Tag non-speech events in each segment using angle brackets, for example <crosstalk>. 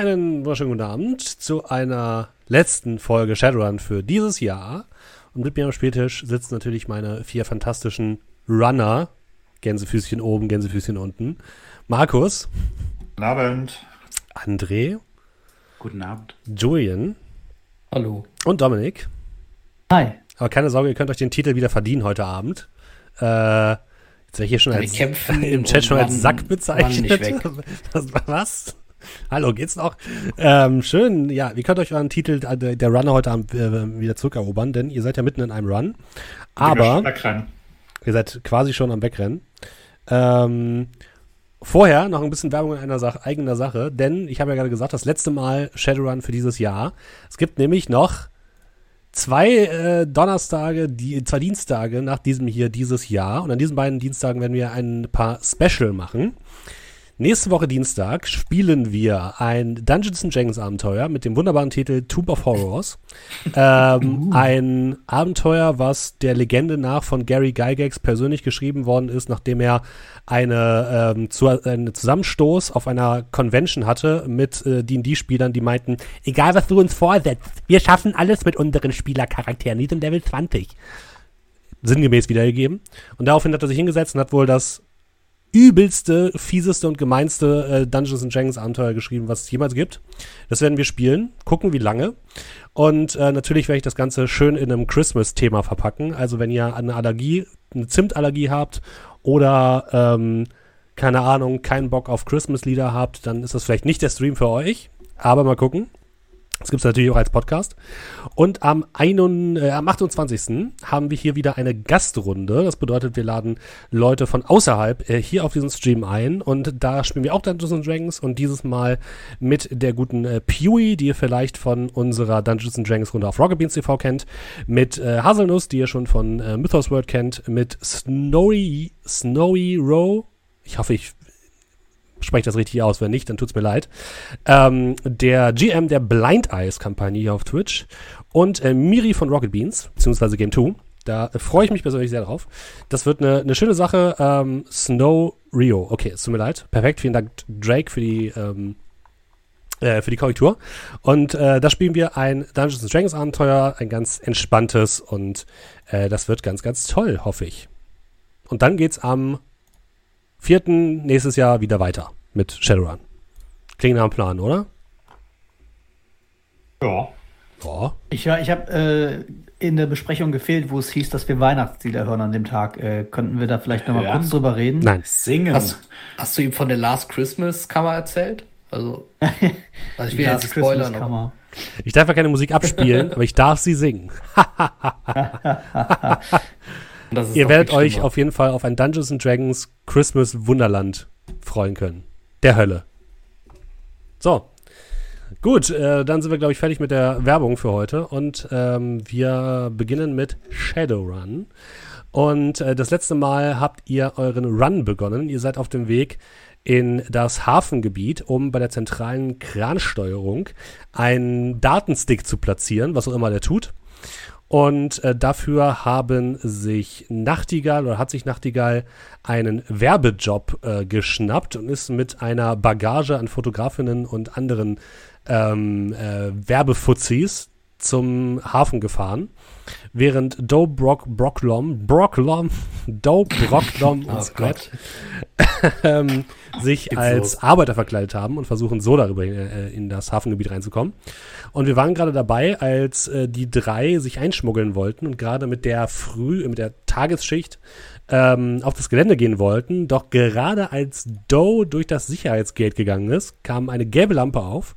Einen wunderschönen guten Abend zu einer letzten Folge Shadowrun für dieses Jahr. Und mit mir am Spieltisch sitzen natürlich meine vier fantastischen Runner. Gänsefüßchen oben, Gänsefüßchen unten. Markus. Guten Abend. André. Guten Abend. Julian. Hallo. Und Dominik. Hi. Aber keine Sorge, ihr könnt euch den Titel wieder verdienen heute Abend. Äh, jetzt wäre ich hier schon als, im Chat schon als Sack bezeichnet. <laughs> Was? <laughs> Hallo, geht's noch? Ähm, schön, ja, ihr könnt euch euren Titel äh, der Runner heute Abend äh, wieder zurückerobern, denn ihr seid ja mitten in einem Run. Aber ihr seid quasi schon am Wegrennen. Ähm, vorher noch ein bisschen Werbung in einer Sache, eigener Sache, denn ich habe ja gerade gesagt, das letzte Mal Shadowrun für dieses Jahr. Es gibt nämlich noch zwei äh, Donnerstage, die, zwei Dienstage nach diesem hier dieses Jahr. Und an diesen beiden Dienstagen werden wir ein paar Special machen. Nächste Woche Dienstag spielen wir ein Dungeons Dragons Abenteuer mit dem wunderbaren Titel Tomb of Horrors. <laughs> ähm, uh. Ein Abenteuer, was der Legende nach von Gary Gygax persönlich geschrieben worden ist, nachdem er eine, ähm, zu, einen Zusammenstoß auf einer Convention hatte mit äh, D&D-Spielern, die meinten, egal was du uns vorsetzt, wir schaffen alles mit unseren Spielercharakteren, die sind Level 20 sinngemäß wiedergegeben. Und daraufhin hat er sich hingesetzt und hat wohl das übelste, fieseste und gemeinste äh, Dungeons and Dragons Abenteuer geschrieben, was es jemals gibt. Das werden wir spielen, gucken, wie lange. Und äh, natürlich werde ich das Ganze schön in einem Christmas-Thema verpacken. Also wenn ihr eine Allergie, eine Zimtallergie habt oder ähm, keine Ahnung, keinen Bock auf Christmas-Lieder habt, dann ist das vielleicht nicht der Stream für euch. Aber mal gucken. Das gibt es natürlich auch als Podcast. Und am, ein, äh, am 28. haben wir hier wieder eine Gastrunde. Das bedeutet, wir laden Leute von außerhalb äh, hier auf diesen Stream ein. Und da spielen wir auch Dungeons Dragons. Und dieses Mal mit der guten äh, Pewee, die ihr vielleicht von unserer Dungeons Dragons Runde auf Rocket Beans TV kennt. Mit äh, Haselnuss, die ihr schon von äh, Mythos World kennt. Mit Snowy, Snowy Row. Ich hoffe, ich spreche das richtig aus. Wenn nicht, dann tut's mir leid. Ähm, der GM der Blind Eyes Kampagne hier auf Twitch und äh, Miri von Rocket Beans, beziehungsweise Game 2. Da äh, freue ich mich persönlich sehr drauf. Das wird eine, eine schöne Sache. Ähm, Snow Rio. Okay, es tut mir leid. Perfekt. Vielen Dank, Drake, für die, ähm, äh, für die Korrektur. Und äh, da spielen wir ein Dungeons Dragons Abenteuer, ein ganz entspanntes und äh, das wird ganz, ganz toll, hoffe ich. Und dann geht's am vierten nächstes Jahr wieder weiter mit Shadowrun. Klingt nach einem Plan, oder? Ja. Ja. Ich, ich habe äh, in der Besprechung gefehlt, wo es hieß, dass wir Weihnachtslieder hören an dem Tag. Äh, könnten wir da vielleicht nochmal ja. kurz drüber reden? Nein. Singen. Hast, hast, du ihm von der Last Christmas Kammer erzählt? Also, <laughs> also ich will jetzt spoilern. Kammer. Ich darf ja keine Musik abspielen, <laughs> aber ich darf sie singen. <laughs> Ihr werdet euch auf jeden Fall auf ein Dungeons and Dragons Christmas Wunderland freuen können. Der Hölle. So. Gut, äh, dann sind wir, glaube ich, fertig mit der Werbung für heute. Und ähm, wir beginnen mit Shadowrun. Und äh, das letzte Mal habt ihr euren Run begonnen. Ihr seid auf dem Weg in das Hafengebiet, um bei der zentralen Kransteuerung einen Datenstick zu platzieren, was auch immer der tut. Und äh, dafür haben sich Nachtigall oder hat sich Nachtigall einen Werbejob äh, geschnappt und ist mit einer Bagage an Fotografinnen und anderen ähm, äh, Werbefuzis zum Hafen gefahren, während Doe Brock Brocklom, Brocklom, <laughs> Doe Brocklom <laughs> oh und Scott <laughs> ähm, sich als los. Arbeiter verkleidet haben und versuchen so darüber äh, in das Hafengebiet reinzukommen. Und wir waren gerade dabei, als äh, die drei sich einschmuggeln wollten und gerade mit der Früh, mit der Tagesschicht ähm, auf das Gelände gehen wollten. Doch gerade als Doe durch das Sicherheitsgate gegangen ist, kam eine gelbe Lampe auf.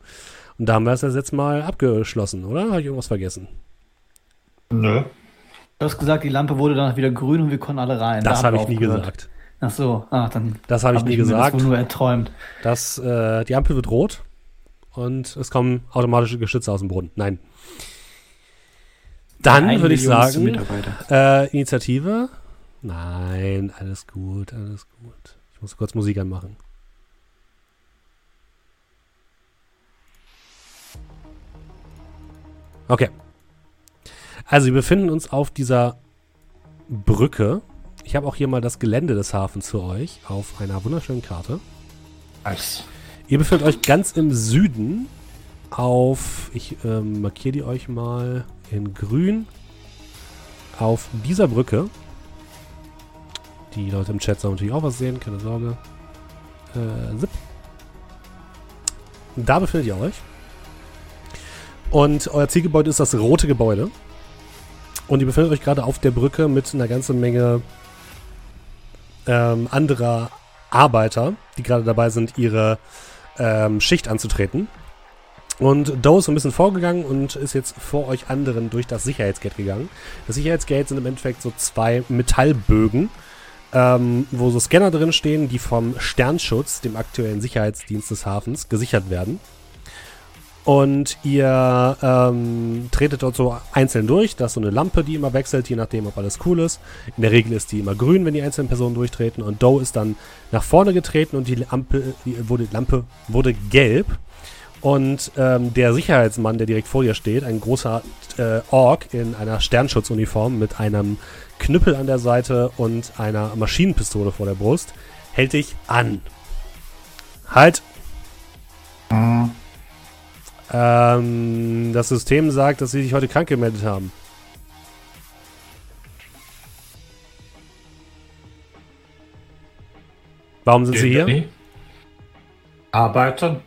Und da haben wir es jetzt mal abgeschlossen, oder? Habe ich irgendwas vergessen? Nö. Du hast gesagt, die Lampe wurde danach wieder grün und wir konnten alle rein. Das da habe ich nie gesagt. Ach so, ah, dann. Das habe ich hab nie ich gesagt. das nur erträumt. Das, äh, die Ampel wird rot und es kommen automatische Geschütze aus dem Brunnen. Nein. Dann würde ich sagen, äh, Initiative. Nein, alles gut, alles gut. Ich muss kurz Musik anmachen. Okay. Also wir befinden uns auf dieser Brücke ich habe auch hier mal das Gelände des Hafens für euch auf einer wunderschönen Karte. Nice. Ihr befindet euch ganz im Süden auf, ich ähm, markiere die euch mal in grün, auf dieser Brücke. Die Leute im Chat sollen natürlich auch was sehen, keine Sorge. Äh, zip. Da befindet ihr euch. Und euer Zielgebäude ist das rote Gebäude. Und ihr befindet euch gerade auf der Brücke mit einer ganzen Menge ähm, anderer Arbeiter, die gerade dabei sind, ihre ähm, Schicht anzutreten. Und Doe ist ein bisschen vorgegangen und ist jetzt vor euch anderen durch das Sicherheitsgate gegangen. Das Sicherheitsgate sind im Endeffekt so zwei Metallbögen, ähm, wo so Scanner drin stehen, die vom Sternschutz, dem aktuellen Sicherheitsdienst des Hafens, gesichert werden. Und ihr ähm, tretet dort so einzeln durch. Das ist so eine Lampe, die immer wechselt, je nachdem, ob alles cool ist. In der Regel ist die immer grün, wenn die einzelnen Personen durchtreten. Und Doe ist dann nach vorne getreten und die Lampe, die, wurde, Lampe wurde gelb. Und ähm, der Sicherheitsmann, der direkt vor dir steht, ein großer äh, Ork in einer Sternschutzuniform mit einem Knüppel an der Seite und einer Maschinenpistole vor der Brust, hält dich an. Halt! Mhm. Ähm, das System sagt, dass sie sich heute krank gemeldet haben. Warum sind Sie hier? Arbeiten.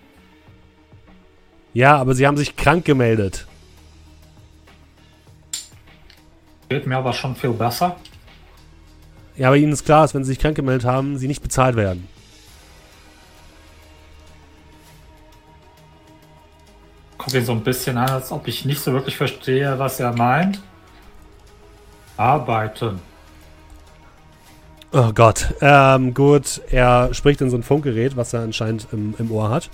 Ja, aber Sie haben sich krank gemeldet. Geht mir aber schon viel besser. Ja, aber Ihnen ist klar, dass wenn Sie sich krank gemeldet haben, Sie nicht bezahlt werden. Kommt ihn so ein bisschen an, als ob ich nicht so wirklich verstehe, was er meint. Arbeiten. Oh Gott. Ähm, gut, er spricht in so ein Funkgerät, was er anscheinend im, im Ohr hat.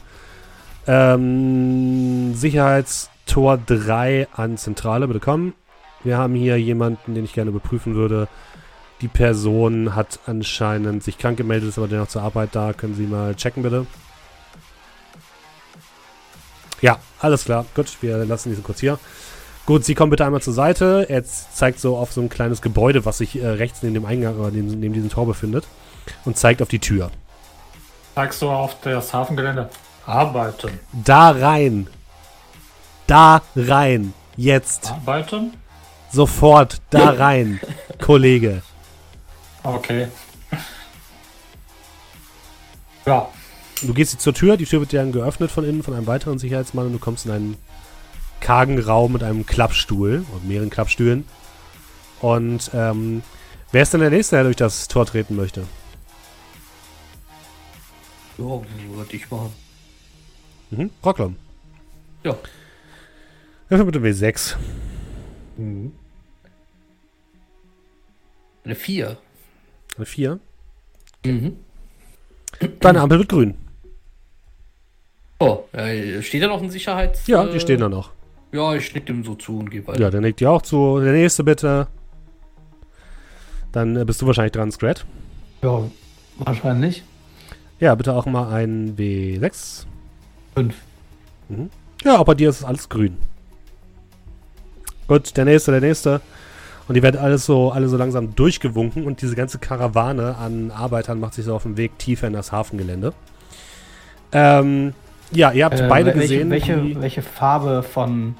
Ähm, Sicherheitstor 3 an Zentrale, bitte kommen. Wir haben hier jemanden, den ich gerne überprüfen würde. Die Person hat anscheinend sich krank gemeldet, ist aber dennoch zur Arbeit da. Können Sie mal checken, bitte? Ja, alles klar. Gut, wir lassen diesen kurz hier. Gut, Sie kommen bitte einmal zur Seite. Er zeigt so auf so ein kleines Gebäude, was sich äh, rechts neben dem Eingang oder neben, neben diesem Tor befindet. Und zeigt auf die Tür. Zeigst du auf das Hafengelände? Arbeiten. Da rein. Da rein. Jetzt. Arbeiten? Sofort da <laughs> rein, Kollege. Okay. Ja. Du gehst jetzt zur Tür, die Tür wird dir dann geöffnet von innen von einem weiteren Sicherheitsmann und du kommst in einen kargen Raum mit einem Klappstuhl und mehreren Klappstühlen. Und ähm, wer ist denn der Nächste, der durch das Tor treten möchte? Ja, würde ich machen. Mhm, Brocklom. Ja. Dafür bitte W6. Mhm. Eine 4. Eine 4? Mhm. Deine Ampel wird grün. Oh, äh, steht da noch ein Sicherheits... Ja, die stehen da noch. Ja, ich nick dem so zu und geh weiter. Ja, der nickt dir auch zu. Der nächste bitte. Dann äh, bist du wahrscheinlich dran, Scrat. Ja, wahrscheinlich. Ja, bitte auch mal ein W6. 5. Mhm. Ja, bei dir ist alles grün. Gut, der nächste, der nächste. Und die werden alles so, alle so langsam durchgewunken und diese ganze Karawane an Arbeitern macht sich so auf dem Weg tiefer in das Hafengelände. Ähm, ja, ihr habt äh, beide welche, gesehen. Welche, welche Farbe von.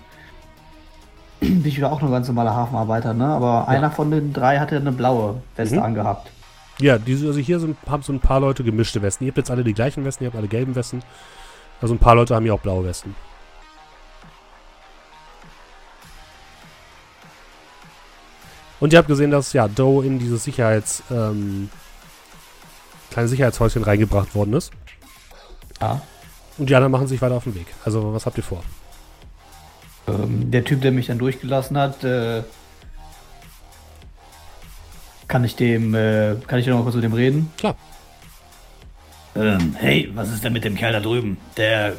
<clears throat> Bin ich wieder auch nur ganz normaler Hafenarbeiter, ne? Aber ja. einer von den drei hatte eine blaue Weste mhm. angehabt. Ja, diese, also hier sind, haben so ein paar Leute gemischte Westen. Ihr habt jetzt alle die gleichen Westen, ihr habt alle gelben Westen. Also ein paar Leute haben hier auch blaue Westen. Und ihr habt gesehen, dass ja Doe in dieses Sicherheits ähm, kleine Sicherheitshäuschen reingebracht worden ist. Ja. Und die anderen machen sich weiter auf den Weg. Also was habt ihr vor? Ähm, der Typ, der mich dann durchgelassen hat, äh, kann ich dem, äh, kann ich noch mal kurz mit dem reden? Klar. Ähm, hey, was ist denn mit dem Kerl da drüben? Der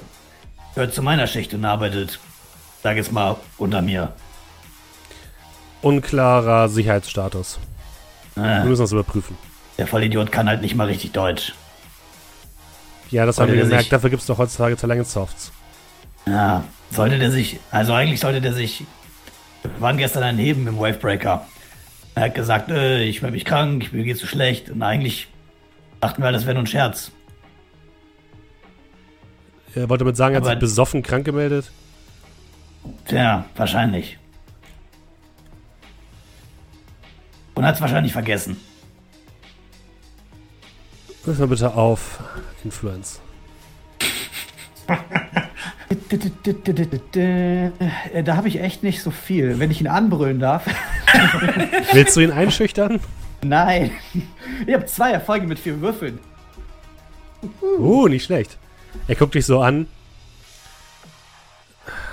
gehört zu meiner Schicht und arbeitet, sag es mal, unter mir. Unklarer Sicherheitsstatus. Ah. Wir müssen das überprüfen. Der Vollidiot kann halt nicht mal richtig Deutsch. Ja, das sollte haben wir gemerkt. Sich, Dafür gibt es doch heutzutage Talentsofts. Ja, sollte der sich, also eigentlich sollte der sich, wir waren gestern ein Heben im Wavebreaker. Er hat gesagt, äh, ich bin mich krank, mir geht's so schlecht. Und eigentlich dachten wir, das wäre nur ein Scherz. Er wollte damit sagen, er hat sich besoffen krank gemeldet. Tja, wahrscheinlich. Und hat es wahrscheinlich vergessen. Ruf mal bitte auf Influence. da habe ich echt nicht so viel. Wenn ich ihn anbrüllen darf. <laughs> Willst du ihn einschüchtern? Nein. Ich habe zwei Erfolge mit vier Würfeln. Uh, nicht schlecht. Er guckt dich so an.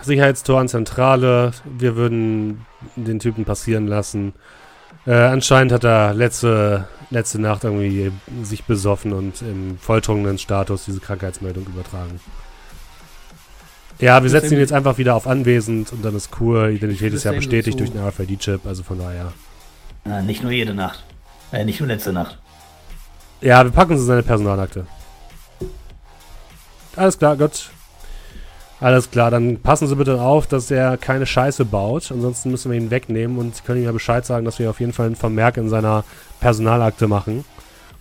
Sicherheitstor an Zentrale. Wir würden den Typen passieren lassen. Äh, anscheinend hat er letzte, letzte Nacht irgendwie sich besoffen und im volltrunken Status diese Krankheitsmeldung übertragen. Ja, wir setzen ihn jetzt einfach wieder auf anwesend und dann ist cool. Identität ist ja bestätigt durch den RFID-Chip, also von daher. Äh, nicht nur jede Nacht. Äh, nicht nur letzte Nacht. Ja, wir packen uns in seine Personalakte. Alles klar, Gott. Alles klar, dann passen Sie bitte auf, dass er keine Scheiße baut. Ansonsten müssen wir ihn wegnehmen und Sie können ihm ja Bescheid sagen, dass wir auf jeden Fall einen Vermerk in seiner Personalakte machen.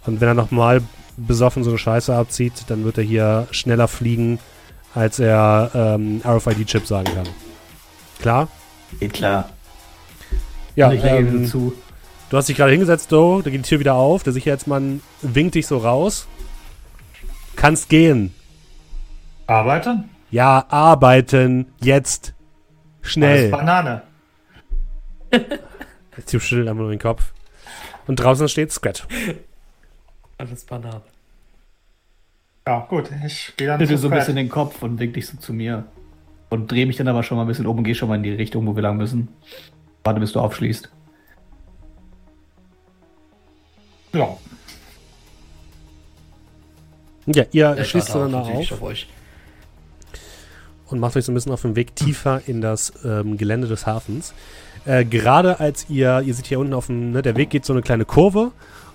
Und wenn er nochmal besoffen so eine Scheiße abzieht, dann wird er hier schneller fliegen, als er ähm, RFID-Chip sagen kann. Klar? Geht klar. Ja, ich ähm, zu. Du hast dich gerade hingesetzt, Do, da geht die Tür wieder auf, der Sicherheitsmann winkt dich so raus. Kannst gehen. Arbeiten? Ja, arbeiten. Jetzt. Schnell. Alles Banane. <laughs> Der Typ schüttelt einfach nur den Kopf. Und draußen steht Scrat. Alles Banane. Ja, gut. Ich gehe dann. Ich so ein bisschen den Kopf und wink dich so zu mir. Und drehe mich dann aber schon mal ein bisschen um und gehe schon mal in die Richtung, wo wir lang müssen. Warte, bis du aufschließt. Ja. Ja, ihr schließt dann auf. auf euch und macht euch so ein bisschen auf den Weg tiefer in das ähm, Gelände des Hafens. Äh, gerade als ihr, ihr seht hier unten auf dem, ne, der Weg geht so eine kleine Kurve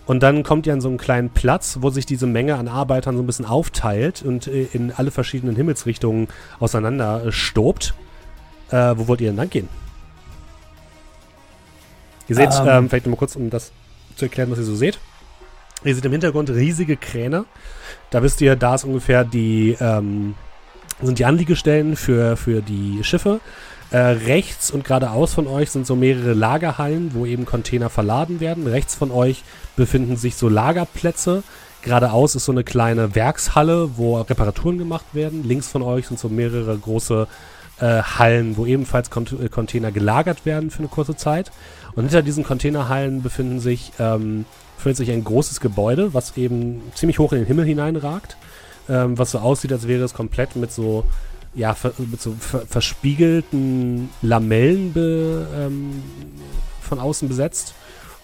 und dann kommt ihr an so einen kleinen Platz, wo sich diese Menge an Arbeitern so ein bisschen aufteilt und äh, in alle verschiedenen Himmelsrichtungen auseinander äh, stobt. Äh, wo wollt ihr denn lang gehen? Ihr seht, um. Ähm. ähm, vielleicht mal kurz, um das zu erklären, was ihr so seht. Ihr seht im Hintergrund riesige Kräne. Da wisst ihr, da ist ungefähr die, ähm, sind die Anliegestellen für, für die Schiffe. Äh, rechts und geradeaus von euch sind so mehrere Lagerhallen, wo eben Container verladen werden. Rechts von euch befinden sich so Lagerplätze. Geradeaus ist so eine kleine Werkshalle, wo Reparaturen gemacht werden. Links von euch sind so mehrere große äh, Hallen, wo ebenfalls Cont äh, Container gelagert werden für eine kurze Zeit. Und hinter diesen Containerhallen befinden sich, ähm, befindet sich ein großes Gebäude, was eben ziemlich hoch in den Himmel hineinragt ähm, was so aussieht, als wäre es komplett mit so, ja, ver, mit so ver, verspiegelten Lamellen be, ähm, von außen besetzt.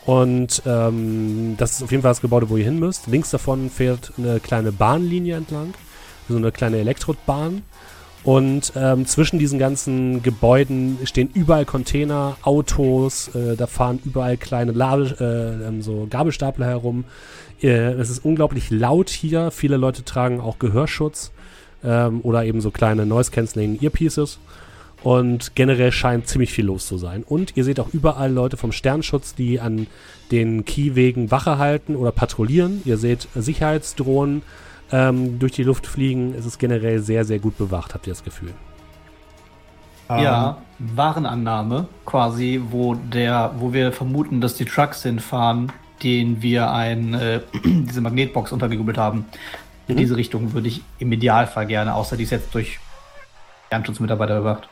Und ähm, das ist auf jeden Fall das Gebäude, wo ihr hin müsst. Links davon fährt eine kleine Bahnlinie entlang, so eine kleine Elektrobahn. Und ähm, zwischen diesen ganzen Gebäuden stehen überall Container, Autos, äh, da fahren überall kleine Lade, äh, ähm, so Gabelstapler herum. Äh, es ist unglaublich laut hier. Viele Leute tragen auch Gehörschutz ähm, oder eben so kleine Noise-Canceling Earpieces. Und generell scheint ziemlich viel los zu sein. Und ihr seht auch überall Leute vom Sternschutz, die an den Kiewegen Wache halten oder patrouillieren. Ihr seht Sicherheitsdrohnen ähm, durch die Luft fliegen. Es ist generell sehr, sehr gut bewacht, habt ihr das Gefühl. Ja, ähm. Warenannahme quasi, wo der, wo wir vermuten, dass die Trucks hinfahren, den wir ein, äh, <clears throat> diese Magnetbox untergejubelt haben. In mhm. diese Richtung würde ich im Idealfall gerne, außer die ist jetzt durch Lernschutzmitarbeiter überwacht.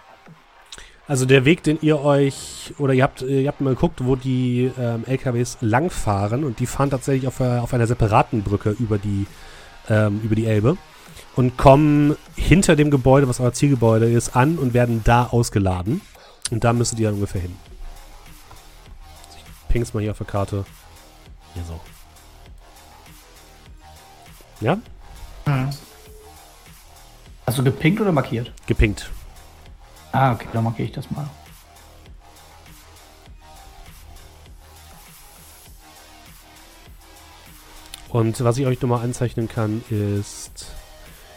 Also der Weg, den ihr euch, oder ihr habt, ihr habt mal geguckt, wo die ähm, LKWs langfahren und die fahren tatsächlich auf, äh, auf einer separaten Brücke über die, ähm, über die Elbe und kommen hinter dem Gebäude, was euer Zielgebäude ist, an und werden da ausgeladen. Und da müsstet ihr dann ungefähr hin. Ich ping's mal hier auf der Karte. Hier so. Ja? Mhm. Du gepinkt oder markiert? Gepinkt. Ah, okay, dann markiere ich das mal. Und was ich euch nochmal anzeichnen kann, ist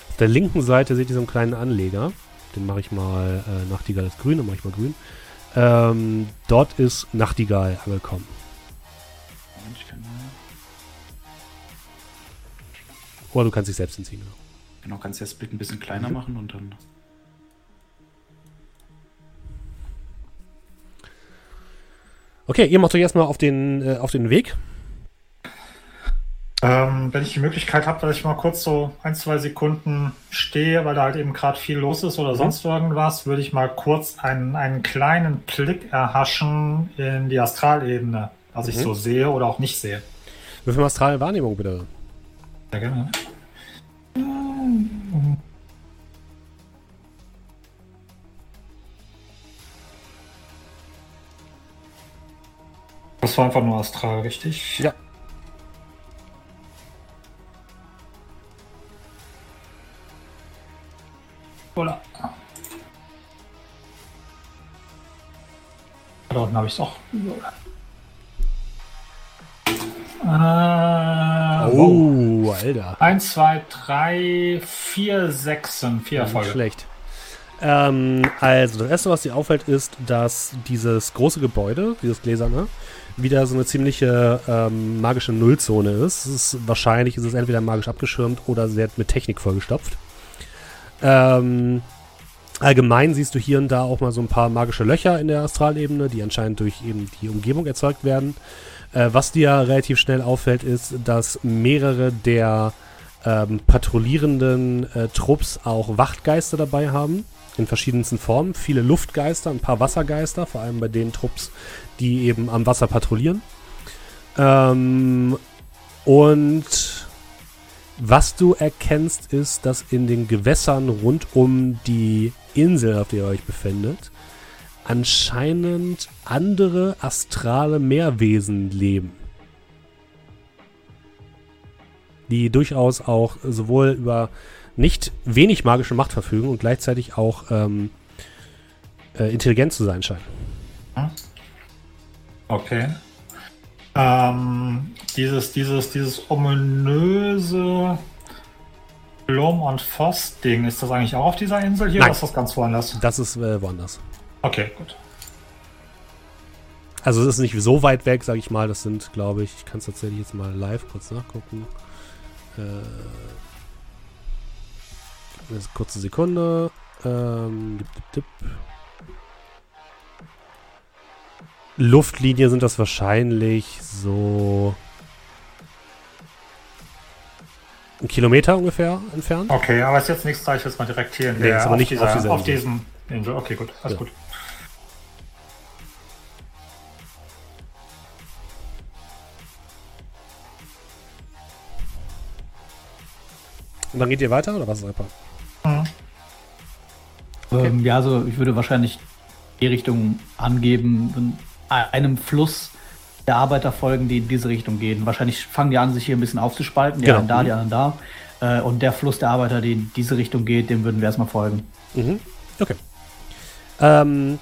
auf der linken Seite seht ihr so einen kleinen Anleger. Den mache ich mal, äh, Nachtigall ist grün, dann mache ich mal grün. Ähm, dort ist Nachtigall angekommen. Oder du kannst dich selbst entziehen. Genau. Genau, kannst du das Bild ein bisschen kleiner mhm. machen und dann. Okay, ihr macht euch erstmal auf den, äh, auf den Weg. Ähm, wenn ich die Möglichkeit habe, dass ich mal kurz so ein, zwei Sekunden stehe, weil da halt eben gerade viel los ist oder mhm. sonst irgendwas, würde ich mal kurz einen, einen kleinen Blick erhaschen in die Astralebene, was mhm. ich so sehe oder auch nicht sehe. Wie viel astrale Wahrnehmung bitte? Sehr gerne. Das war einfach nur astral, richtig? Ja. Oder? Da unten habe ich es auch. Äh, oh, wow. Alter. 1, 2, 3, 4, 6. 4 Erfolge. Schlecht. Ähm, also, das erste, was dir auffällt, ist, dass dieses große Gebäude, dieses gläserne, wieder so eine ziemliche ähm, magische Nullzone ist. ist. Wahrscheinlich ist es entweder magisch abgeschirmt oder sehr mit Technik vollgestopft. Ähm, allgemein siehst du hier und da auch mal so ein paar magische Löcher in der Astralebene, die anscheinend durch eben die Umgebung erzeugt werden. Äh, was dir relativ schnell auffällt, ist, dass mehrere der ähm, patrouillierenden äh, Trupps auch Wachtgeister dabei haben. In verschiedensten Formen. Viele Luftgeister, ein paar Wassergeister, vor allem bei den Trupps, die eben am Wasser patrouillieren. Ähm, und was du erkennst, ist, dass in den Gewässern rund um die Insel, auf der ihr euch befindet, anscheinend andere astrale Meerwesen leben. Die durchaus auch sowohl über nicht wenig magische Macht verfügen und gleichzeitig auch ähm, äh, intelligent zu sein scheinen. Okay. Ähm, dieses, dieses, dieses ominöse Blom und Voss-Ding, ist das eigentlich auch auf dieser Insel hier Nein. oder ist das ganz woanders? Das ist äh, woanders. Okay, gut. Also es ist nicht so weit weg, sage ich mal. Das sind, glaube ich, ich kann es tatsächlich jetzt mal live kurz nachgucken. Äh, eine kurze Sekunde. Ähm, dip, dip, dip. Luftlinie sind das wahrscheinlich so ein Kilometer ungefähr entfernt. Okay, aber ist jetzt nichts, da ich jetzt mal direkt hier in nee, der, ist aber nicht auf, dieser, auf diesem Insel. Okay, gut, alles ja. gut. Und dann geht ihr weiter oder was ist einfach? Mhm. Okay. Ähm, ja, also ich würde wahrscheinlich die Richtung angeben, einem Fluss der Arbeiter folgen, die in diese Richtung gehen. Wahrscheinlich fangen die an, sich hier ein bisschen aufzuspalten, die genau. einen da, die mhm. anderen da. Äh, und der Fluss der Arbeiter, die in diese Richtung geht, dem würden wir erstmal folgen. Mhm. Okay. Ähm,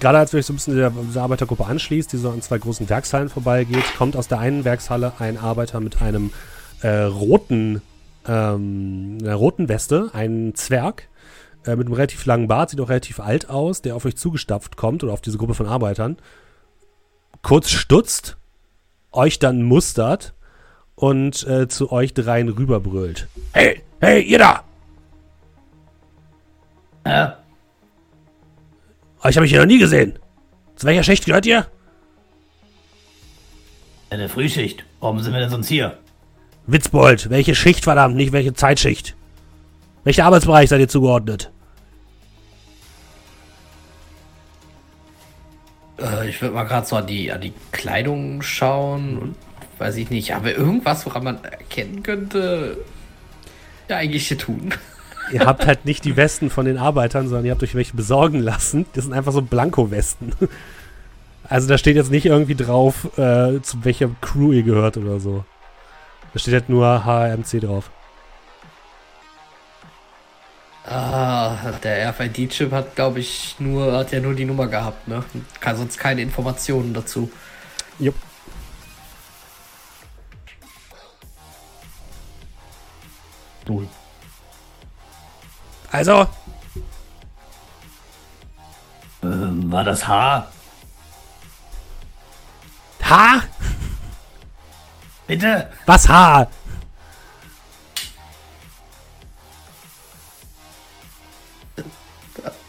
gerade als ihr euch so ein bisschen der, der Arbeitergruppe anschließt, die so an zwei großen Werkshallen vorbeigeht, kommt aus der einen Werkshalle ein Arbeiter mit einem äh, roten, ähm, einer roten Weste, ein Zwerg, äh, mit einem relativ langen Bart, sieht auch relativ alt aus, der auf euch zugestapft kommt oder auf diese Gruppe von Arbeitern, kurz stutzt, euch dann mustert und äh, zu euch dreien rüberbrüllt. Hey, hey, ihr da! Ja. Euch habe ich hier noch nie gesehen. Zu welcher Schicht gehört ihr? Eine Frühschicht. Warum sind wir denn sonst hier? Witzbold, welche Schicht verdammt, nicht welche Zeitschicht? Welcher Arbeitsbereich seid ihr zugeordnet? Äh, ich würde mal gerade so an die, an die Kleidung schauen und weiß ich nicht, aber irgendwas, woran man erkennen könnte, ja, eigentlich hier tun. Ihr habt halt nicht die Westen von den Arbeitern, sondern ihr habt euch welche besorgen lassen. Das sind einfach so Blanko-Westen. Also da steht jetzt nicht irgendwie drauf, äh, zu welcher Crew ihr gehört oder so. Da steht halt nur HMC drauf. Ah, der RFID-Chip hat, glaube ich, nur, hat ja nur die Nummer gehabt, ne? Kann sonst keine Informationen dazu. Jupp. Null. Also. Ähm, war das H? H? Bitte? Was Haar?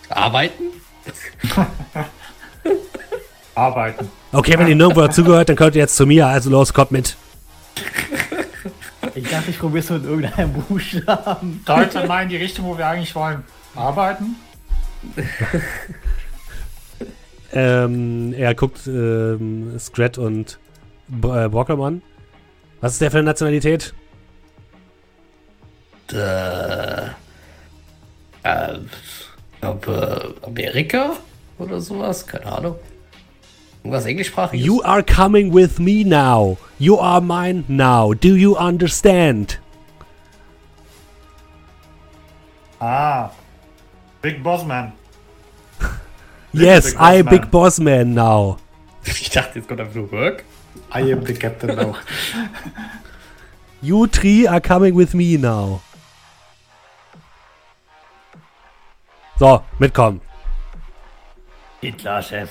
Arbeiten? <laughs> Arbeiten. Okay, wenn ihr nirgendwo zugehört, dann könnt ihr jetzt zu mir. Also los, kommt mit. Ich dachte, ich probiere es mit irgendeinem Buchstaben. Deutet mal in die Richtung, wo wir eigentlich wollen. Arbeiten? ähm, er guckt ähm, Scrat und äh, an. Was ist der für eine Nationalität? Äh, äh, glaube, Amerika oder sowas, keine Ahnung. Irgendwas englischsprachiges. You are coming with me now. You are mine now. Do you understand? Ah. Big Boss Man. <laughs> yes, big I am Big Boss Man now. <laughs> Ich dachte, jetzt kommt einfach nur Work. I am the Captain now. you three are coming with me now. So, mitkommen. Hitler, Chef.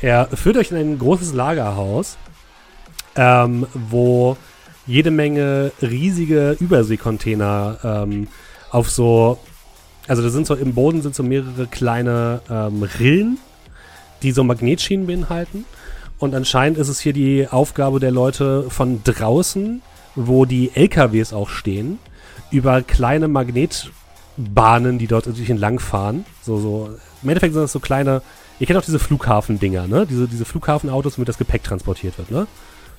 Er führt euch in ein großes Lagerhaus, ähm, wo jede Menge riesige Überseekontainer ähm, auf so, also da sind so im Boden sind so mehrere kleine ähm, Rillen, die so Magnetschienen beinhalten. Und anscheinend ist es hier die Aufgabe der Leute von draußen, wo die LKWs auch stehen, über kleine Magnetbahnen, die dort natürlich entlang fahren. So, so, Im Endeffekt sind das so kleine, ihr kennt auch diese Flughafendinger, ne? Diese, diese Flughafenautos, womit das Gepäck transportiert wird, ne?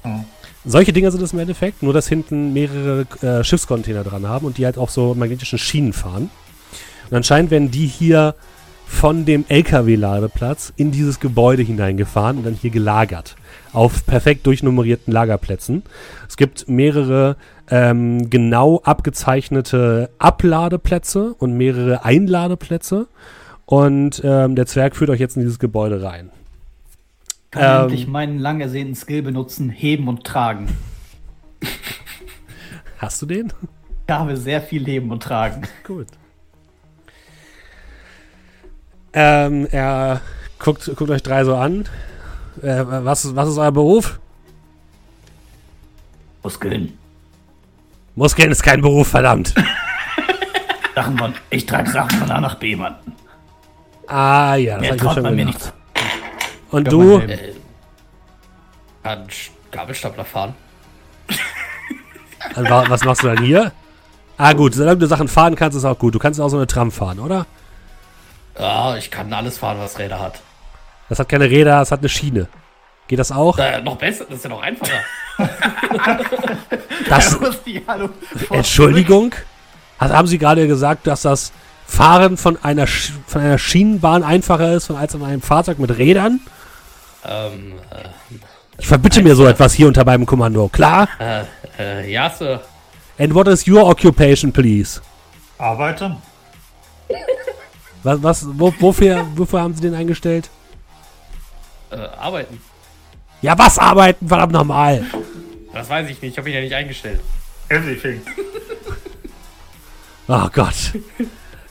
Mhm. Solche Dinger sind es im Endeffekt, nur dass hinten mehrere äh, Schiffscontainer dran haben und die halt auch so magnetischen Schienen fahren. Und anscheinend werden die hier von dem LKW-Ladeplatz in dieses Gebäude hineingefahren und dann hier gelagert. Auf perfekt durchnummerierten Lagerplätzen. Es gibt mehrere ähm, genau abgezeichnete Abladeplätze und mehrere Einladeplätze. Und ähm, der Zwerg führt euch jetzt in dieses Gebäude rein. Kann ähm, ich meinen lang ersehnten Skill benutzen, heben und tragen. <laughs> Hast du den? Ich habe sehr viel heben und tragen. Gut. Ähm, er guckt, guckt euch drei so an. Äh, was, was ist euer Beruf? Muskeln. Muskeln ist kein Beruf, verdammt. <laughs> Sachen von, ich trage Sachen von A nach B, Mann. Ah, ja, das Mehr traut man mir nichts. Und Kann du? Äh, Gabelstapler fahren. Was machst du dann hier? Ah, gut, solange du Sachen fahren kannst, ist auch gut. Du kannst auch so eine Tram fahren, oder? Ja, ich kann alles fahren, was Räder hat. Das hat keine Räder, es hat eine Schiene. Geht das auch? Äh, noch besser, das ist ja noch einfacher. das, <laughs> Entschuldigung? haben Sie gerade gesagt, dass das Fahren von einer, von einer Schienenbahn einfacher ist als an einem Fahrzeug mit Rädern? Ähm, äh, ich verbitte mir so etwas hier unter meinem Kommando, klar? Äh, äh, ja, Sir. And what is your occupation, please? Arbeiten. <laughs> Was, was, wo, wofür, wofür haben Sie den eingestellt? Äh, arbeiten. Ja, was arbeiten? Verdammt nochmal. Das weiß ich nicht. Ich habe ihn ja nicht eingestellt. Everything. oh Gott.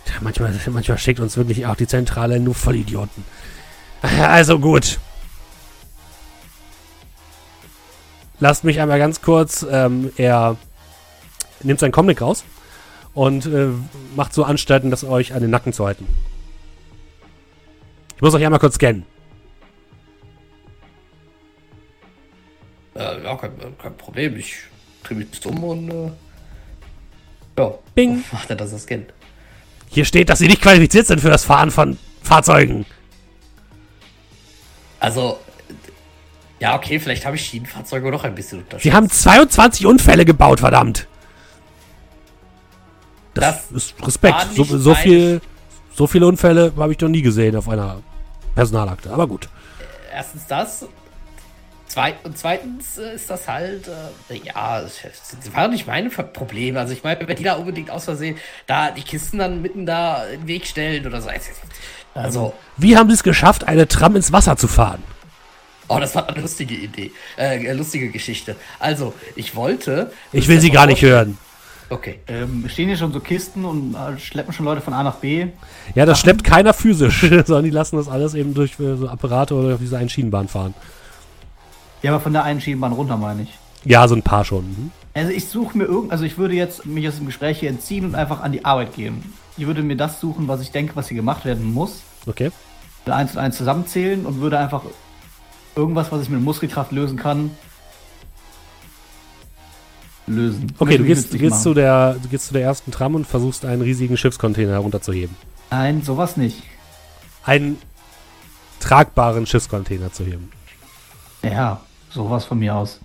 Ja, manchmal, manchmal schickt uns wirklich auch die Zentrale nur Vollidioten. Also gut. Lasst mich einmal ganz kurz. Ähm, er nimmt seinen Comic raus und äh, macht so Anstalten, das euch an den Nacken zu halten. Ich muss euch einmal kurz scannen. Äh, ja, kein, kein, Problem. Ich drehe mich um und äh, ja. Bing. Macht er, dass er scannt. Hier steht, dass sie nicht qualifiziert sind für das Fahren von Fahrzeugen. Also, ja, okay, vielleicht habe ich Schienenfahrzeuge noch ein bisschen unterschätzt. Sie haben 22 Unfälle gebaut, verdammt. Das, ist Respekt. So, so, viel, so viele Unfälle habe ich noch nie gesehen auf einer Personalakte. Aber gut. Erstens das. Zweit, und zweitens äh, ist das halt, äh, ja, das war nicht mein Problem. Also ich meine, wenn die da unbedingt aus Versehen da die Kisten dann mitten da in den Weg stellen oder so. Also. Wie haben sie es geschafft, eine Tram ins Wasser zu fahren? Oh, das war eine lustige Idee. Äh, lustige Geschichte. Also, ich wollte. Ich will sie gar nicht hören. Okay. Ähm, stehen hier schon so Kisten und äh, schleppen schon Leute von A nach B? Ja, das schleppt keiner physisch, <laughs> sondern die lassen das alles eben durch äh, so Apparate oder auf diese einen Schienenbahn fahren. Ja, aber von der einen Schienenbahn runter, meine ich. Ja, so ein paar schon. Mhm. Also ich suche mir irgend, also ich würde jetzt mich aus dem Gespräch hier entziehen und einfach an die Arbeit gehen. Ich würde mir das suchen, was ich denke, was hier gemacht werden muss. Okay. Eins und eins zusammenzählen und würde einfach irgendwas, was ich mit Muskelkraft lösen kann, lösen. Okay, du gehst, du, gehst zu der, du gehst zu der ersten Tram und versuchst einen riesigen Schiffscontainer herunterzuheben. Nein, sowas nicht. Einen tragbaren Schiffscontainer zu heben. Ja, sowas von mir aus.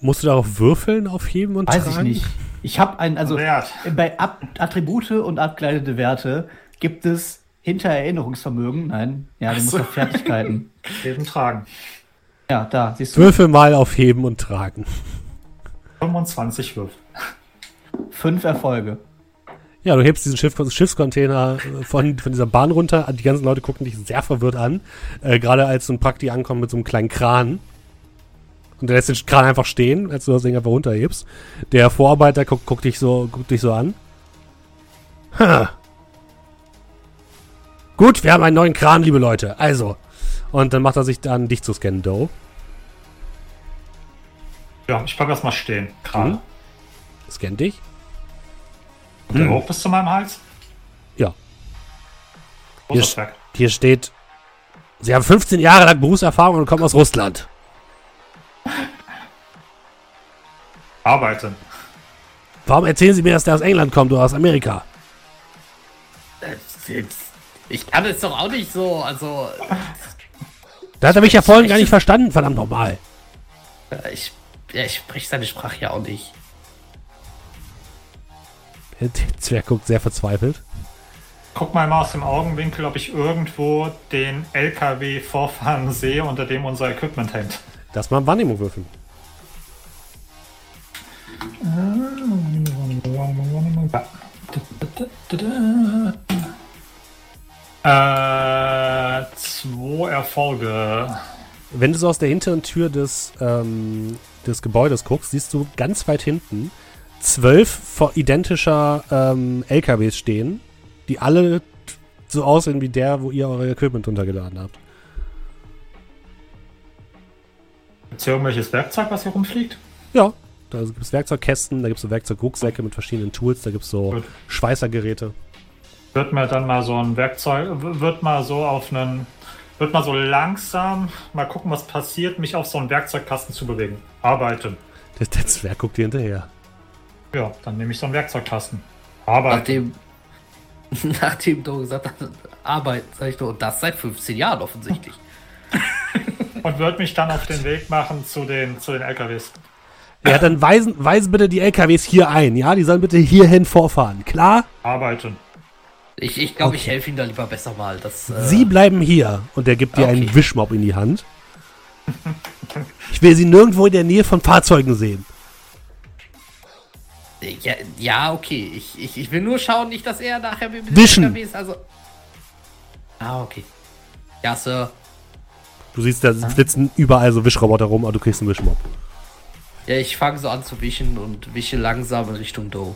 Musst du darauf würfeln, aufheben und Weiß tragen? ich nicht. Ich habe ein, also Wert. bei Ab Attribute und abgeleitete Werte gibt es hinter Erinnerungsvermögen, nein, ja, du musst auf Fertigkeiten. <laughs> Heben, tragen. Ja, da, siehst du. Würfel mal aufheben und tragen. 25 Würfel. Fünf Erfolge. Ja, du hebst diesen Schiff, Schiffscontainer von, von dieser Bahn runter. Die ganzen Leute gucken dich sehr verwirrt an. Äh, Gerade als so ein Prakti ankommt mit so einem kleinen Kran. Und der lässt den Kran einfach stehen, als du das Ding einfach runterhebst. Der Vorarbeiter guckt, guckt, dich, so, guckt dich so an. Ha. Gut, wir haben einen neuen Kran, liebe Leute. Also. Und dann macht er sich dann, dich zu scannen, Doe. Ja, ich bleib erstmal stehen. Kran. Mhm. Scan dich. Der hm. hoch bis zu meinem Hals? Ja. Hier, hier, steht, Sie haben 15 Jahre lang Berufserfahrung und kommen aus Russland. <laughs> Arbeiten. Warum erzählen Sie mir, dass der aus England kommt oder aus Amerika? Ich kann es doch auch nicht so, also. Da hat er mich ja vorhin gar nicht verstanden, verdammt nochmal. Ich, ja, ich spreche seine Sprache ja auch nicht. Der Zwerg guckt sehr verzweifelt. Guck mal mal aus dem Augenwinkel, ob ich irgendwo den LKW vorfahren sehe, unter dem unser Equipment hängt. Das mal Wahrnehmung würfeln. Äh, zwei Erfolge. Wenn du so aus der hinteren Tür des, ähm, des Gebäudes guckst, siehst du ganz weit hinten zwölf identischer ähm, LKWs stehen, die alle so aussehen wie der, wo ihr euer Equipment runtergeladen habt. Gibt es hier irgendwelches Werkzeug, was hier rumfliegt? Ja, da gibt es Werkzeugkästen, da gibt es so Werkzeugrucksäcke mit verschiedenen Tools, da gibt es so Gut. Schweißergeräte. Wird mir dann mal so ein Werkzeug, wird mal so auf einen, wird mal so langsam, mal gucken, was passiert, mich auf so einen Werkzeugkasten zu bewegen. Arbeiten. Der, der Zwerg guckt dir hinterher. Ja, dann nehme ich so einen Werkzeugkasten. Arbeiten. Nachdem, <laughs> nachdem du gesagt hast, arbeiten, sag ich nur, und das seit 15 Jahren offensichtlich. <laughs> und würde mich dann auf den Weg machen zu den, zu den LKWs. Ja, dann weisen, weisen bitte die LKWs hier ein, ja? Die sollen bitte hierhin vorfahren, klar? Arbeiten. Ich, ich glaube, okay. ich helfe ihm da lieber besser mal. Das, äh Sie bleiben hier und er gibt dir okay. einen Wischmob in die Hand. Ich will sie nirgendwo in der Nähe von Fahrzeugen sehen. Ja, ja okay. Ich, ich, ich will nur schauen, nicht, dass er nachher mit Wischen. LKWs, also. Ah, okay. Ja, Sir. Du siehst, da ah. flitzen überall so Wischroboter rum, aber du kriegst einen Wischmob. Ja, ich fange so an zu wischen und wische langsam in Richtung Doe.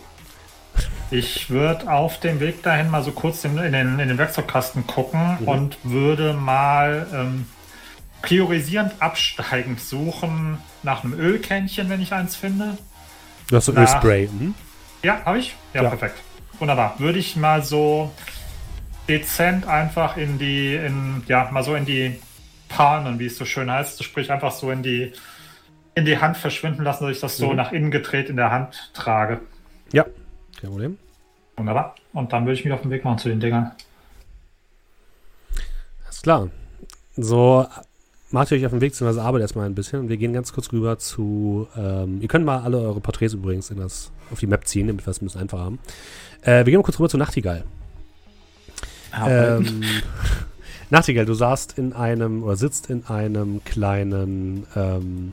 Ich würde auf dem Weg dahin mal so kurz in, den, in den, Werkzeugkasten gucken mhm. und würde mal ähm, priorisierend absteigend suchen nach einem Ölkännchen, wenn ich eins finde. Du hast so Ölspray. Mhm. Ja, habe ich? Ja, ja, perfekt. Wunderbar. Würde ich mal so dezent einfach in die, in, ja, mal so in die Panen, wie es so schön heißt, sprich einfach so in die, in die Hand verschwinden lassen, dass ich das so mhm. nach innen gedreht in der Hand trage. Ja, kein Problem. Wunderbar. Und dann würde ich mich auf den Weg machen zu den Dingern. Alles klar. So, macht ihr euch auf den Weg, beziehungsweise arbeitet erstmal ein bisschen. Und wir gehen ganz kurz rüber zu. Ähm, ihr könnt mal alle eure Porträts übrigens in das, auf die Map ziehen, damit wir es ein bisschen einfacher haben. Äh, wir gehen mal kurz rüber zu Nachtigall. Ähm, <laughs> Nachtigall, du saßt in einem oder sitzt in einem kleinen ähm,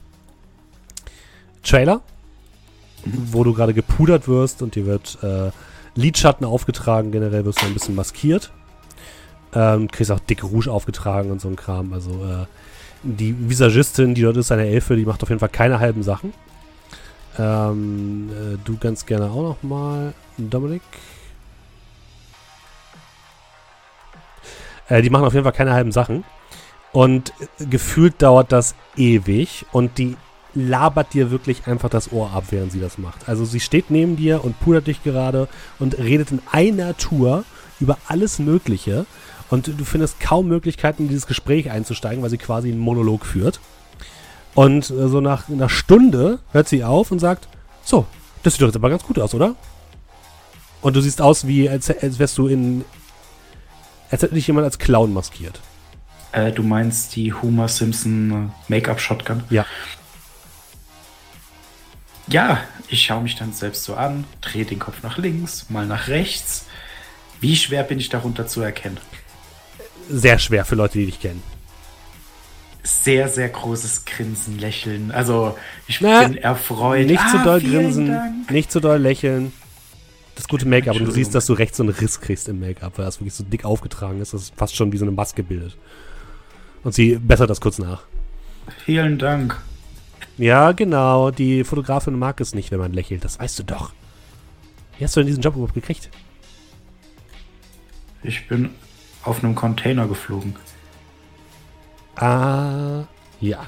Trailer. Wo du gerade gepudert wirst und dir wird äh, Lidschatten aufgetragen. Generell wirst du ein bisschen maskiert. Ähm, kriegst auch dicke Rouge aufgetragen und so ein Kram. Also äh, die Visagistin, die dort ist, eine Elfe, die macht auf jeden Fall keine halben Sachen. Ähm, äh, du ganz gerne auch noch mal, Dominik. Äh, die machen auf jeden Fall keine halben Sachen. Und gefühlt dauert das ewig. Und die labert dir wirklich einfach das Ohr ab, während sie das macht. Also sie steht neben dir und pudert dich gerade und redet in einer Tour über alles Mögliche. Und du findest kaum Möglichkeiten, in dieses Gespräch einzusteigen, weil sie quasi einen Monolog führt. Und äh, so nach einer Stunde hört sie auf und sagt, so, das sieht doch jetzt aber ganz gut aus, oder? Und du siehst aus wie, als, als wärst du in, als hätte dich jemand als Clown maskiert. Äh, du meinst die Homer Simpson Make-up-Shotgun? Ja. Ja, ich schaue mich dann selbst so an, drehe den Kopf nach links, mal nach rechts. Wie schwer bin ich darunter zu erkennen? Sehr schwer für Leute, die dich kennen. Sehr, sehr großes Grinsen, Lächeln. Also, ich Na, bin erfreut. Nicht ah, zu doll grinsen, Dank. nicht zu doll lächeln. Das gute Make-up. Und du siehst, dass du rechts so einen Riss kriegst im Make-up, weil das wirklich so dick aufgetragen ist. Das ist fast schon wie so eine Maske bildet. Und sie bessert das kurz nach. Vielen Dank. Ja, genau. Die Fotografin mag es nicht, wenn man lächelt. Das weißt du doch. Wie hast du denn diesen Job überhaupt gekriegt? Ich bin auf einem Container geflogen. Ah, ja.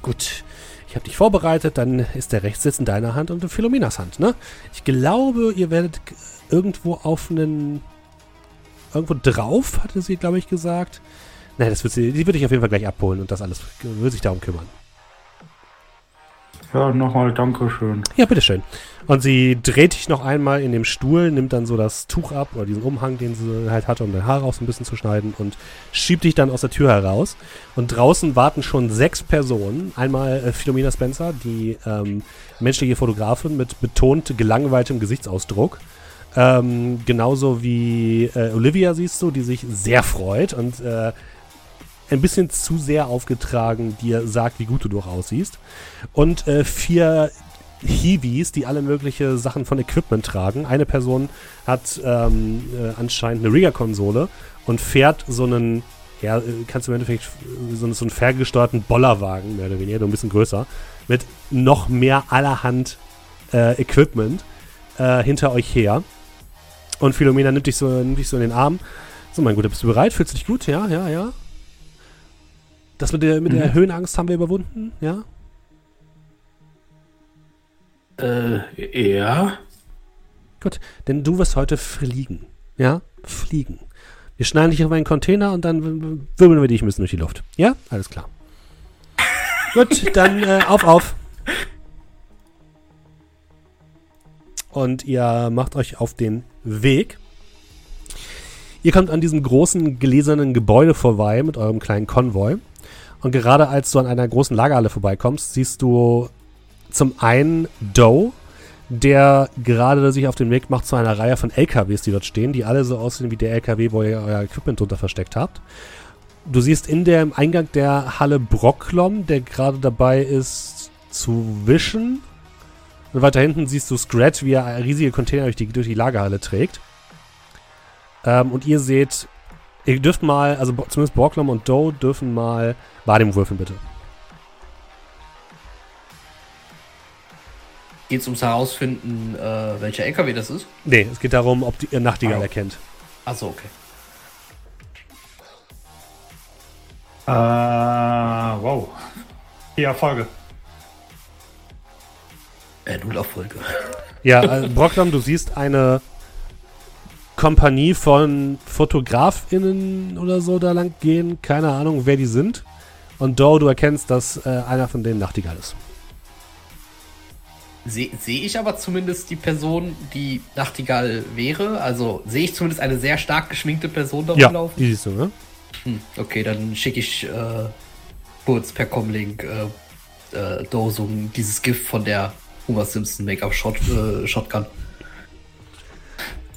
Gut. Ich habe dich vorbereitet, dann ist der Rechtssitz in deiner Hand und in Philomenas Hand, ne? Ich glaube, ihr werdet irgendwo auf einen. Irgendwo drauf, hatte sie, glaube ich, gesagt. Nein, das wird sie. Die würde ich auf jeden Fall gleich abholen und das alles würde sich darum kümmern. Ja, nochmal Dankeschön. Ja, bitteschön. Und sie dreht dich noch einmal in dem Stuhl, nimmt dann so das Tuch ab oder diesen Umhang, den sie halt hatte, um dein Haar raus ein bisschen zu schneiden und schiebt dich dann aus der Tür heraus. Und draußen warten schon sechs Personen. Einmal äh, Philomena Spencer, die ähm, menschliche Fotografin mit betont gelangweiltem Gesichtsausdruck. Ähm, genauso wie äh, Olivia siehst du, die sich sehr freut und äh, ein bisschen zu sehr aufgetragen dir sagt, wie gut du doch aussiehst. Und äh, vier Hiwis, die alle mögliche Sachen von Equipment tragen. Eine Person hat ähm, äh, anscheinend eine Rigger-Konsole und fährt so einen, ja, äh, kannst du im Endeffekt so, so einen ferngesteuerten Bollerwagen, mehr oder weniger, nur ein bisschen größer, mit noch mehr allerhand äh, Equipment äh, hinter euch her. Und Philomena nimmt dich so, nimmt dich so in den Arm. So, mein Guter, bist du bereit? Fühlst du dich gut? Ja, ja, ja. Das mit der, mit der mhm. Höhenangst haben wir überwunden, ja? Äh, ja. Gut, denn du wirst heute fliegen. Ja? Fliegen. Wir schneiden dich auf einen Container und dann wirbeln wir dich ein bisschen durch die Luft. Ja? Alles klar. <laughs> Gut, dann äh, auf, auf. Und ihr macht euch auf den Weg. Ihr kommt an diesem großen gläsernen Gebäude vorbei mit eurem kleinen Konvoi. Und gerade als du an einer großen Lagerhalle vorbeikommst, siehst du zum einen Doe, der gerade sich auf den Weg macht zu einer Reihe von LKWs, die dort stehen, die alle so aussehen wie der LKW, wo ihr euer Equipment drunter versteckt habt. Du siehst in dem Eingang der Halle Brocklom, der gerade dabei ist zu wischen. Und weiter hinten siehst du Scrat, wie er riesige Container durch die, durch die Lagerhalle trägt. Ähm, und ihr seht Ihr dürft mal, also zumindest Borglom und Doe dürfen mal Wahrnehmung würfeln, bitte. Geht es ums Herausfinden, äh, welcher LKW das ist? Nee, es geht darum, ob die, ihr Nachtigall oh. erkennt. Achso, okay. Äh, wow. Vier Erfolge. Äh, null Erfolge. Ja, also Brocklam, du siehst eine Kompanie von FotografInnen oder so da lang gehen. Keine Ahnung, wer die sind. Und Doe, du erkennst, dass äh, einer von denen Nachtigall ist. Sehe seh ich aber zumindest die Person, die Nachtigall wäre? Also sehe ich zumindest eine sehr stark geschminkte Person da ja, rumlaufen? die siehst du, ne? Hm, okay, dann schicke ich äh, kurz per Comlink äh, äh, so dieses Gift von der Homer Simpson Make-up-Shot, äh, Shotgun.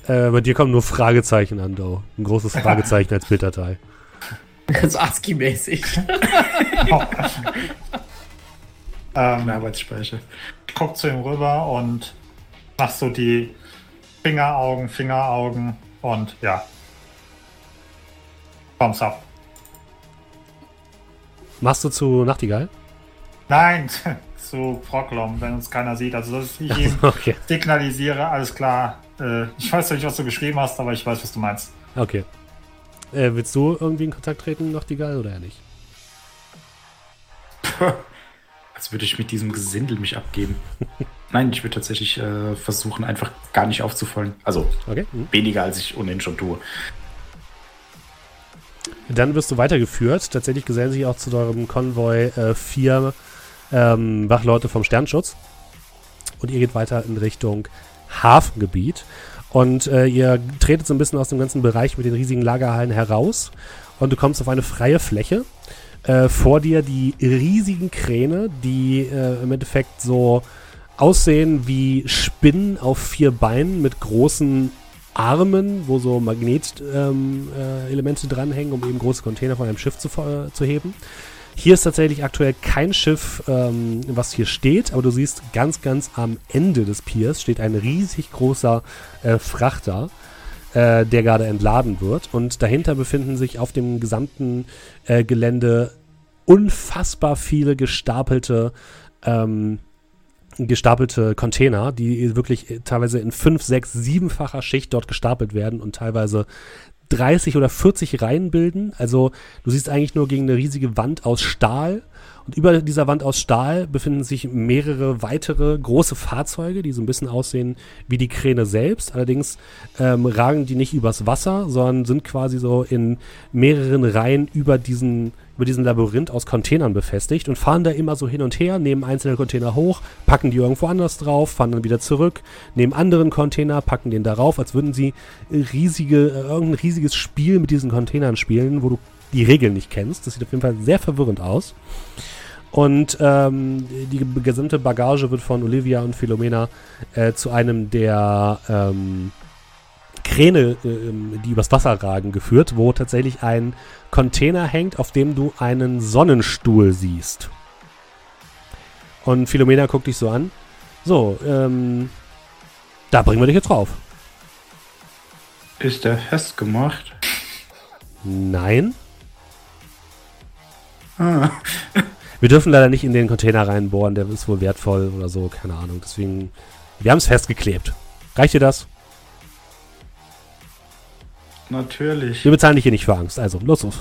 Äh, bei dir kommen nur Fragezeichen an, Doe. Ein großes Fragezeichen als Bilddatei. <laughs> Ganz ASCII-mäßig. <laughs> oh. ähm, Arbeitsspeicher. Guck zu ihm rüber und mach so die Fingeraugen, Fingeraugen und ja. Thumbs up. Machst du zu Nachtigall? Nein, <laughs> zu Froglom, wenn uns keiner sieht. Also, dass ich ihm okay. signalisiere, alles klar, äh, ich weiß nicht, was du geschrieben hast, aber ich weiß, was du meinst. Okay. Äh, willst du irgendwie in Kontakt treten, noch die Geil oder ja nicht? als würde ich mit diesem Gesindel mich abgeben. <laughs> Nein, ich würde tatsächlich äh, versuchen, einfach gar nicht aufzufallen. Also okay. mhm. weniger, als ich ohnehin schon tue. Dann wirst du weitergeführt. Tatsächlich gesellen sich auch zu eurem Konvoi äh, vier ähm, Wachleute vom Sternschutz. Und ihr geht weiter in Richtung Hafengebiet. Und äh, ihr tretet so ein bisschen aus dem ganzen Bereich mit den riesigen Lagerhallen heraus. Und du kommst auf eine freie Fläche. Äh, vor dir die riesigen Kräne, die äh, im Endeffekt so aussehen wie Spinnen auf vier Beinen mit großen Armen, wo so Magnetelemente ähm, äh, dranhängen, um eben große Container von einem Schiff zu, äh, zu heben. Hier ist tatsächlich aktuell kein Schiff, ähm, was hier steht, aber du siehst ganz, ganz am Ende des Piers steht ein riesig großer äh, Frachter, äh, der gerade entladen wird. Und dahinter befinden sich auf dem gesamten äh, Gelände unfassbar viele gestapelte ähm, gestapelte Container, die wirklich teilweise in fünf, sechs, siebenfacher Schicht dort gestapelt werden und teilweise 30 oder 40 Reihen bilden. Also du siehst eigentlich nur gegen eine riesige Wand aus Stahl. Und über dieser Wand aus Stahl befinden sich mehrere weitere große Fahrzeuge, die so ein bisschen aussehen wie die Kräne selbst. Allerdings ähm, ragen die nicht übers Wasser, sondern sind quasi so in mehreren Reihen über diesen über diesen Labyrinth aus Containern befestigt und fahren da immer so hin und her, nehmen einzelne Container hoch, packen die irgendwo anders drauf, fahren dann wieder zurück, nehmen anderen Container, packen den darauf, als würden sie riesige, äh, irgendein riesiges Spiel mit diesen Containern spielen, wo du die Regeln nicht kennst. Das sieht auf jeden Fall sehr verwirrend aus. Und ähm, die gesamte Bagage wird von Olivia und Philomena äh, zu einem der ähm, Kräne, äh, die übers Wasser ragen, geführt, wo tatsächlich ein Container hängt, auf dem du einen Sonnenstuhl siehst. Und Philomena guckt dich so an. So, ähm, da bringen wir dich jetzt drauf. Ist der festgemacht? Nein. Ah. <laughs> wir dürfen leider nicht in den Container reinbohren, der ist wohl wertvoll oder so, keine Ahnung. Deswegen, wir haben es festgeklebt. Reicht dir das? Natürlich. Wir bezahlen dich hier nicht für Angst. Also, los, los.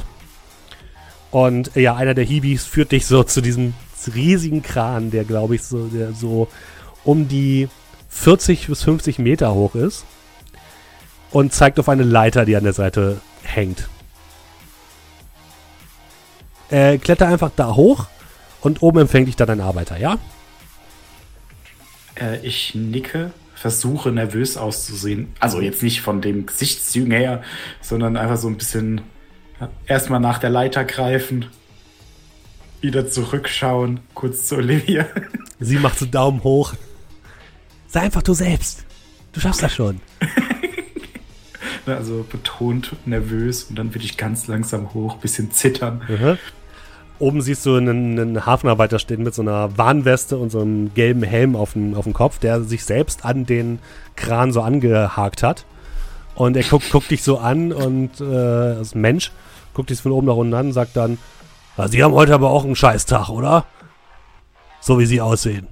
Und ja, einer der Hibis führt dich so <laughs> zu diesem riesigen Kran, der, glaube ich, so, der so um die 40 bis 50 Meter hoch ist. Und zeigt auf eine Leiter, die an der Seite hängt. Äh, kletter einfach da hoch und oben empfängt dich dann ein Arbeiter, ja? Äh, ich nicke versuche nervös auszusehen. Also jetzt nicht von dem Gesichtszügen her, sondern einfach so ein bisschen erstmal nach der Leiter greifen, wieder zurückschauen, kurz zu Olivia. <laughs> Sie macht so Daumen hoch. Sei einfach du selbst. Du schaffst das schon. <laughs> also betont nervös und dann würde ich ganz langsam hoch, bisschen zittern. Mhm. Oben siehst du einen, einen, Hafenarbeiter stehen mit so einer Warnweste und so einem gelben Helm auf dem, auf dem Kopf, der sich selbst an den Kran so angehakt hat. Und er guckt, guckt dich so an und äh, als Mensch guckt dich von oben nach unten an und sagt dann, Sie haben heute aber auch einen Scheißtag, oder? So wie Sie aussehen.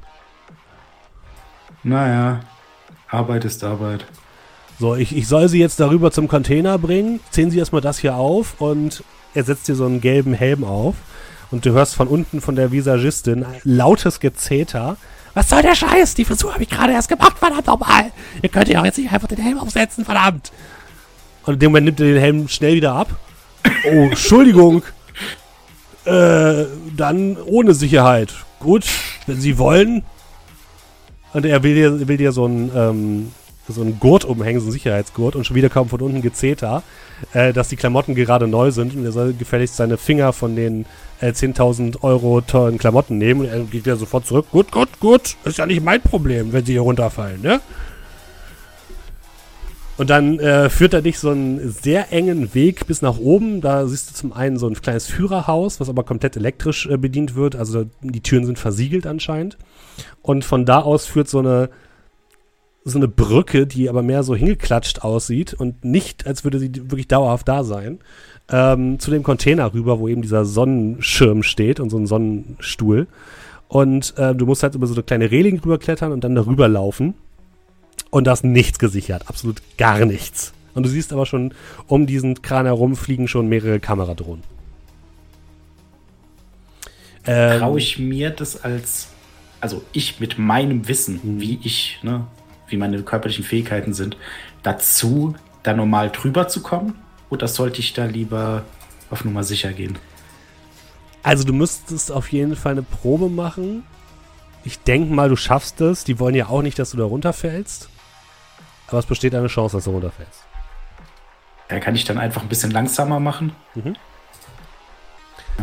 Naja, Arbeit ist Arbeit. So, ich, ich soll Sie jetzt darüber zum Container bringen. Ziehen Sie erstmal das hier auf und er setzt dir so einen gelben Helm auf und du hörst von unten von der Visagistin lautes Gezeter. Was soll der Scheiß? Die Frisur habe ich gerade erst gemacht, verdammt nochmal. Ihr könnt ja auch jetzt nicht einfach den Helm aufsetzen, verdammt. Und in dem Moment nimmt er den Helm schnell wieder ab. Oh, <laughs> Entschuldigung. Äh, dann ohne Sicherheit. Gut, wenn Sie wollen. Und er will dir, will dir so ein, ähm, so einen Gurt umhängen, so einen Sicherheitsgurt. Und schon wieder kommt von unten Gezeter, äh, dass die Klamotten gerade neu sind. Und er soll gefälligst seine Finger von den äh, 10.000 Euro teuren Klamotten nehmen. Und er geht wieder sofort zurück. Gut, gut, gut. Ist ja nicht mein Problem, wenn sie hier runterfallen, ne? Und dann äh, führt er dich so einen sehr engen Weg bis nach oben. Da siehst du zum einen so ein kleines Führerhaus, was aber komplett elektrisch äh, bedient wird. Also die Türen sind versiegelt anscheinend. Und von da aus führt so eine so eine Brücke, die aber mehr so hingeklatscht aussieht und nicht, als würde sie wirklich dauerhaft da sein ähm, zu dem Container rüber, wo eben dieser Sonnenschirm steht und so ein Sonnenstuhl. Und äh, du musst halt über so eine kleine Reling rüberklettern und dann darüber laufen. Und da ist nichts gesichert, absolut gar nichts. Und du siehst aber schon, um diesen Kran herum fliegen schon mehrere Kameradrohnen. ähm, traue ich mir das als, also ich mit meinem Wissen, mhm. wie ich, ne, wie meine körperlichen Fähigkeiten sind, dazu, da normal drüber zu kommen? Oder sollte ich da lieber auf Nummer sicher gehen? Also du müsstest auf jeden Fall eine Probe machen. Ich denke mal, du schaffst es. Die wollen ja auch nicht, dass du da runterfällst. Aber es besteht eine Chance, dass du runterfällst. Ja, kann ich dann einfach ein bisschen langsamer machen. Mhm.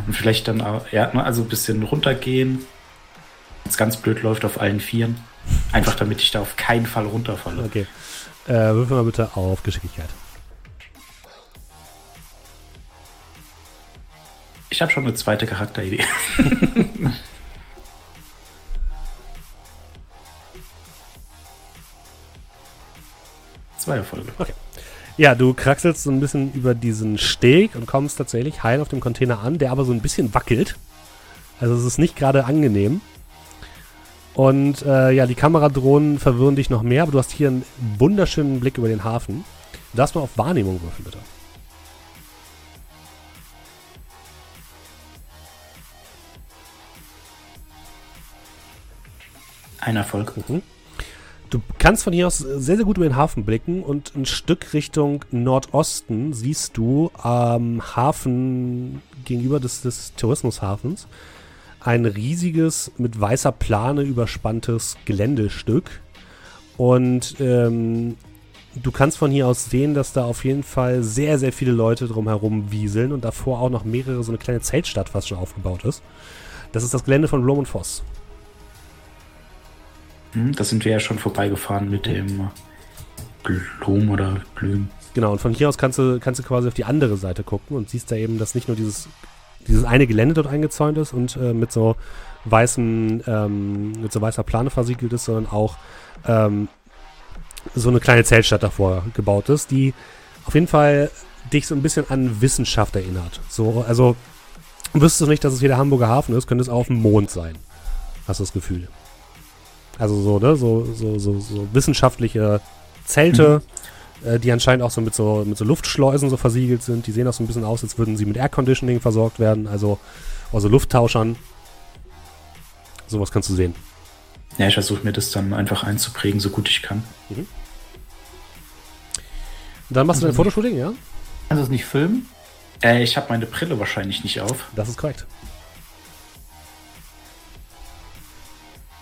Und vielleicht dann auch, ja, ne, also ein bisschen runtergehen. Wenn es ganz blöd läuft auf allen Vieren. Einfach damit ich da auf keinen Fall runterfalle. Okay. Äh, würfel mal bitte auf Geschicklichkeit. Ich habe schon eine zweite Charakteridee. <laughs> Zwei Erfolge. Okay. Ja, du kraxelst so ein bisschen über diesen Steg und kommst tatsächlich heil auf dem Container an, der aber so ein bisschen wackelt. Also es ist nicht gerade angenehm. Und äh, ja, die Kameradrohnen verwirren dich noch mehr, aber du hast hier einen wunderschönen Blick über den Hafen. Du darfst mal auf Wahrnehmung würfeln, bitte. Ein Erfolg. Mhm. Du kannst von hier aus sehr, sehr gut über den Hafen blicken und ein Stück Richtung Nordosten siehst du am Hafen gegenüber des, des Tourismushafens ein riesiges, mit weißer Plane überspanntes Geländestück. Und ähm, du kannst von hier aus sehen, dass da auf jeden Fall sehr, sehr viele Leute drumherum wieseln und davor auch noch mehrere, so eine kleine Zeltstadt fast schon aufgebaut ist. Das ist das Gelände von Blom und Voss. Hm, da sind wir ja schon vorbeigefahren mit dem Blum oder Blüm. Genau, und von hier aus kannst du, kannst du quasi auf die andere Seite gucken und siehst da eben, dass nicht nur dieses, dieses eine Gelände dort eingezäunt ist und äh, mit so weißen, ähm, mit so weißer Plane versiegelt ist, sondern auch ähm, so eine kleine Zeltstadt davor gebaut ist, die auf jeden Fall dich so ein bisschen an Wissenschaft erinnert. So, also wüsstest du nicht, dass es hier der Hamburger Hafen ist, könnte es auch auf dem Mond sein. Hast du das Gefühl? Also so, ne, so, so, so, so wissenschaftliche Zelte, mhm. Äh, die anscheinend auch so mit so mit so Luftschleusen so versiegelt sind. Die sehen auch so ein bisschen aus, als würden sie mit Air Conditioning versorgt werden, also also Lufttauschern. Sowas kannst du sehen. Ja, ich versuche mir das dann einfach einzuprägen, so gut ich kann. Mhm. Dann machst du dein also Fotoshooting, ja? Kannst du das nicht filmen? Äh, ich habe meine Brille wahrscheinlich nicht auf. Das ist korrekt.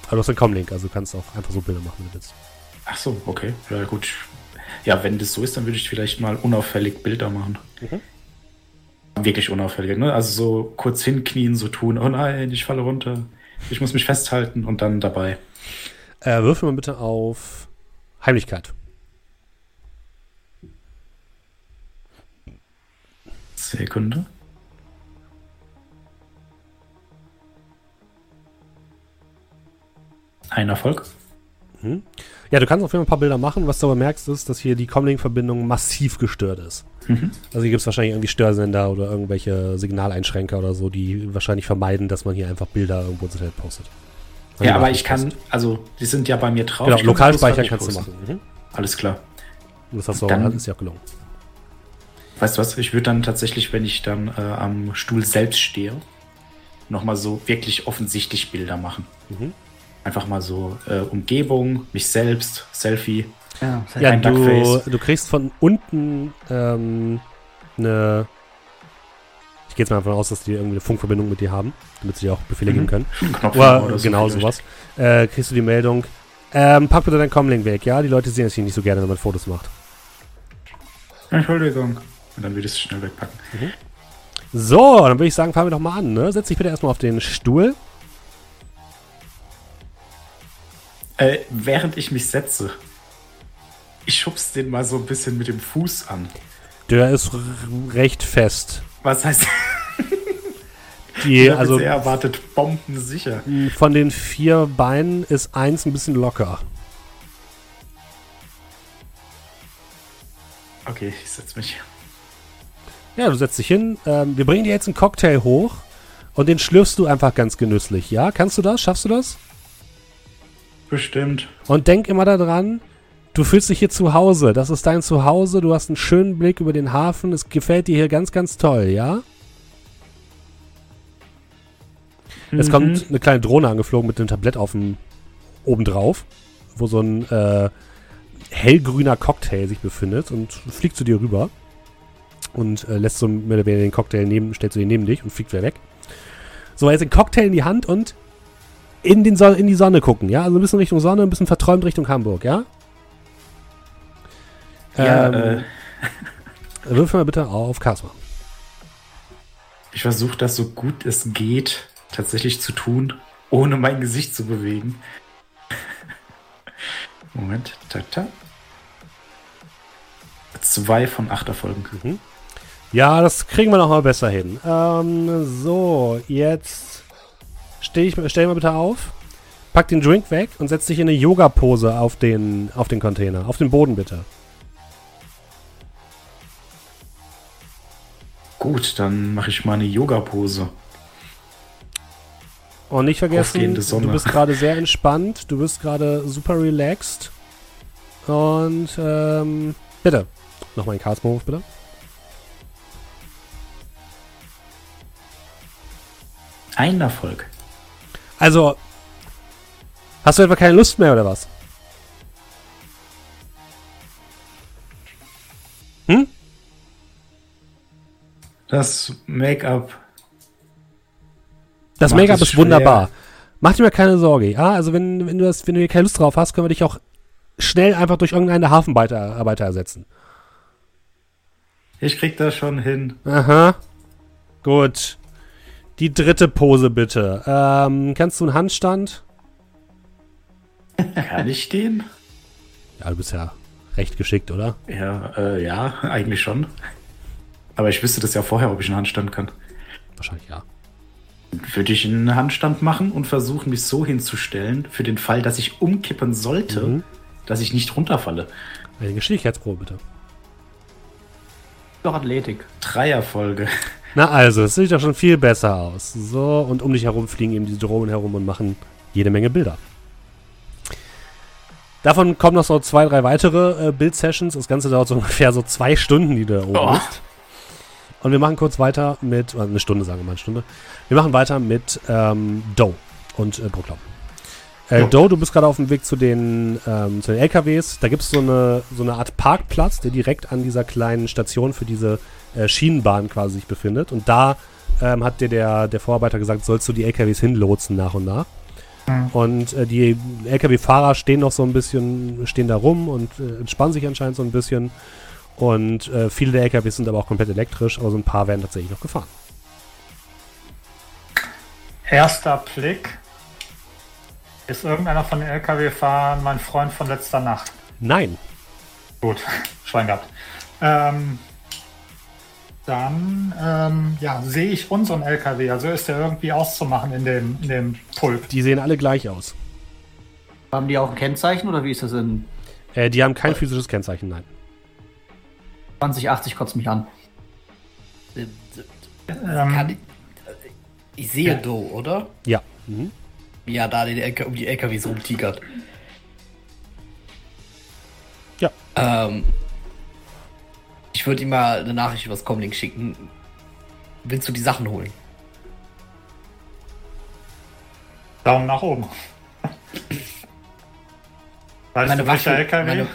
Aber du hast einen Comlink, also du kannst auch einfach so Bilder machen, wenn du willst. Ach so, okay. Ja, gut. Ja, wenn das so ist, dann würde ich vielleicht mal unauffällig Bilder machen. Mhm. Wirklich unauffällig, ne? Also so kurz hinknien, so tun, oh nein, ich falle runter. Ich muss mich festhalten und dann dabei. Äh, würfel mal bitte auf Heimlichkeit. Sekunde. Ein Erfolg. Mhm. Ja, du kannst auf jeden Fall ein paar Bilder machen. Was du aber merkst, ist, dass hier die Comlink-Verbindung massiv gestört ist. Mhm. Also hier gibt es wahrscheinlich irgendwie Störsender oder irgendwelche Signaleinschränker oder so, die wahrscheinlich vermeiden, dass man hier einfach Bilder irgendwo ins Internet postet. Also ja, aber ich kann, passt. also die sind ja bei mir drauf. Genau, lokal speichern kannst du machen. Mhm. Alles klar. Und das hast du dann, auch, ist ja auch gelungen. Weißt du was, ich würde dann tatsächlich, wenn ich dann äh, am Stuhl selbst stehe, nochmal so wirklich offensichtlich Bilder machen. Mhm. Einfach mal so äh, Umgebung, mich selbst, Selfie. Ja, ja du, du kriegst von unten ähm, eine. Ich gehe jetzt mal davon aus, dass die irgendwie eine Funkverbindung mit dir haben, damit sie dir auch Befehle mhm. geben können. Knopf oder, oder so genau sowas. Äh, kriegst du die Meldung. Ähm, pack bitte deinen Comlink weg, ja? Die Leute sehen es hier nicht so gerne, wenn man Fotos macht. Entschuldigung. Und dann würde ich es schnell wegpacken. Mhm. So, dann würde ich sagen, fangen wir doch mal an. Ne? Setz dich bitte erstmal auf den Stuhl. Äh, während ich mich setze, ich schub's den mal so ein bisschen mit dem Fuß an. Der ist recht fest. Was heißt? Die, <laughs> also sehr erwartet bombensicher. Von den vier Beinen ist eins ein bisschen locker. Okay, ich setz mich. Ja, du setzt dich hin. Ähm, wir bringen dir jetzt einen Cocktail hoch und den schlürfst du einfach ganz genüsslich. Ja, kannst du das? Schaffst du das? Bestimmt. Und denk immer daran, du fühlst dich hier zu Hause. Das ist dein Zuhause. Du hast einen schönen Blick über den Hafen. Es gefällt dir hier ganz, ganz toll, ja? Mhm. Es kommt eine kleine Drohne angeflogen mit einem Tablett auf dem obendrauf, wo so ein äh, hellgrüner Cocktail sich befindet und fliegt zu dir rüber und äh, lässt so mehr oder weniger den Cocktail neben, stellt du den neben dich und fliegt wieder weg. So, jetzt den Cocktail in die Hand und in, den Son in die Sonne gucken, ja? Also ein bisschen Richtung Sonne, ein bisschen verträumt Richtung Hamburg, ja? Ja, ähm, äh. <laughs> Würfel mal bitte auf Charisma. Ich versuche das so gut es geht tatsächlich zu tun, ohne mein Gesicht zu bewegen. <laughs> Moment, ta, ta. Zwei von acht Erfolgen. Mhm. Ja, das kriegen wir noch mal besser hin. Ähm, so, jetzt steh, ich, stell mal bitte auf. Pack den Drink weg und setz dich in eine Yoga-Pose auf den, auf den Container. Auf den Boden bitte. Gut, dann mache ich mal eine Yoga-Pose. Und nicht vergessen, du bist gerade sehr entspannt, du bist gerade super relaxed. Und ähm, bitte, nochmal ein Chaos-Move, bitte. Ein Erfolg. Also, hast du etwa keine Lust mehr oder was? Hm? Das Make-up. Das Make-up ist wunderbar. Mach dir mal keine Sorge. Ja, also wenn, wenn du das, wenn du hier keine Lust drauf hast, können wir dich auch schnell einfach durch irgendeine Hafenarbeiter ersetzen. Ich krieg das schon hin. Aha. Gut. Die dritte Pose bitte. Ähm, kannst du einen Handstand? Kann ich den? Ja, du bist ja recht geschickt, oder? Ja, äh, ja, eigentlich schon. Aber ich wüsste das ja vorher, ob ich einen Handstand kann. Wahrscheinlich ja. Würde ich einen Handstand machen und versuchen, mich so hinzustellen, für den Fall, dass ich umkippen sollte, mhm. dass ich nicht runterfalle. Eine Geschicklichkeitsprobe, bitte. Doch Athletik. Dreierfolge. Na also, das sieht doch schon viel besser aus. So, und um dich herum fliegen eben diese Drohnen herum und machen jede Menge Bilder. Davon kommen noch so zwei, drei weitere äh, Bild-Sessions. Das Ganze dauert so <laughs> ungefähr so zwei Stunden, die du da oben oh. bist. Und wir machen kurz weiter mit, eine Stunde sagen wir mal, eine Stunde. Wir machen weiter mit ähm, Doe und äh, Brooklyn. Äh, Doe, du bist gerade auf dem Weg zu den, ähm, zu den LKWs. Da gibt es so eine, so eine Art Parkplatz, der direkt an dieser kleinen Station für diese äh, Schienenbahn quasi sich befindet. Und da ähm, hat dir der, der Vorarbeiter gesagt, sollst du die LKWs hinlotsen nach und nach. Mhm. Und äh, die LKW-Fahrer stehen noch so ein bisschen, stehen da rum und äh, entspannen sich anscheinend so ein bisschen. Und äh, viele der LKWs sind aber auch komplett elektrisch, aber so ein paar werden tatsächlich noch gefahren. Erster Blick. Ist irgendeiner von den LKW-Fahrern mein Freund von letzter Nacht? Nein. Gut, <laughs> Schwein gehabt. Ähm, dann ähm, ja, sehe ich unseren LKW. Also ist der irgendwie auszumachen in dem, in dem Pulk. Die sehen alle gleich aus. Haben die auch ein Kennzeichen oder wie ist das in? Äh, die haben kein physisches Kennzeichen, nein. 2080 kotzt mich an. Ähm, ich, ich, sehe ja. Do, oder? Ja. Mhm. Ja, da den LK, um die LKWs rumtigert. Ja. Ähm, ich würde ihm mal eine Nachricht übers Comlink schicken. Willst du die Sachen holen? Daumen nach oben. Weißt meine Waffe, LKW? Meine,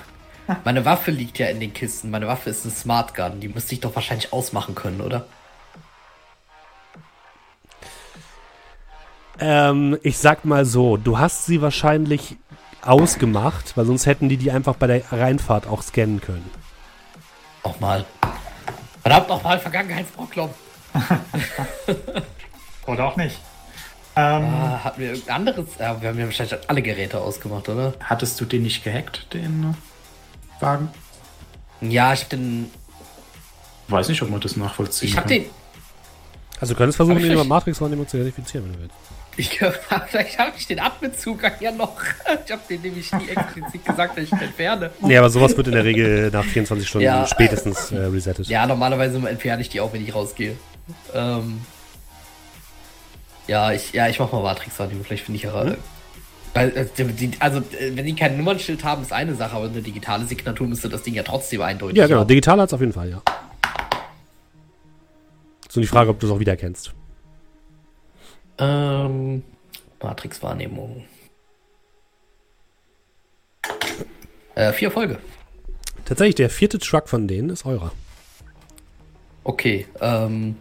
meine Waffe liegt ja in den Kisten. Meine Waffe ist ein Smart Gun. Die müsste ich doch wahrscheinlich ausmachen können, oder? Ähm, ich sag mal so, du hast sie wahrscheinlich ausgemacht, weil sonst hätten die die einfach bei der Reinfahrt auch scannen können. Auch mal. Verdammt nochmal, Vergangenheitsproklom. <laughs> oder auch nicht. Ähm, ah, hatten wir irgendein anderes? Ja, wir haben ja wahrscheinlich alle Geräte ausgemacht, oder? Hattest du den nicht gehackt, den Wagen? Ja, ich hab den. Weiß nicht, ob man das nachvollziehen ich hab kann. Den, also du könntest versuchen, den über Matrix-Wahrnehmung zu identifizieren, wenn du willst. Ich, <laughs> vielleicht habe ich den Abmitzugang ja noch. Ich habe den nämlich nie explizit gesagt, dass ich ihn entferne. Nee, aber sowas wird in der Regel nach 24 Stunden ja, spätestens äh, resettet. Ja, normalerweise entferne ich die auch, wenn ich rausgehe. Ähm, ja, ich, ja, ich mach mal Matrix-Wahrnehmung. Vielleicht finde ich ja. Hm? Weil, äh, also, äh, wenn die kein Nummernschild haben, ist eine Sache, aber eine digitale Signatur müsste das Ding ja trotzdem eindeutig Ja, genau. Haben. Digital hat es auf jeden Fall, ja. So die Frage, ob du es auch wiedererkennst. Ähm, Matrix-Wahrnehmung. Äh, vier Folge. Tatsächlich, der vierte Truck von denen ist eurer. Okay, ähm,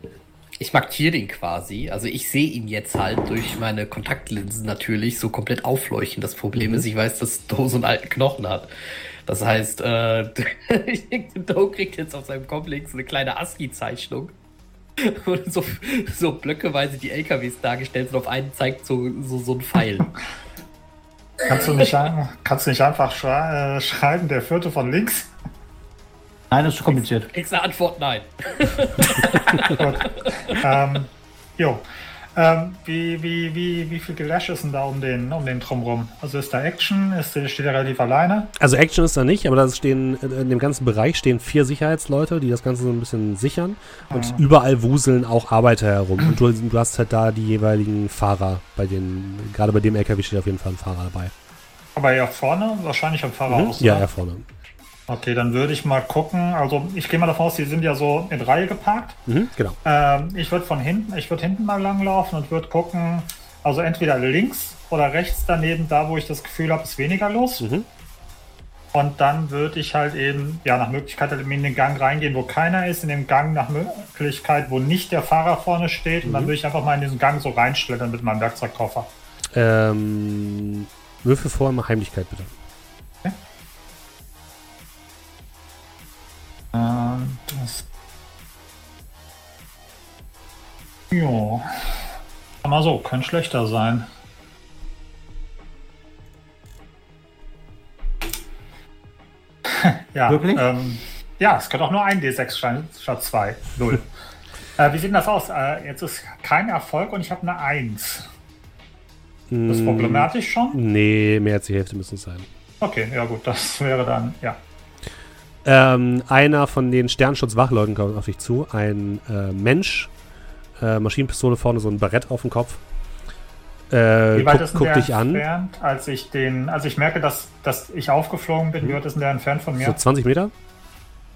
ich markiere den quasi. Also ich sehe ihn jetzt halt durch meine Kontaktlinsen natürlich so komplett aufleuchten. Das Problem mhm. ist, ich weiß, dass Do so einen alten Knochen hat. Das heißt, äh, <laughs> Do kriegt jetzt auf seinem Komplex eine kleine ASCII-Zeichnung. <laughs> Und so, so blöckeweise die LKWs dargestellt sind. Auf einen zeigt so, so, so ein Pfeil. Kannst du nicht, kannst du nicht einfach schrei äh, schreiben, der vierte von links? Nein, das ist zu kompliziert. Extra Antwort, nein. <laughs> Gut. Ähm, jo. Ähm, wie, wie, wie, wie viel Gelash ist denn da um den, um den drumrum? Also ist da Action? Ist, steht er relativ alleine? Also Action ist da nicht, aber da stehen in dem ganzen Bereich stehen vier Sicherheitsleute, die das Ganze so ein bisschen sichern. Und ah. überall wuseln auch Arbeiter herum. Und du, du, hast halt da die jeweiligen Fahrer bei den, gerade bei dem LKW steht auf jeden Fall ein Fahrer dabei. Aber ja vorne, wahrscheinlich am Fahrerhaus. Mhm. Ja, ja vorne. Okay, dann würde ich mal gucken. Also ich gehe mal davon aus, die sind ja so in Reihe geparkt. Mhm, genau. Ähm, ich würde von hinten, ich würde hinten mal langlaufen und würde gucken, also entweder links oder rechts daneben, da wo ich das Gefühl habe, ist weniger los. Mhm. Und dann würde ich halt eben, ja, nach Möglichkeit halt in den Gang reingehen, wo keiner ist, in den Gang nach Möglichkeit, wo nicht der Fahrer vorne steht. Mhm. Und dann mhm. würde ich einfach mal in diesen Gang so reinschlittern mit meinem Werkzeugkoffer. Ähm, Würfel vor mal Heimlichkeit bitte. Das. Ja. Mal so, könnte schlechter sein. <laughs> ja, Wirklich? Ähm, ja, es könnte auch nur ein D6 sein, statt zwei. Null. <laughs> äh, wie sieht das aus? Äh, jetzt ist kein Erfolg und ich habe eine 1. Das ist mm, problematisch schon? Nee, mehr als die Hälfte müssen es sein. Okay, ja gut, das wäre dann, ja. Ähm, einer von den Sternschutzwachleuten kommt auf dich zu. Ein äh, Mensch, äh, Maschinenpistole vorne, so ein Barett auf dem Kopf. Äh, wie weit guck, ist guck dich an. entfernt, als ich den, also ich merke, dass, dass ich aufgeflogen bin. Mhm. Wie weit ist denn der entfernt von mir? So 20 Meter.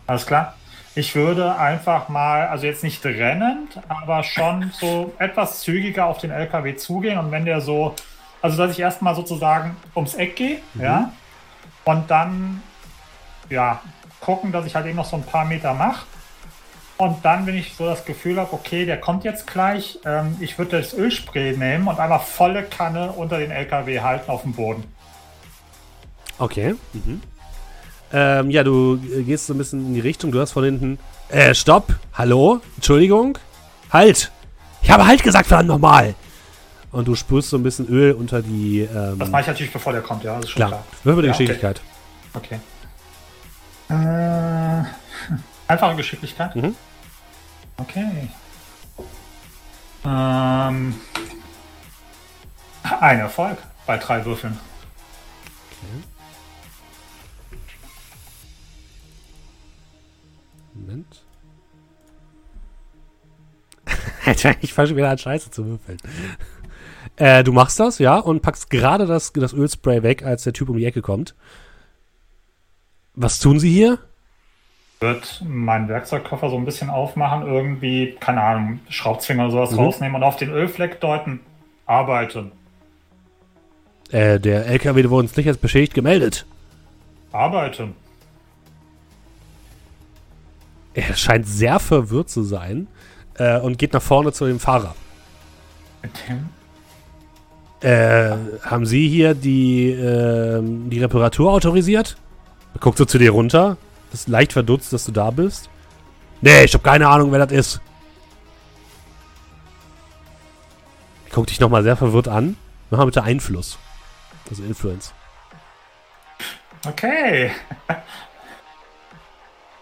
Alles klar. Ich würde einfach mal, also jetzt nicht rennend, aber schon so etwas zügiger auf den LKW zugehen und wenn der so, also dass ich erstmal sozusagen ums Eck gehe, mhm. ja, und dann, ja, gucken, dass ich halt eben noch so ein paar Meter mache. Und dann, wenn ich so das Gefühl habe, okay, der kommt jetzt gleich, ähm, ich würde das Ölspray nehmen und einfach volle Kanne unter den LKW halten auf dem Boden. Okay. Mhm. Ähm, ja, du gehst so ein bisschen in die Richtung. Du hast von hinten. Äh, stopp! Hallo? Entschuldigung? Halt! Ich habe halt gesagt, verdammt nochmal! Und du spürst so ein bisschen Öl unter die. Ähm, das mache ich natürlich, bevor der kommt, ja. Das ist schon klar. klar. Würfel die ja, Geschicklichkeit. Okay. okay. Äh, einfache Geschicklichkeit. Mhm. Okay. Ähm, ein Erfolg bei drei Würfeln. Okay. Moment. <laughs> Ich fange schon wieder an Scheiße zu würfeln. Äh, du machst das, ja, und packst gerade das, das Ölspray weg, als der Typ um die Ecke kommt. Was tun Sie hier? Wird meinen Werkzeugkoffer so ein bisschen aufmachen, irgendwie, keine Ahnung, Schraubzwinger oder sowas mhm. rausnehmen und auf den Ölfleck deuten. Arbeiten. Äh, der LKW wurde uns nicht als beschädigt gemeldet. Arbeiten. Er scheint sehr verwirrt zu sein äh, und geht nach vorne zu dem Fahrer. Mit dem? Äh, haben Sie hier die, äh, die Reparatur autorisiert? Guckt so zu dir runter. Ist leicht verdutzt, dass du da bist. Nee, ich habe keine Ahnung, wer das ist. Guck dich nochmal sehr verwirrt an. Mach mal bitte Einfluss. Also Influence. Okay. <laughs>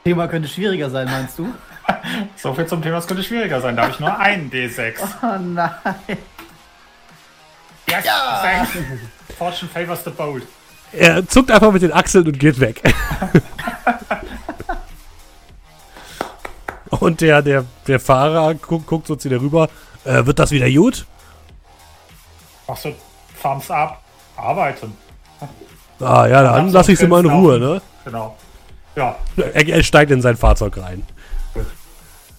Thema könnte schwieriger sein, meinst du? <laughs> so viel zum Thema, es könnte schwieriger sein. Da habe ich nur einen D6. <laughs> Oh nein. Yes, ja. Fortune favors the bold. Er zuckt einfach mit den Achseln und geht weg. <laughs> und der, der, der Fahrer guckt, guckt so zu dir rüber. Äh, wird das wieder gut? Machst du Thumbs up, arbeiten. Ah, ja, dann lass ich sie mal in Ruhe, ne? Genau. Ja. Er, er, steigt in sein Fahrzeug rein.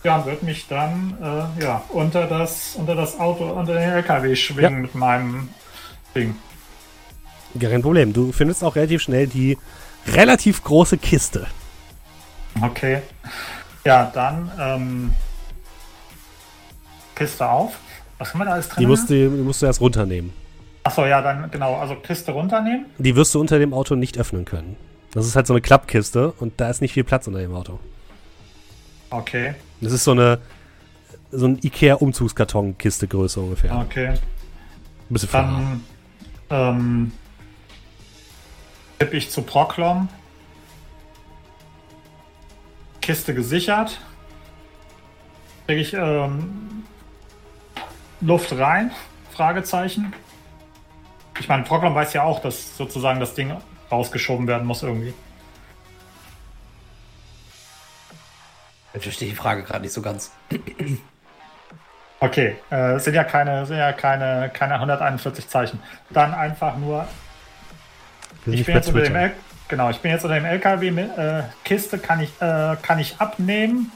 Ja, würde mich dann äh, ja, unter, das, unter das Auto, unter den LKW schwingen ja. mit meinem Ding. Kein Problem. Du findest auch relativ schnell die relativ große Kiste. Okay. Ja, dann ähm, Kiste auf. Was haben wir da alles drin? Die musst du, die musst du erst runternehmen. Achso, ja, dann genau. Also Kiste runternehmen. Die wirst du unter dem Auto nicht öffnen können. Das ist halt so eine Klappkiste und da ist nicht viel Platz unter dem Auto. Okay. Das ist so eine so ein Ikea-Umzugskarton-Kiste Größe ungefähr. Okay. Ein bisschen Dann ähm, tippe ich zu Proklom. Kiste gesichert. Kriege ich ähm, Luft rein? Fragezeichen. Ich meine, Proklom weiß ja auch, dass sozusagen das Ding rausgeschoben werden muss irgendwie. Ich verstehe die Frage gerade nicht so ganz. Okay, äh, sind ja keine, sind ja keine, keine 141 Zeichen. Dann einfach nur. Ich bin jetzt unter dem L genau, ich bin jetzt unter dem LKW äh, Kiste kann ich äh, kann ich abnehmen.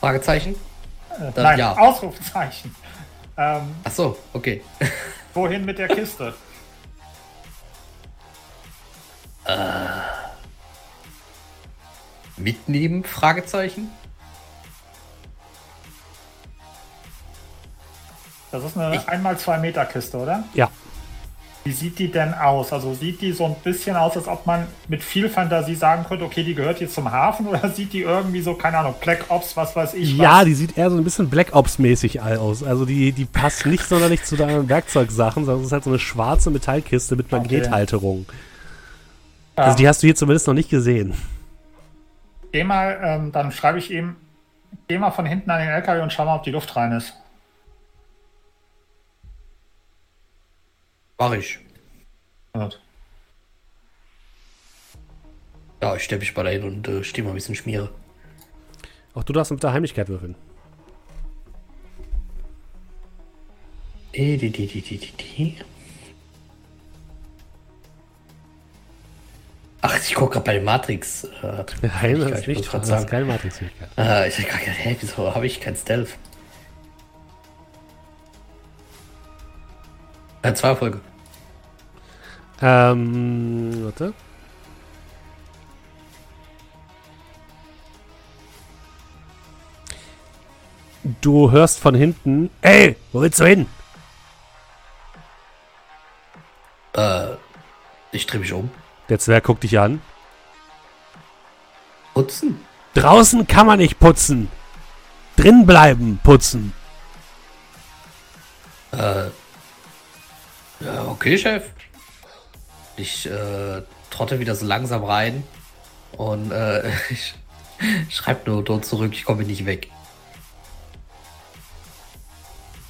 Fragezeichen? Äh, nein, ja. Ausrufezeichen. Ähm, Ach so, okay. <laughs> wohin mit der Kiste? äh, mitnehmen? Fragezeichen? Das ist eine ich 1x2 Meter Kiste, oder? Ja. Wie sieht die denn aus? Also sieht die so ein bisschen aus, als ob man mit viel Fantasie sagen könnte, okay, die gehört jetzt zum Hafen <laughs> oder sieht die irgendwie so, keine Ahnung, Black Ops, was weiß ich? Ja, was? die sieht eher so ein bisschen Black Ops-mäßig aus. Also die, die passt nicht sonderlich zu deinen Werkzeugsachen, sondern es ist halt so eine schwarze Metallkiste mit Magnethalterung. Okay. Also die hast du hier zumindest noch nicht gesehen. Geh mal, ähm, dann schreibe ich ihm, geh mal von hinten an den LKW und schau mal, ob die Luft rein ist. Mach ich. Gut. Ja, ich stelle mich mal dahin und äh, stehe mal ein bisschen schmiere. Auch du darfst mit der Heimlichkeit würfeln. Die, die, die, die, die, die. Ach, ich gucke gerade bei den Matrix. Äh, Nein, das ist nicht. Das ist keine Matrix-Fähigkeit. Äh, ich habe gerade gedacht, hä, wieso habe ich kein Stealth? Äh, zwei Erfolge. Ähm, warte. Du hörst von hinten, ey, wo willst du hin? Äh, ich drehe mich um. Der Zwerg guckt dich an. Putzen? Draußen kann man nicht putzen. Drin bleiben, putzen. Äh, ja, okay, Chef. Ich äh, trotte wieder so langsam rein und äh, <laughs> ich schreibe nur dort zurück, ich komme nicht weg.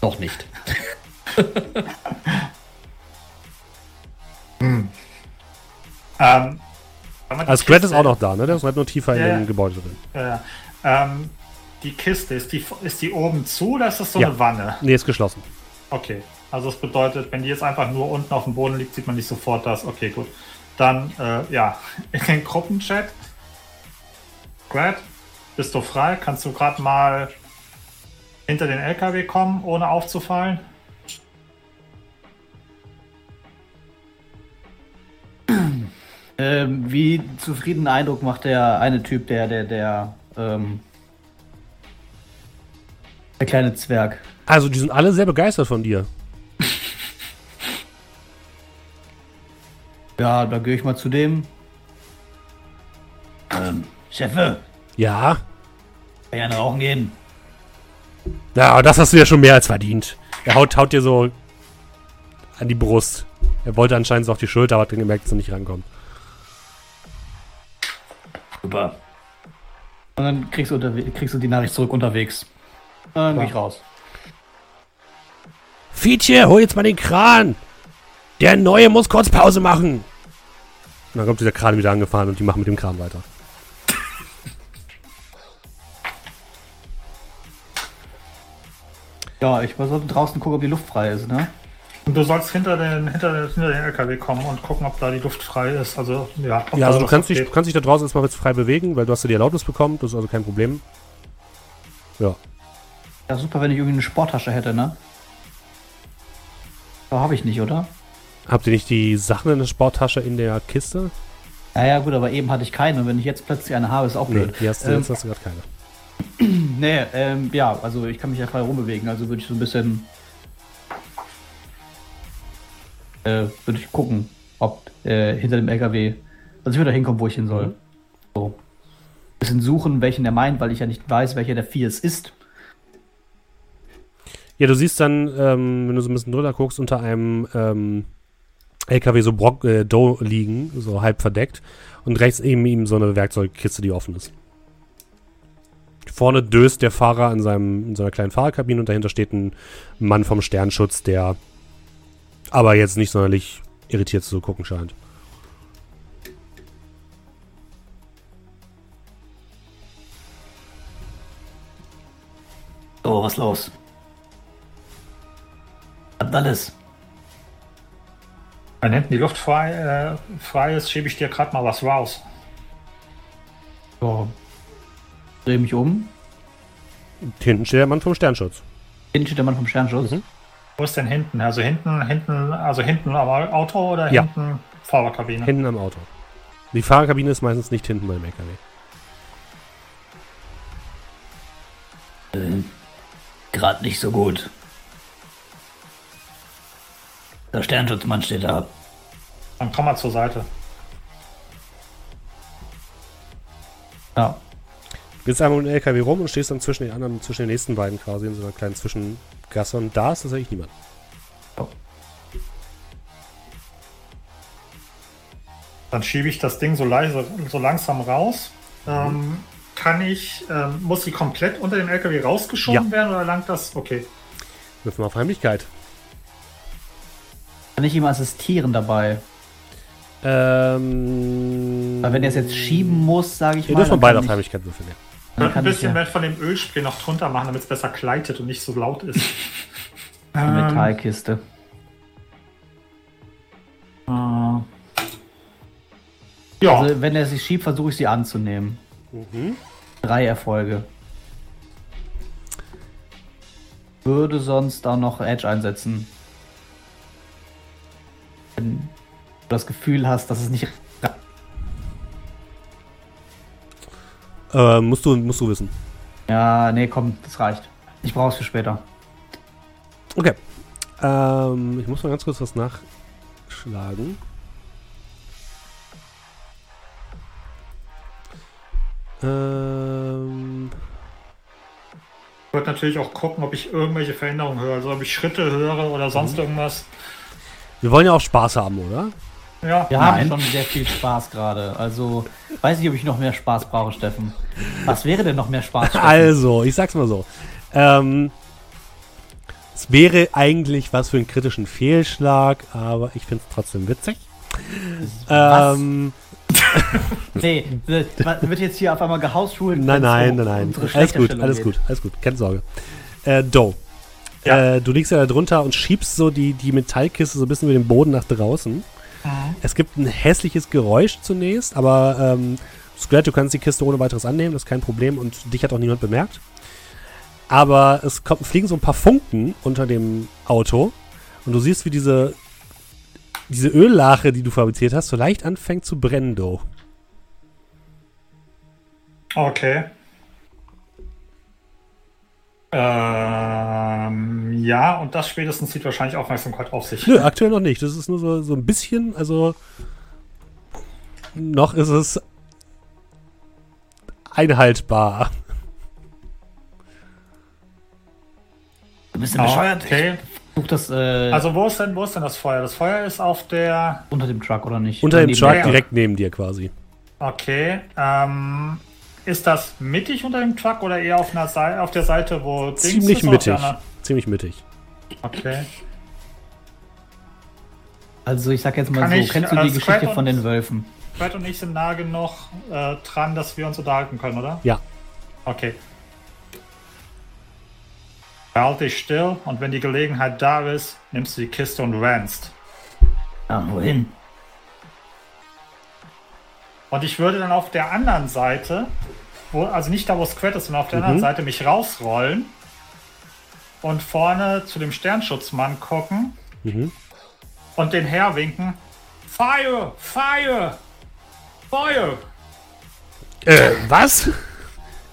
Noch nicht. <laughs> hm. ähm, also Scrat ist auch noch da, ne? Der ist halt nur tiefer ja, in dem Gebäude drin. Ja, ähm, die Kiste, ist die, ist die oben zu oder ist das so ja. eine Wanne? Nee, ist geschlossen. Okay. Also das bedeutet, wenn die jetzt einfach nur unten auf dem Boden liegt, sieht man nicht sofort das. Okay, gut. Dann, äh, ja, <laughs> in den Gruppenchat. Grad, bist du frei? Kannst du gerade mal hinter den LKW kommen, ohne aufzufallen? <clears throat> Ähm, wie zufriedenen Eindruck macht der eine Typ, der, der, der, ähm, der kleine Zwerg? Also, die sind alle sehr begeistert von dir. Ja, da gehe ich mal zu dem. Ähm, Chefe. Ja. Kann ja rauchen gehen. Ja, das hast du ja schon mehr als verdient. Er haut, haut dir so an die Brust. Er wollte anscheinend so auf die Schulter, aber hat gemerkt, dass er nicht rankommt. Super. Und dann kriegst du, kriegst du die Nachricht zurück unterwegs. Dann ja. geh ich raus. Fietje, hol jetzt mal den Kran! Der Neue muss kurz Pause machen. Und dann kommt dieser Kran wieder angefahren und die machen mit dem Kran weiter. Ja, ich sollte draußen gucken, ob die Luft frei ist, ne? Und du sollst hinter den, hinter, hinter den LKW kommen und gucken, ob da die Luft frei ist. Also, ja. Ja, also du kannst, dich, du kannst dich da draußen erstmal jetzt frei bewegen, weil du hast ja die Erlaubnis bekommen. Das ist also kein Problem. Ja. Ja, super, wenn ich irgendwie eine Sporttasche hätte, ne? Aber habe ich nicht, oder? Habt ihr nicht die Sachen in der Sporttasche in der Kiste? Ja, ja, gut, aber eben hatte ich keine. Und wenn ich jetzt plötzlich eine habe, ist auch blöd. Nee, die hast du, ähm, jetzt hast du gerade keine. <clears throat> nee, ähm, ja, also ich kann mich ja frei rumbewegen, also würde ich so ein bisschen. Äh, würde ich gucken, ob äh, hinter dem LKW. Also ich würde da hinkommen, wo ich hin soll. Mhm. So. Ein bisschen suchen, welchen der meint, weil ich ja nicht weiß, welcher der vier es ist. Ja, du siehst dann, ähm, wenn du so ein bisschen drüber guckst, unter einem ähm, LKW so Brock, äh, Dough liegen, so halb verdeckt. Und rechts neben ihm so eine Werkzeugkiste, die offen ist. Vorne döst der Fahrer in, seinem, in seiner kleinen Fahrerkabine und dahinter steht ein Mann vom Sternschutz, der aber jetzt nicht sonderlich irritiert zu gucken scheint. Oh, was los? Was alles? Wenn hinten die Luft frei, äh, frei ist, schiebe ich dir gerade mal was raus. So. Dreh mich um. Hinten steht der Mann vom Sternschutz. Hinten steht der Mann vom Sternschutz. Mhm. Wo ist denn hinten? Also hinten, hinten, also hinten am Auto oder ja. hinten Fahrerkabine? Hinten am Auto. Die Fahrerkabine ist meistens nicht hinten beim LKW. Äh, Gerade nicht so gut. Der Sternschutzmann steht da. Dann komm mal zur Seite. Ja. Du gehst einmal um den LKW rum und stehst dann zwischen den anderen, zwischen den nächsten beiden quasi in so einer kleinen Zwischengasse und da ist tatsächlich niemand. Oh. Dann schiebe ich das Ding so leise, so langsam raus. Mhm. Ähm, kann ich, ähm, muss sie komplett unter dem LKW rausgeschoben ja. werden oder langt das? Okay. Wirf mal auf Heimlichkeit. Kann ich ihm assistieren dabei? Ähm, Weil wenn er es jetzt schieben muss, sage ich mal. Ihr dürft beide auf Heimlichkeit würfeln, ja. Dann ein bisschen ja. von dem Ölspray noch drunter machen, damit es besser gleitet und nicht so laut ist. <laughs> Eine Metallkiste. Uh, ja. Also wenn er sich schiebt, versuche ich sie anzunehmen. Mhm. Drei Erfolge. Würde sonst auch noch Edge einsetzen wenn du das Gefühl hast, dass es nicht. Äh, musst, du, musst du wissen. Ja, nee, komm, das reicht. Ich brauche es für später. Okay. Ähm, ich muss mal ganz kurz was nachschlagen. Ähm. Ich wollte natürlich auch gucken, ob ich irgendwelche Veränderungen höre. Also ob ich Schritte höre oder sonst mhm. irgendwas. Wir wollen ja auch Spaß haben, oder? Ja, wir Nein. haben schon sehr viel Spaß gerade. Also, weiß nicht, ob ich noch mehr Spaß brauche, Steffen. Was wäre denn noch mehr Spaß? Steffen? Also, ich sag's mal so. Ähm, es wäre eigentlich was für einen kritischen Fehlschlag, aber ich finde es trotzdem witzig. Was? Ähm, <laughs> nee, wird jetzt hier auf einmal gehausschult. Nein, nein, nein, nein. Alles gut, alles geht. gut, alles gut. Keine Sorge. Äh, Doe. Ja. Äh, du liegst ja da drunter und schiebst so die, die Metallkiste so ein bisschen über den Boden nach draußen. Mhm. Es gibt ein hässliches Geräusch zunächst, aber ähm, Squared, du kannst die Kiste ohne weiteres annehmen, das ist kein Problem und dich hat auch niemand bemerkt. Aber es kommt, fliegen so ein paar Funken unter dem Auto und du siehst, wie diese, diese Öllache, die du fabriziert hast, so leicht anfängt zu brennen, do. Okay. Ähm, ja, und das spätestens zieht wahrscheinlich Aufmerksamkeit auf sich. Nö, aktuell noch nicht. Das ist nur so, so ein bisschen, also noch ist es einhaltbar. Du bist ja bescheuert. Okay. Das, äh also wo ist, denn, wo ist denn das Feuer? Das Feuer ist auf der... Unter dem Truck, oder nicht? Unter dem Truck, direkt neben dir quasi. Okay. Ähm, ist das mittig unter dem Truck oder eher auf, einer auf der Seite, wo Ziemlich mittig. Ziemlich mittig. Okay. Also ich sag jetzt mal Kann so, ich, kennst du die äh, Geschichte von den Wölfen? Fred und ich sind nah genug äh, dran, dass wir uns unterhalten können, oder? Ja. Okay. Halt dich still und wenn die Gelegenheit da ist, nimmst du die Kiste und rennst. Ja, wohin? Und ich würde dann auf der anderen Seite, wo, also nicht da, wo Squat ist, sondern auf der mhm. anderen Seite mich rausrollen und vorne zu dem Sternschutzmann gucken mhm. und den herwinken. Fire! Fire! Fire! Äh, was?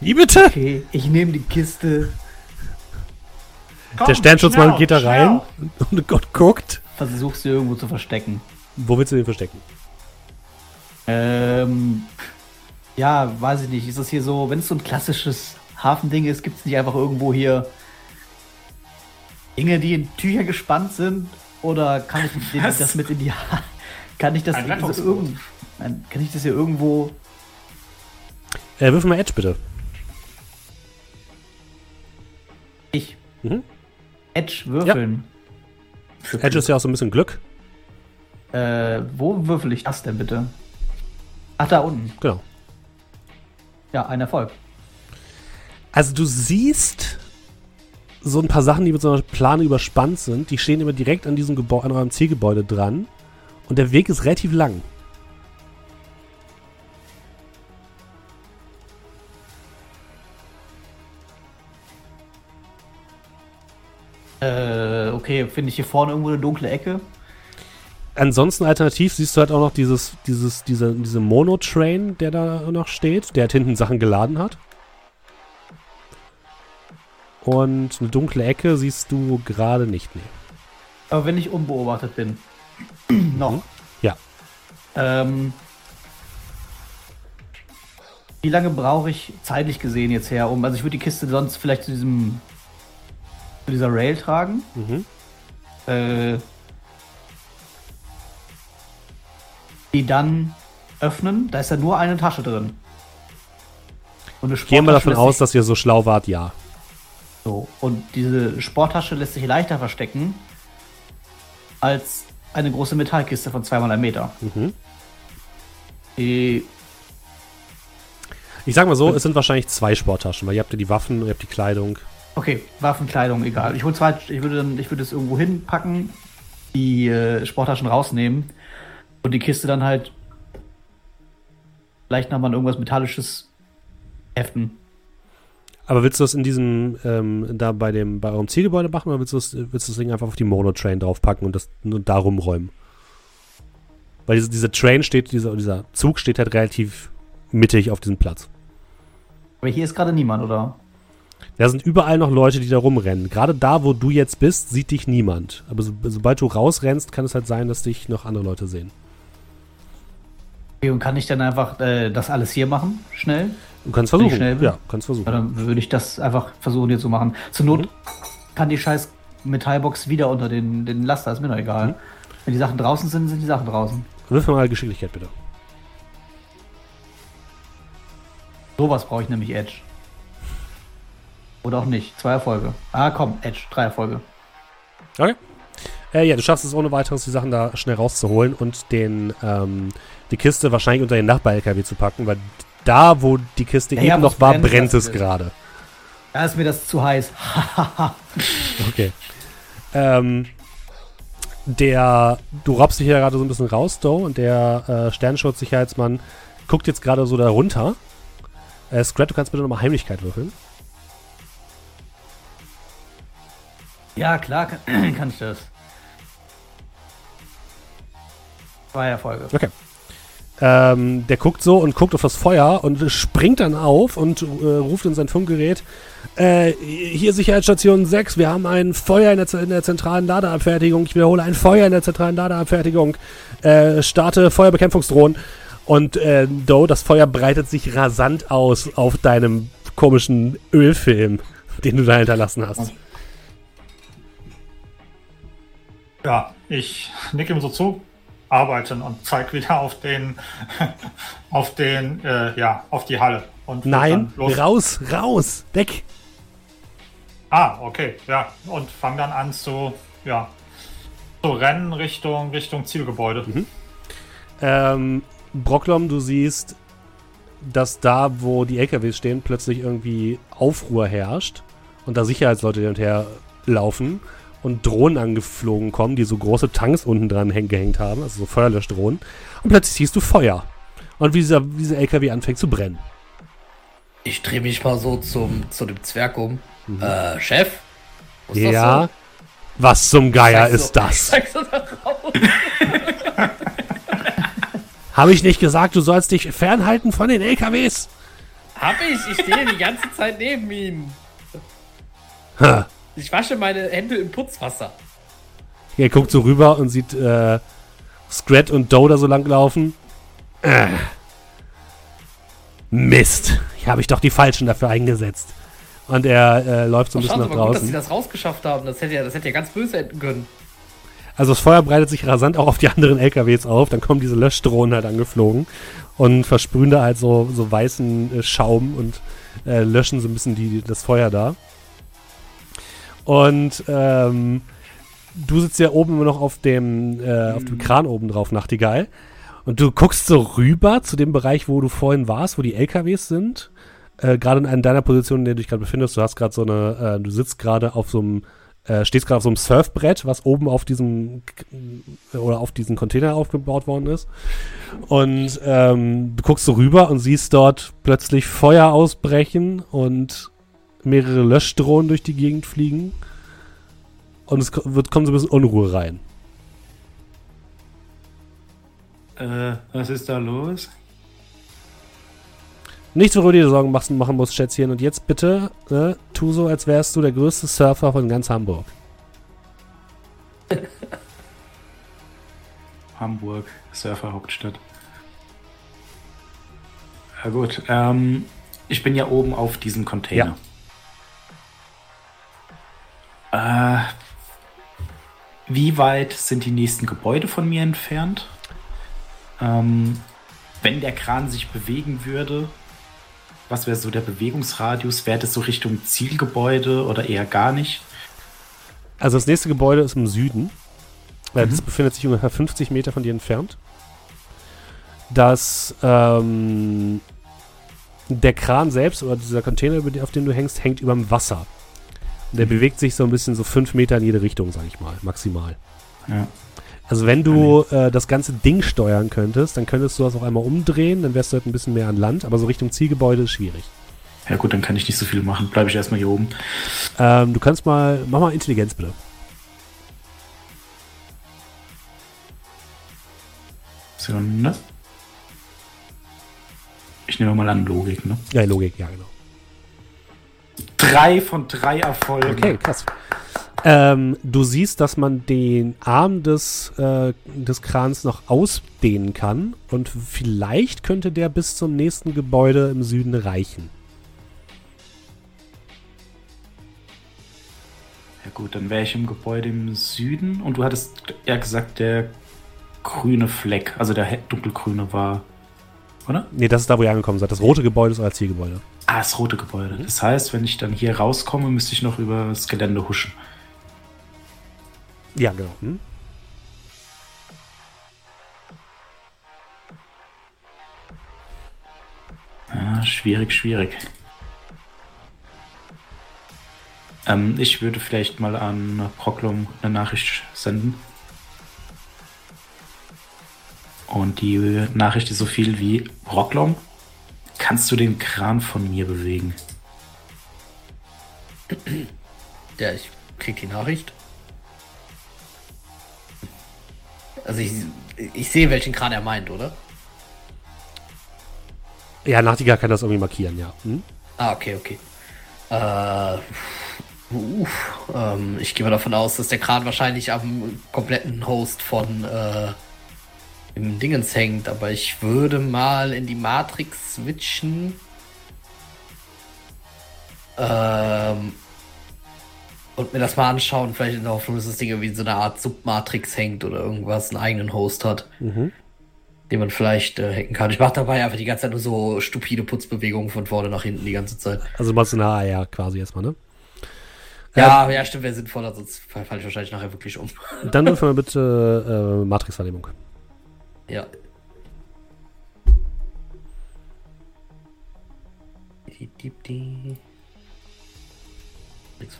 Wie bitte? Okay, ich nehme die Kiste. Komm, der Sternschutzmann schnell, geht da rein und Gott guckt. Versuchst du irgendwo zu verstecken. Wo willst du den verstecken? Ähm, ja, weiß ich nicht. Ist das hier so, wenn es so ein klassisches Hafending ist, gibt es nicht einfach irgendwo hier Dinge, die in Tücher gespannt sind? Oder kann ich Was? das mit in die Hand? Kann ich das, das irgend, kann ich das hier irgendwo. Äh, wirf mal Edge bitte. Ich. Mhm. Edge würfeln. Ja. Edge ist ja auch so ein bisschen Glück. Äh, wo würfel ich das denn bitte? Ach, da unten. Genau. Ja, ein Erfolg. Also du siehst so ein paar Sachen, die mit so einer Plane überspannt sind, die stehen immer direkt an diesem Gebäude, an eurem Zielgebäude dran. Und der Weg ist relativ lang. Äh, okay, finde ich hier vorne irgendwo eine dunkle Ecke? Ansonsten alternativ siehst du halt auch noch dieses, dieses, diese, diese Mono-Train, der da noch steht, der halt hinten <laughs> Sachen geladen hat. Und eine dunkle Ecke siehst du gerade nicht, nee. Aber wenn ich unbeobachtet bin. <clears throat> noch. Mhm. Ja. Ähm, wie lange brauche ich zeitlich gesehen jetzt her, um. Also ich würde die Kiste sonst vielleicht zu diesem. zu dieser Rail tragen. Mhm. Äh, die dann öffnen. Da ist ja nur eine Tasche drin. Gehen wir davon aus, dass ihr so schlau wart, ja. So, und diese Sporttasche lässt sich leichter verstecken als eine große Metallkiste von zweimal einem Meter. Mhm. Die ich sag mal so, es sind wahrscheinlich zwei Sporttaschen, weil ihr habt ja die Waffen, ihr habt die Kleidung. Okay, Waffen, Kleidung, egal. Ich, hol zwei, ich würde dann, ich würde es irgendwo hinpacken, die äh, Sporttaschen rausnehmen und die Kiste dann halt vielleicht nochmal irgendwas Metallisches heften. Aber willst du das in diesem, ähm, da bei dem, bei eurem Zielgebäude machen oder willst du das, willst du das Ding einfach auf die Mono-Train draufpacken und das nur da rumräumen? Weil diese, diese Train steht, dieser, dieser Zug steht halt relativ mittig auf diesem Platz. Aber hier ist gerade niemand, oder? Da sind überall noch Leute, die da rumrennen. Gerade da, wo du jetzt bist, sieht dich niemand. Aber so, sobald du rausrennst, kann es halt sein, dass dich noch andere Leute sehen. Und kann ich dann einfach äh, das alles hier machen, schnell? Du kannst versuchen. Schnell? Ja, kannst versuchen. Ja, dann würde ich das einfach versuchen hier zu machen. Zur Not mhm. kann die scheiß Metallbox wieder unter den, den Laster, ist mir doch egal. Mhm. Wenn die Sachen draußen sind, sind die Sachen draußen. Wirf mal Geschicklichkeit bitte. Sowas brauche ich nämlich Edge. Oder auch nicht. Zwei Erfolge. Ah, komm, Edge, drei Erfolge. Okay. Äh, ja, du schaffst es ohne weiteres, die Sachen da schnell rauszuholen und den, ähm, die Kiste wahrscheinlich unter den Nachbar-LKW zu packen, weil da, wo die Kiste ja, eben ja, noch war, brennt es gerade. Da ist mir das zu heiß. <laughs> <laughs> okay. Ähm, der, du robbst dich ja gerade so ein bisschen raus, Doe, und der äh, Sternschutz-Sicherheitsmann guckt jetzt gerade so da runter. Äh, Scrat, du kannst bitte nochmal Heimlichkeit würfeln. Ja, klar kann, <clears throat> kann ich das. Zwei Erfolge. Okay. Ähm, der guckt so und guckt auf das Feuer und springt dann auf und äh, ruft in sein Funkgerät: äh, Hier Sicherheitsstation 6, wir haben ein Feuer in der, in der, zentralen Ladeabfertigung. Ich wiederhole, ein Feuer in der zentralen Ladeabfertigung. Äh, starte Feuerbekämpfungsdrohnen. Und äh, Do, das Feuer breitet sich rasant aus auf deinem komischen Ölfilm, den du da hinterlassen hast. Ja, ich nicke ihm so zu arbeiten und zeig wieder auf den, <laughs> auf den, äh, ja, auf die Halle. Und Nein, raus, raus, weg. Ah, okay, ja. Und fang dann an zu, ja, zu rennen Richtung, Richtung Zielgebäude. Mhm. Ähm, Brocklom, du siehst, dass da, wo die LKWs stehen, plötzlich irgendwie Aufruhr herrscht und da Sicherheitsleute hin und her laufen und Drohnen angeflogen kommen, die so große Tanks unten dran gehängt haben, also so Feuerlöschdrohnen. Und plötzlich siehst du Feuer. Und wie dieser, dieser LKW anfängt zu brennen. Ich drehe mich mal so zum, zu dem Zwerg um. Mhm. Äh, Chef? ja. So? Was zum Geier ist so, das? <laughs> Habe ich nicht gesagt, du sollst dich fernhalten von den LKWs? Hab ich. Ich stehe die ganze Zeit neben ihm. Ha. Ich wasche meine Hände im Putzwasser. Er guckt so rüber und sieht äh, Scrat und Doe da so lang laufen. Äh. Mist. Hier habe ich doch die Falschen dafür eingesetzt. Und er äh, läuft so ein bisschen nach draußen. Gut, dass sie das rausgeschafft haben. Das hätte ja, das hätte ja ganz böse enden können. Also das Feuer breitet sich rasant auch auf die anderen LKWs auf. Dann kommen diese Löschdrohnen halt angeflogen und versprühen da halt so, so weißen äh, Schaum und äh, löschen so ein bisschen die, das Feuer da. Und ähm, du sitzt ja oben immer noch auf dem, äh, auf dem Kran oben drauf, Nachtigall. Und du guckst so rüber zu dem Bereich, wo du vorhin warst, wo die LKWs sind. Äh, gerade in deiner Position, in der du dich gerade befindest, du hast gerade so eine, äh, du sitzt gerade auf so einem, äh, stehst gerade auf so einem Surfbrett, was oben auf diesem oder auf diesen Container aufgebaut worden ist. Und ähm, du guckst so rüber und siehst dort plötzlich Feuer ausbrechen und mehrere Löschdrohnen durch die Gegend fliegen. Und es wird, kommt so ein bisschen Unruhe rein. Äh, was ist da los? Nichts, worüber du dir Sorgen machen, machen musst, Schätzchen. Und jetzt bitte, äh, tu so, als wärst du der größte Surfer von ganz Hamburg. <laughs> Hamburg, Surferhauptstadt. Ja gut, ähm, ich bin ja oben auf diesem Container. Ja. Äh, wie weit sind die nächsten Gebäude von mir entfernt? Ähm, wenn der Kran sich bewegen würde, was wäre so der Bewegungsradius? Wäre das so Richtung Zielgebäude oder eher gar nicht? Also das nächste Gebäude ist im Süden. Mhm. Das befindet sich ungefähr 50 Meter von dir entfernt. Das ähm, der Kran selbst oder dieser Container, auf dem du hängst, hängt über dem Wasser. Der bewegt sich so ein bisschen so fünf Meter in jede Richtung, sag ich mal, maximal. Ja. Also wenn du äh, das ganze Ding steuern könntest, dann könntest du das auch einmal umdrehen, dann wärst du halt ein bisschen mehr an Land, aber so Richtung Zielgebäude ist schwierig. Ja gut, dann kann ich nicht so viel machen. Bleibe ich erstmal hier oben. Ähm, du kannst mal, mach mal Intelligenz bitte. Ne? Ich nehme mal an Logik, ne? Ja, Logik, ja, genau. Drei von drei Erfolgen. Okay, krass. Ähm, du siehst, dass man den Arm des, äh, des Krans noch ausdehnen kann und vielleicht könnte der bis zum nächsten Gebäude im Süden reichen. Ja gut, dann wäre ich im Gebäude im Süden und du hattest ja gesagt, der grüne Fleck, also der dunkelgrüne war, oder? Nee, das ist da, wo ihr angekommen seid. Das rote Gebäude ist euer Zielgebäude. Ah, das rote Gebäude. Das heißt, wenn ich dann hier rauskomme, müsste ich noch über das Gelände huschen. Ja, genau. Hm? Ah, schwierig, schwierig. Ähm, ich würde vielleicht mal an Proklum eine Nachricht senden. Und die Nachricht ist so viel wie Rocklom, Kannst du den Kran von mir bewegen? Ja, ich krieg die Nachricht. Also ich, ich sehe, welchen Kran er meint, oder? Ja, Nachtigall kann das irgendwie markieren, ja. Hm? Ah, okay, okay. Äh, uh, ähm, ich gehe mal davon aus, dass der Kran wahrscheinlich am kompletten Host von äh, im Dingens hängt, aber ich würde mal in die Matrix switchen. Ähm, und mir das mal anschauen, vielleicht in der Hoffnung, dass das Ding irgendwie in so einer Art Submatrix hängt oder irgendwas, einen eigenen Host hat, mhm. den man vielleicht äh, hacken kann. Ich mache dabei einfach die ganze Zeit nur so stupide Putzbewegungen von vorne nach hinten die ganze Zeit. Also machst du eine AR quasi erstmal, ne? Ja, ja, ja stimmt, wäre sinnvoller, sonst falle ich wahrscheinlich nachher wirklich um. Dann dürfen wir <laughs> bitte äh, Matrix-Vernehmung. Ja.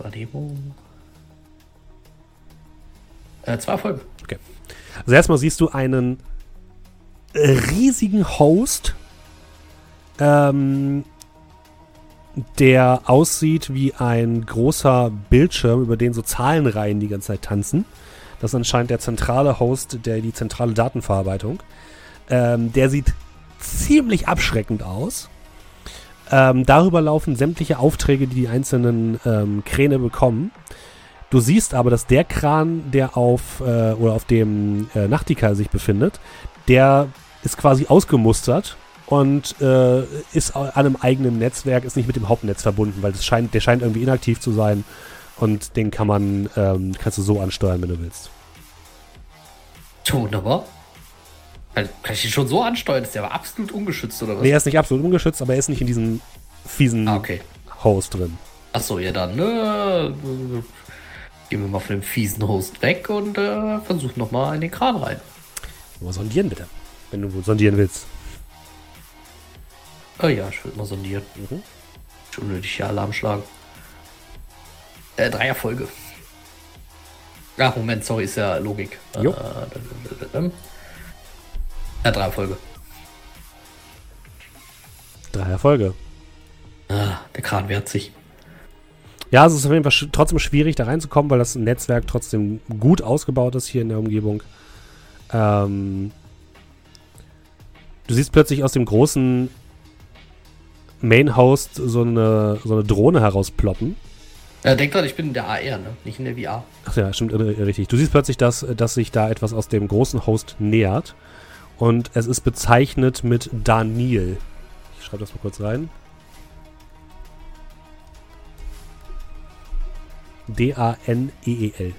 Wahrnehmung. Äh, zwei Folgen. Okay. Also erstmal siehst du einen riesigen Host, ähm, der aussieht wie ein großer Bildschirm, über den so Zahlenreihen die ganze Zeit tanzen. Das ist anscheinend der zentrale Host, der die zentrale Datenverarbeitung. Ähm, der sieht ziemlich abschreckend aus. Ähm, darüber laufen sämtliche Aufträge, die die einzelnen ähm, Kräne bekommen. Du siehst aber, dass der Kran, der auf äh, oder auf dem äh, Nachtigall sich befindet, der ist quasi ausgemustert und äh, ist an einem eigenen Netzwerk, ist nicht mit dem Hauptnetz verbunden, weil das scheint, der scheint irgendwie inaktiv zu sein und den kann man, ähm, kannst du so ansteuern, wenn du willst. Wunderbar. Kann, kann ich ihn schon so ansteuern? Ist der aber absolut ungeschützt oder was? Nee, er ist nicht absolut ungeschützt, aber er ist nicht in diesem fiesen ah, okay. Host drin. Achso, ja dann, äh, gehen wir mal von dem fiesen Host weg und äh, versuchen nochmal in den Kran rein. Mal sondieren bitte, wenn du sondieren willst. Oh ja, ich will mal sondieren. Mhm. Schon nötig hier Alarm schlagen. Äh, drei Erfolge. Ach, Moment, sorry, ist ja Logik. Jo. Äh, ja, drei Erfolge. Drei Erfolge. Ah, der Kran wehrt sich. Ja, es ist auf jeden Fall trotzdem schwierig, da reinzukommen, weil das Netzwerk trotzdem gut ausgebaut ist hier in der Umgebung. Ähm, du siehst plötzlich aus dem großen Main-Host so eine, so eine Drohne herausploppen. Ja, denk dran, ich bin in der AR, ne? nicht in der VR. Ach ja, stimmt, richtig. Du siehst plötzlich, dass, dass sich da etwas aus dem großen Host nähert. Und es ist bezeichnet mit Daniel. Ich schreibe das mal kurz rein. D-A-N-E-E-L.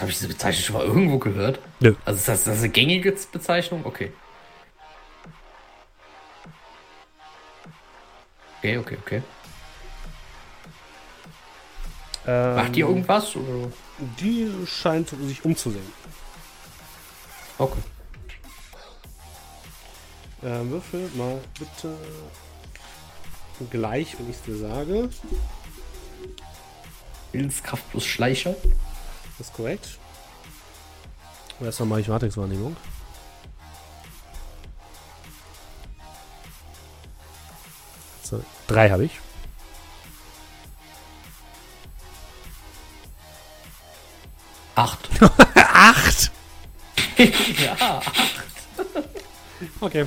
Habe ich diese Bezeichnung schon mal irgendwo gehört? Nö. Also ist das, das eine gängige Bezeichnung? Okay. Okay, okay, okay. Ähm, Macht die irgendwas? Oder? Die scheint sich umzusehen. Okay. Äh, würfel mal bitte gleich, wenn ich es dir sage. Willenskraft plus Schleicher. Das ist korrekt. Erstmal mache ich Matrix-Wahrnehmung. So, drei habe ich. Acht. <laughs> acht? <laughs> ja, acht. okay.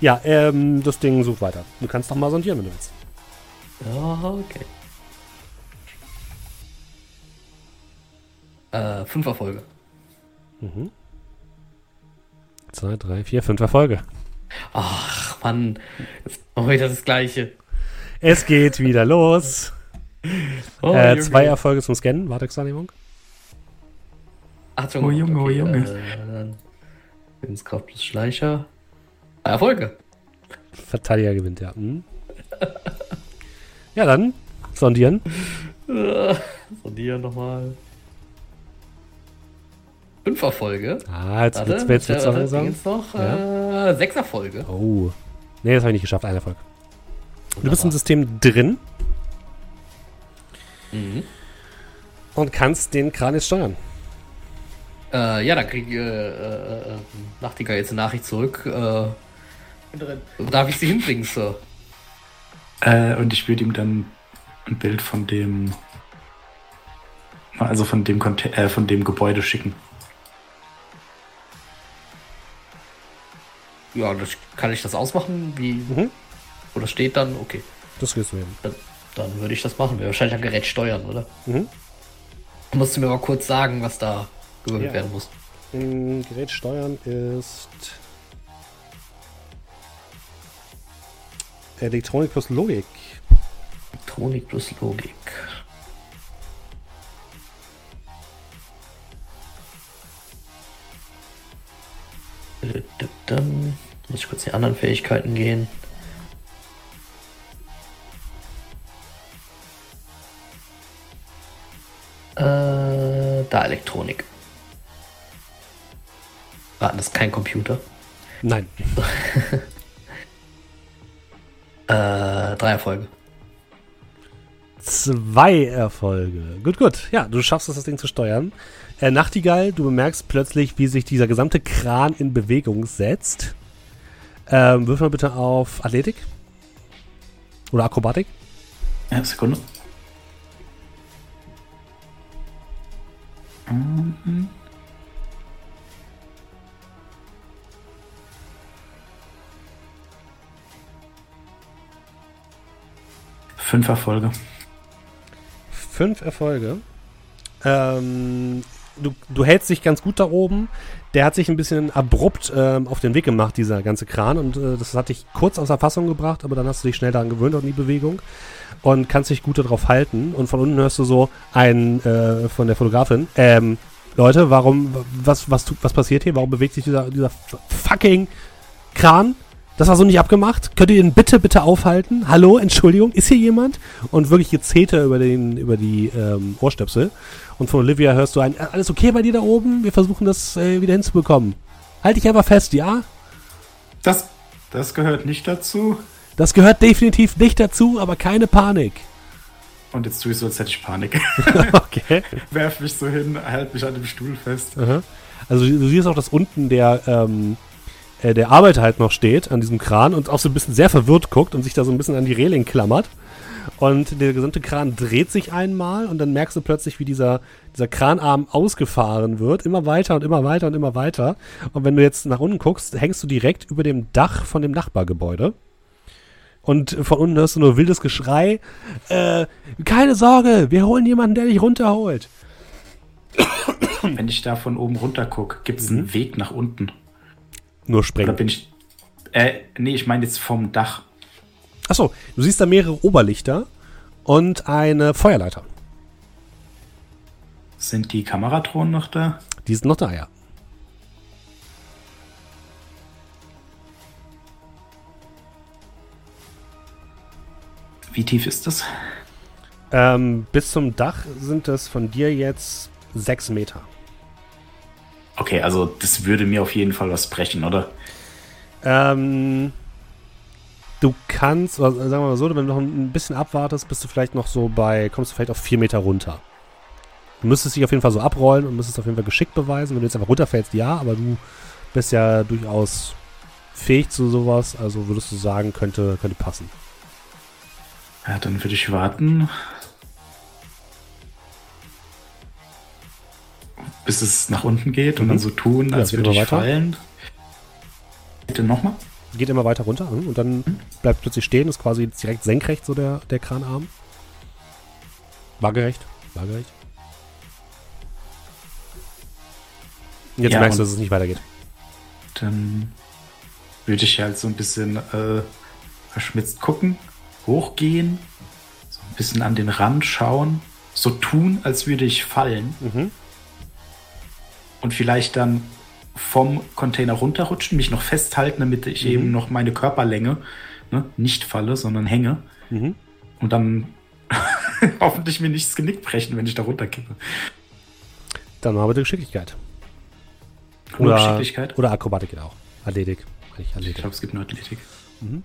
Ja, ähm, das Ding sucht weiter. Du kannst doch mal sondieren, wenn du willst. Ja, okay. Äh, fünf Erfolge. Mhm. Zwei, drei, vier, fünf Erfolge. Ach, Mann. Heute das Gleiche. Es geht wieder los. <laughs> Oh, äh, zwei Erfolge zum Scannen. Wartungswahrnehmung. Achtung. Oh Junge, oh, okay, oh Junge. Äh, Lebenskraft plus Schleicher. Erfolge. Verteidiger gewinnt, ja. Hm. <laughs> ja, dann sondieren. <laughs> sondieren nochmal. Fünf Erfolge. Ah, jetzt Warte, wird's, wird's, wird's. Jetzt noch ja. äh, sechs Erfolge. Oh. Nee, das habe ich nicht geschafft. Ein Erfolg. Wunderbar. Du bist im System drin. Mhm. Und kannst den Kran jetzt steuern. Äh, ja, dann kriege ich äh, äh, äh, Nachtigall jetzt eine Nachricht zurück. Äh, darf ich sie hinbringen, Sir? Äh, und ich würde ihm dann ein Bild von dem, also von dem, Conte äh, von dem Gebäude schicken. Ja, das, kann ich das ausmachen? Wie? Mhm. Oder steht dann? Okay. Das wirst du hin. Dann, dann würde ich das machen. Wir wahrscheinlich ein Gerät steuern, oder? Mhm. Musst du mir mal kurz sagen, was da gewürfelt ja. werden muss. Ein Gerät steuern ist Elektronik plus Logik. Elektronik plus Logik. Dann muss ich kurz die anderen Fähigkeiten gehen. Äh, da Elektronik. Warten, das ist kein Computer. Nein. <laughs> äh, drei Erfolge. Zwei Erfolge. Gut, gut. Ja, du schaffst es, das Ding zu steuern. Äh, Nachtigall, du bemerkst plötzlich, wie sich dieser gesamte Kran in Bewegung setzt. Ähm, wirf mal bitte auf Athletik. Oder Akrobatik. Ja, Sekunde. Mhm. Fünf Erfolge. Fünf Erfolge. Ähm, du, du hältst dich ganz gut da oben. Der hat sich ein bisschen abrupt ähm, auf den Weg gemacht, dieser ganze Kran. Und äh, das hat dich kurz aus der Fassung gebracht, aber dann hast du dich schnell daran gewöhnt an die Bewegung und kannst dich gut darauf halten. Und von unten hörst du so einen äh, von der Fotografin. Ähm, Leute, warum, was, was, was passiert hier? Warum bewegt sich dieser, dieser fucking Kran? Das war so nicht abgemacht. Könnt ihr ihn bitte, bitte aufhalten? Hallo, Entschuldigung, ist hier jemand? Und wirklich Gezeter über, den, über die ähm, Ohrstöpsel. Und von Olivia hörst du ein, äh, alles okay bei dir da oben? Wir versuchen das äh, wieder hinzubekommen. Halt dich einfach fest, ja? Das, das gehört nicht dazu. Das gehört definitiv nicht dazu, aber keine Panik. Und jetzt tue ich so, als hätte ich Panik. <laughs> okay. <laughs> Werf mich so hin, halt mich an dem Stuhl fest. Aha. Also du siehst auch, dass unten der, ähm, äh, der Arbeiter halt noch steht an diesem Kran und auch so ein bisschen sehr verwirrt guckt und sich da so ein bisschen an die Reling klammert. Und der gesamte Kran dreht sich einmal und dann merkst du plötzlich, wie dieser, dieser Kranarm ausgefahren wird. Immer weiter und immer weiter und immer weiter. Und wenn du jetzt nach unten guckst, hängst du direkt über dem Dach von dem Nachbargebäude. Und von unten hörst du nur wildes Geschrei. Äh, keine Sorge, wir holen jemanden, der dich runterholt. Wenn ich da von oben runter gucke, gibt es einen mhm. Weg nach unten. Nur sprengen. Oder bin ich. Äh, nee, ich meine jetzt vom Dach. Achso, du siehst da mehrere Oberlichter und eine Feuerleiter. Sind die Kameratronen noch da? Die sind noch da, ja. Wie tief ist das? Ähm, bis zum Dach sind es von dir jetzt sechs Meter. Okay, also das würde mir auf jeden Fall was brechen, oder? Ähm, du kannst, oder sagen wir mal so, wenn du noch ein bisschen abwartest, bist du vielleicht noch so bei, kommst du vielleicht auf vier Meter runter. Du müsstest dich auf jeden Fall so abrollen und müsstest auf jeden Fall geschickt beweisen. Wenn du jetzt einfach runterfällst, ja, aber du bist ja durchaus fähig zu sowas, also würdest du sagen, könnte, könnte passen. Ja, dann würde ich warten, bis es nach unten geht mhm. und dann so tun, als ja, würde ich weiter. fallen. Bitte nochmal. Geht immer weiter runter und dann mhm. bleibt plötzlich stehen, ist quasi direkt senkrecht so der, der Kranarm. Waagerecht, waagerecht. Jetzt ja, merkst du, dass es nicht weitergeht. Dann würde ich halt so ein bisschen äh, verschmitzt gucken, hochgehen, so ein bisschen an den Rand schauen, so tun, als würde ich fallen. Mhm und vielleicht dann vom Container runterrutschen, mich noch festhalten, damit ich mhm. eben noch meine Körperlänge ne, nicht falle, sondern hänge. Mhm. Und dann <laughs> hoffentlich mir nicht das Genick brechen, wenn ich da runterkippe. Dann haben wir die Geschicklichkeit. Oder, Geschicklichkeit? Oder Akrobatik geht auch. Athletik. Ich glaube, es gibt nur Athletik. Mhm.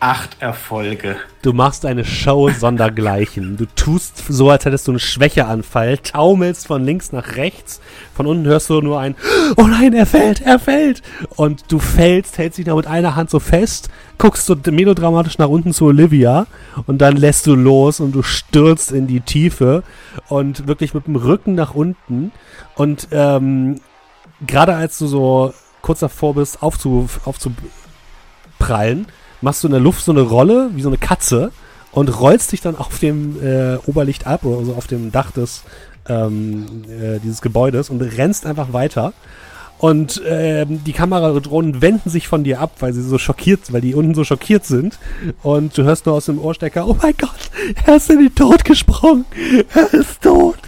Acht Erfolge. Du machst eine Show sondergleichen. Du tust so, als hättest du einen Schwächeanfall, taumelst von links nach rechts. Von unten hörst du nur ein Oh nein, er fällt, er fällt. Und du fällst, hältst dich da mit einer Hand so fest, guckst so melodramatisch nach unten zu Olivia und dann lässt du los und du stürzt in die Tiefe und wirklich mit dem Rücken nach unten. Und ähm, gerade als du so kurz davor bist, aufzu, aufzuprallen, machst du in der Luft so eine Rolle, wie so eine Katze, und rollst dich dann auf dem äh, Oberlicht ab, also auf dem Dach des ähm, äh, dieses Gebäudes und rennst einfach weiter. Und äh, die Kameradrohnen wenden sich von dir ab, weil sie so schockiert, weil die unten so schockiert sind. Und du hörst nur aus dem Ohrstecker, oh mein Gott, er ist in den Tod gesprungen. Er ist tot.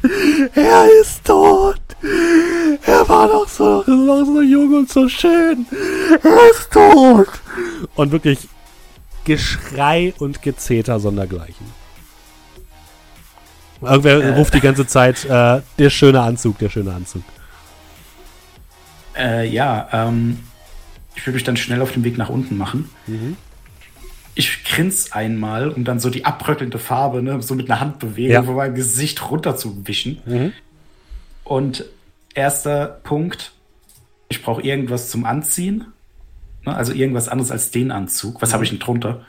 Er ist tot. Er war doch so, noch so jung und so schön. Er ist tot. Und wirklich Geschrei und Gezeter sondergleichen. Irgendwer äh, ruft die ganze Zeit, äh, der schöne Anzug, der schöne Anzug. Äh, ja, ähm, ich würde mich dann schnell auf den Weg nach unten machen. Mhm. ich grins einmal, um dann so die abbröckelnde Farbe, ne, so mit einer Handbewegung ja. von meinem Gesicht runterzuwischen. Mhm. Und erster Punkt, ich brauche irgendwas zum Anziehen. Ne, also irgendwas anderes als den Anzug. Was mhm. habe ich denn drunter?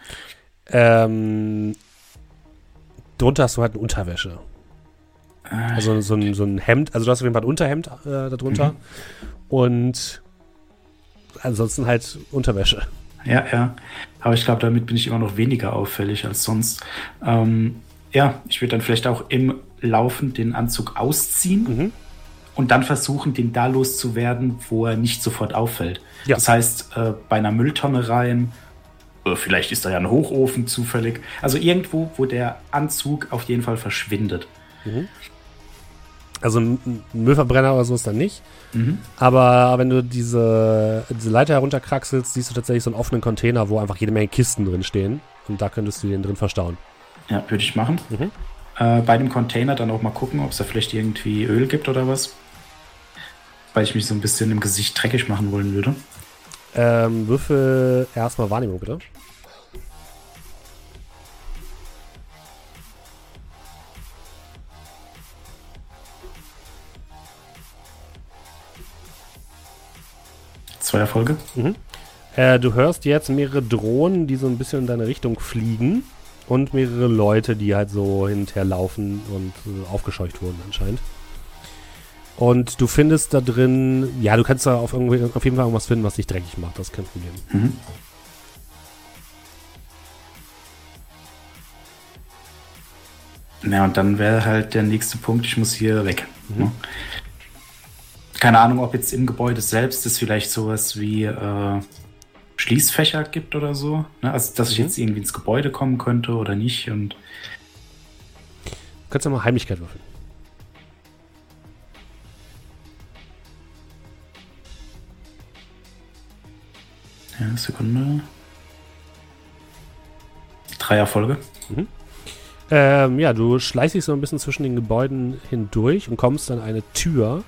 Ähm, drunter hast du halt eine Unterwäsche. Ah. Also so ein, so ein Hemd, also du hast auf jeden Fall ein Unterhemd äh, darunter. Mhm. Und ansonsten halt Unterwäsche. Ja, ja. Aber ich glaube, damit bin ich immer noch weniger auffällig als sonst. Ähm, ja, ich würde dann vielleicht auch im Laufen den Anzug ausziehen mhm. Und dann versuchen, den da loszuwerden, wo er nicht sofort auffällt. Ja. Das heißt, äh, bei einer Mülltonne rein, äh, vielleicht ist da ja ein Hochofen zufällig. Also irgendwo, wo der Anzug auf jeden Fall verschwindet. Mhm. Also ein Müllverbrenner oder so ist dann nicht. Mhm. Aber wenn du diese, diese Leiter herunterkraxelst, siehst du tatsächlich so einen offenen Container, wo einfach jede Menge Kisten drin stehen. Und da könntest du den drin verstauen. Ja, würde ich machen. Mhm. Äh, bei dem Container dann auch mal gucken, ob es da vielleicht irgendwie Öl gibt oder was. Weil ich mich so ein bisschen im Gesicht dreckig machen wollen würde. Ähm, würfel erstmal Wahrnehmung, bitte. Zwei Erfolge. Mhm. Äh, du hörst jetzt mehrere Drohnen, die so ein bisschen in deine Richtung fliegen und mehrere Leute, die halt so hinterher laufen und äh, aufgescheucht wurden anscheinend. Und du findest da drin, ja, du kannst da auf, auf jeden Fall irgendwas finden, was dich dreckig macht. Das ist kein Problem. Mhm. Ja, und dann wäre halt der nächste Punkt, ich muss hier weg. Mhm. Keine Ahnung, ob jetzt im Gebäude selbst es vielleicht sowas wie äh, Schließfächer gibt oder so. Ne? Also, dass ich mhm. jetzt irgendwie ins Gebäude kommen könnte oder nicht. Und du kannst ja mal Heimlichkeit würfeln. Ja, Sekunde. Drei Erfolge. Mhm. Ähm, ja, du schleichst dich so ein bisschen zwischen den Gebäuden hindurch und kommst an eine Tür,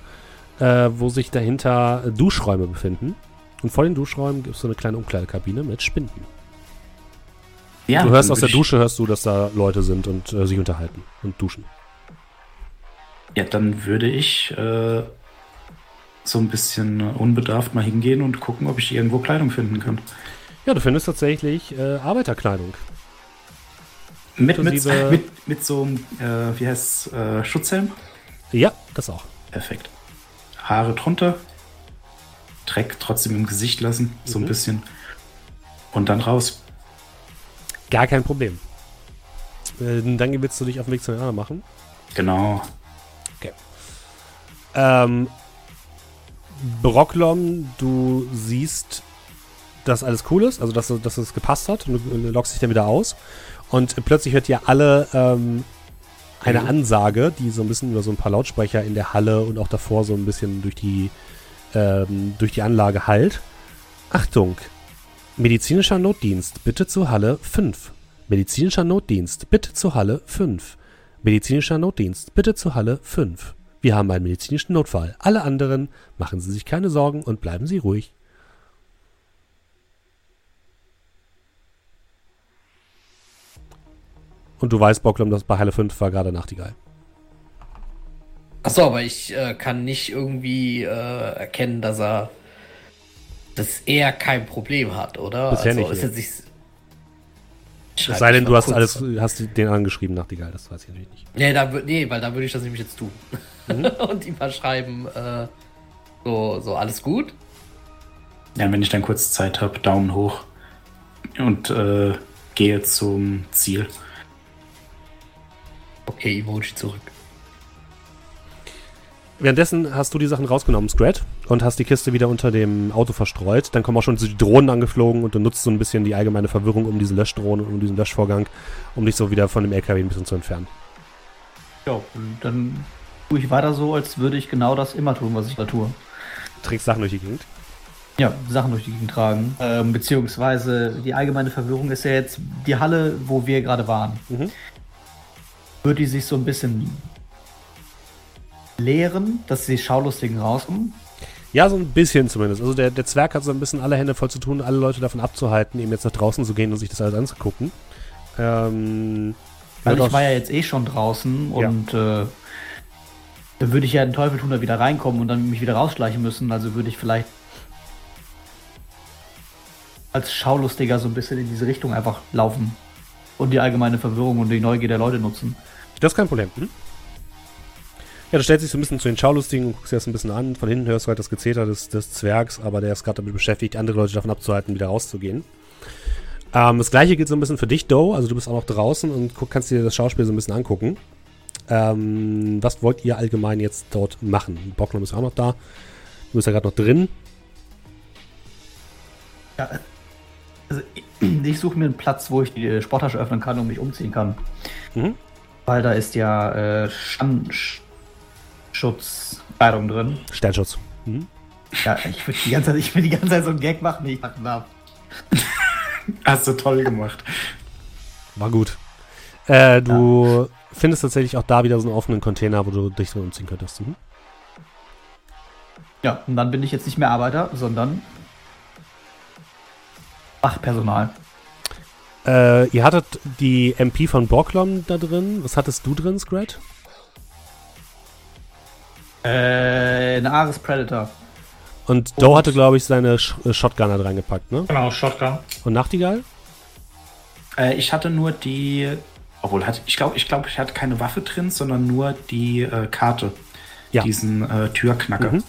äh, wo sich dahinter Duschräume befinden. Und vor den Duschräumen gibt es so eine kleine Umkleidekabine mit Spinden. Ja, du hörst aus der Dusche, hörst du, dass da Leute sind und äh, sich unterhalten und duschen. Ja, dann würde ich äh, so ein bisschen unbedarft mal hingehen und gucken, ob ich irgendwo Kleidung finden kann. Ja, du findest tatsächlich äh, Arbeiterkleidung. Mit, mit, mit, mit, so einem, äh, wie heißt äh, Schutzhelm? Ja, das auch. Perfekt. Haare drunter, Dreck trotzdem im Gesicht lassen, so ein mhm. bisschen. Und dann raus. Gar kein Problem. Äh, dann willst du dich auf den Weg zu den anderen machen? Genau. Okay. Ähm, Brocklom, du siehst, dass alles cool ist, also dass, dass es gepasst hat und du lockst dich dann wieder aus. Und plötzlich hört ihr alle ähm, eine mhm. Ansage, die so ein bisschen über so ein paar Lautsprecher in der Halle und auch davor so ein bisschen durch die, ähm, durch die Anlage halt. Achtung! Medizinischer Notdienst, bitte zur Halle 5. Medizinischer Notdienst, bitte zur Halle 5. Medizinischer Notdienst, bitte zur Halle 5. Wir haben einen medizinischen Notfall. Alle anderen machen Sie sich keine Sorgen und bleiben Sie ruhig. Und du weißt, Bocklum, dass bei Halle 5 war gerade Nachtigall. Achso, aber ich äh, kann nicht irgendwie äh, erkennen, dass er dass er kein Problem hat, oder? Bisher also, nicht. Ist nicht es sei denn, du hast alles, hast den angeschrieben, Nachtigall, das weiß ich natürlich nicht. Nee, da, nee weil da würde ich das nämlich jetzt tun. Mhm. <laughs> Und ihm mal schreiben, äh, so, so, alles gut? Ja, wenn ich dann kurz Zeit habe, Daumen hoch und äh, gehe zum Ziel. Okay, Emoji zurück. Währenddessen hast du die Sachen rausgenommen, Scrat, und hast die Kiste wieder unter dem Auto verstreut. Dann kommen auch schon die Drohnen angeflogen und du nutzt so ein bisschen die allgemeine Verwirrung um diese Löschdrohne und um diesen Löschvorgang, um dich so wieder von dem LKW ein bisschen zu entfernen. Ja, dann tue ich weiter so, als würde ich genau das immer tun, was ich da tue. Trägst Sachen durch die Gegend? Ja, Sachen durch die Gegend tragen. Ähm, beziehungsweise die allgemeine Verwirrung ist ja jetzt die Halle, wo wir gerade waren. Mhm würde die sich so ein bisschen leeren, dass die Schaulustigen rauskommen? Ja, so ein bisschen zumindest. Also der, der Zwerg hat so ein bisschen alle Hände voll zu tun, alle Leute davon abzuhalten, eben jetzt nach draußen zu gehen und sich das alles anzugucken. Ähm, Weil ich war ja jetzt eh schon draußen ja. und äh, dann würde ich ja den Teufel tun, da wieder reinkommen und dann mich wieder rausschleichen müssen. Also würde ich vielleicht als Schaulustiger so ein bisschen in diese Richtung einfach laufen und die allgemeine Verwirrung und die Neugier der Leute nutzen. Das ist kein Problem. Hm? Ja, du stellst dich so ein bisschen zu den Schaulustigen und guckst dir das ein bisschen an. Von hinten hörst du halt das Gezeter des, des Zwergs, aber der ist gerade damit beschäftigt, andere Leute davon abzuhalten, wieder rauszugehen. Ähm, das gleiche gilt so ein bisschen für dich, Doe. Also du bist auch noch draußen und guck, kannst dir das Schauspiel so ein bisschen angucken. Ähm, was wollt ihr allgemein jetzt dort machen? Bocklum ist auch noch da. Du bist ja gerade noch drin. Ja, also ich, ich suche mir einen Platz, wo ich die Sporttasche öffnen kann und mich umziehen kann. Mhm. Weil da ist ja äh, Schutzkleidung drin. Sternschutz. Mhm. Ja, ich will, die ganze Zeit, ich will die ganze Zeit so einen Gag machen, wie ich machen darf. Hast du toll gemacht. War gut. Äh, du. Findest tatsächlich auch da wieder so einen offenen Container, wo du dich so umziehen könntest. Mhm. Ja, und dann bin ich jetzt nicht mehr Arbeiter, sondern Fachpersonal. Äh, ihr hattet die MP von Borglom da drin. Was hattest du drin, Scrat? Äh, eine Ares Predator. Und Doe hatte, glaube ich, seine Sh äh, Shotgun da reingepackt, ne? Genau, Shotgun. Und Nachtigall? Äh, ich hatte nur die. Obwohl, hat, ich glaube, ich, glaub, ich hatte keine Waffe drin, sondern nur die äh, Karte. Ja. Diesen äh, Türknacker. Mhm.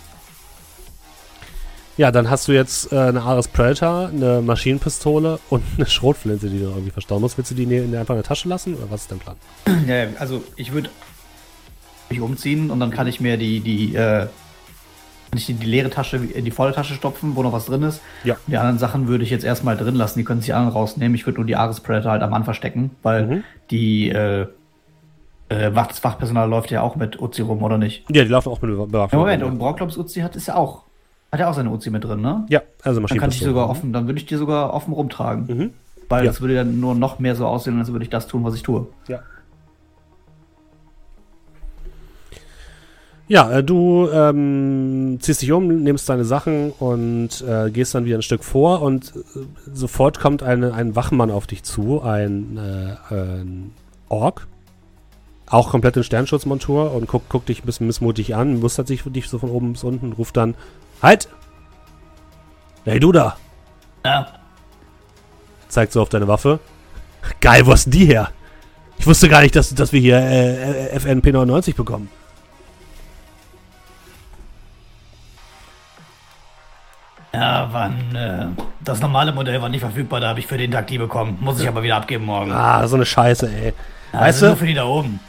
Ja, dann hast du jetzt äh, eine Ares Predator, eine Maschinenpistole und eine Schrotflinte, die du irgendwie verstauen musst. Willst du die einfach in der Tasche lassen oder was ist dein Plan? Ja, also ich würde mich umziehen und dann kann ich mir die, die, äh, kann ich die, die leere Tasche in die volle Tasche stopfen, wo noch was drin ist. Ja. Und die anderen Sachen würde ich jetzt erstmal drin lassen, die können sich anderen rausnehmen. Ich würde nur die Ares Predator halt am Anfang verstecken, weil mhm. die äh, äh, das Fachpersonal läuft ja auch mit Uzi rum, oder nicht? Ja, die laufen auch mit Bewaffnung. Ja, Moment, und Brauchlops Uzi hat ist ja auch. Hat ja auch seine Uzi mit drin, ne? Ja, also Maschinen. Dann kann ich sogar offen, dann würde ich die sogar offen rumtragen. Mhm. Weil ja. das würde dann nur noch mehr so aussehen, als würde ich das tun, was ich tue. Ja. Ja, äh, du ähm, ziehst dich um, nimmst deine Sachen und äh, gehst dann wieder ein Stück vor und äh, sofort kommt eine, ein Wachmann auf dich zu, ein, äh, ein Ork, auch komplett in Sternschutzmontur und guckt guck dich ein bisschen missmutig an, mustert sich für dich so von oben bis unten, ruft dann, halt! Hey, du da! Ja. Zeigt so auf deine Waffe. Geil, wo ist denn die her? Ich wusste gar nicht, dass, dass wir hier äh, FNP 99 bekommen. Ja, wann, äh, das normale Modell war nicht verfügbar, da habe ich für den Tag die bekommen. Muss ich aber wieder abgeben morgen. Ah, so eine Scheiße, ey. Ja, weißt du? Nur für die da oben.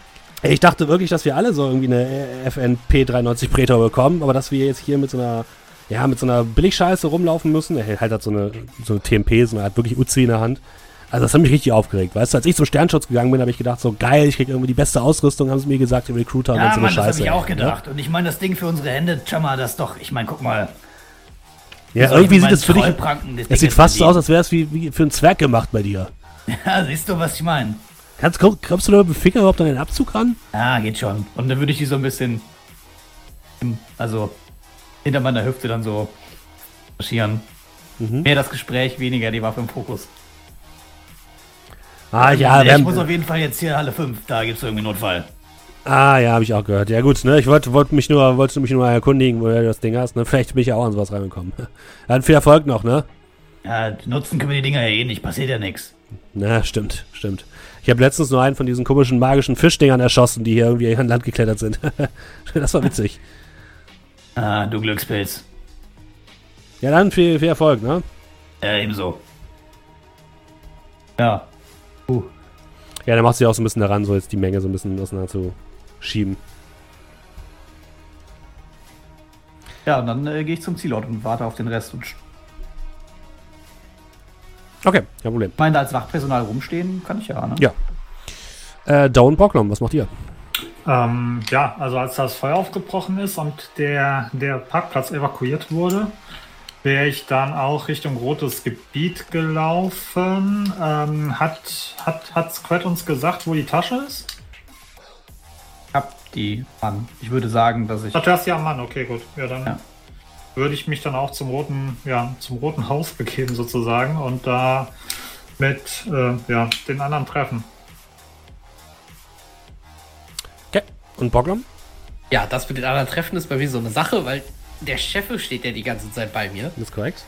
Ich dachte wirklich, dass wir alle so irgendwie eine FNP 93 Pretor bekommen, aber dass wir jetzt hier mit so einer, ja, mit so einer Billigscheiße rumlaufen müssen. Er halt so eine, so eine TMP, so eine hat wirklich Uzi in der Hand. Also das hat mich richtig aufgeregt, weißt du, als ich zum Sternschutz gegangen bin, habe ich gedacht, so geil, ich krieg irgendwie die beste Ausrüstung, haben sie mir gesagt, im Recruiter ja, und so eine Mann, Scheiße. das habe ich auch gedacht. Ja? Und ich meine, das Ding für unsere Hände, Chama, das doch, ich meine, guck mal, ja, irgendwie sieht es für dich. Es sieht fast so aus, als wäre es wie, wie für einen Zwerg gemacht bei dir. <laughs> Ja, siehst du, was ich meine? Kannst, kommst du da mit dem Finger überhaupt an den Abzug ran? Ja, geht schon. Und dann würde ich die so ein bisschen. Also hinter meiner Hüfte dann so marschieren. Mhm. Mehr das Gespräch, weniger die Waffe im Fokus. Ah, ja, ich muss auf jeden Fall jetzt hier Halle 5, da gibt es irgendwie Notfall. Ah, ja, habe ich auch gehört. Ja, gut, ne? Ich wollte wollt mich nur, wolltest mich nur erkundigen, wo du das Ding hast, ne? Vielleicht bin ich ja auch an sowas reingekommen. <laughs> Dann viel Erfolg noch, ne? Ja, nutzen können wir die Dinger ja eh nicht, passiert ja nichts. Na, stimmt, stimmt. Ich habe letztens nur einen von diesen komischen magischen Fischdingern erschossen, die hier irgendwie an Land geklettert sind. <laughs> das war witzig. Ah, du Glückspilz. Ja, dann viel, viel Erfolg, ne? Ja, ebenso. Ja. Uh. Ja, dann machst du ja auch so ein bisschen daran, so jetzt die Menge so ein bisschen auseinander zu schieben. Ja, und dann äh, gehe ich zum Zielort und warte auf den Rest und. Okay, kein Problem. Ich meine, als Wachpersonal rumstehen kann ich ja, ne? Ja. Äh, Down Bocklom, was macht ihr? Ähm, ja, also als das Feuer aufgebrochen ist und der, der Parkplatz evakuiert wurde, wäre ich dann auch Richtung rotes Gebiet gelaufen. Ähm, hat, hat, hat Squad uns gesagt, wo die Tasche ist? Ich hab die Mann. Ich würde sagen, dass ich. Ach, du hast die am Mann, okay, gut. Ja, dann ja. würde ich mich dann auch zum roten, ja, zum roten Haus <laughs> begeben sozusagen und da mit äh, ja, den anderen treffen. Okay. Und Boglum? Ja, das mit den anderen Treffen ist bei mir so eine Sache, weil der Chef steht ja die ganze Zeit bei mir. Das ist korrekt.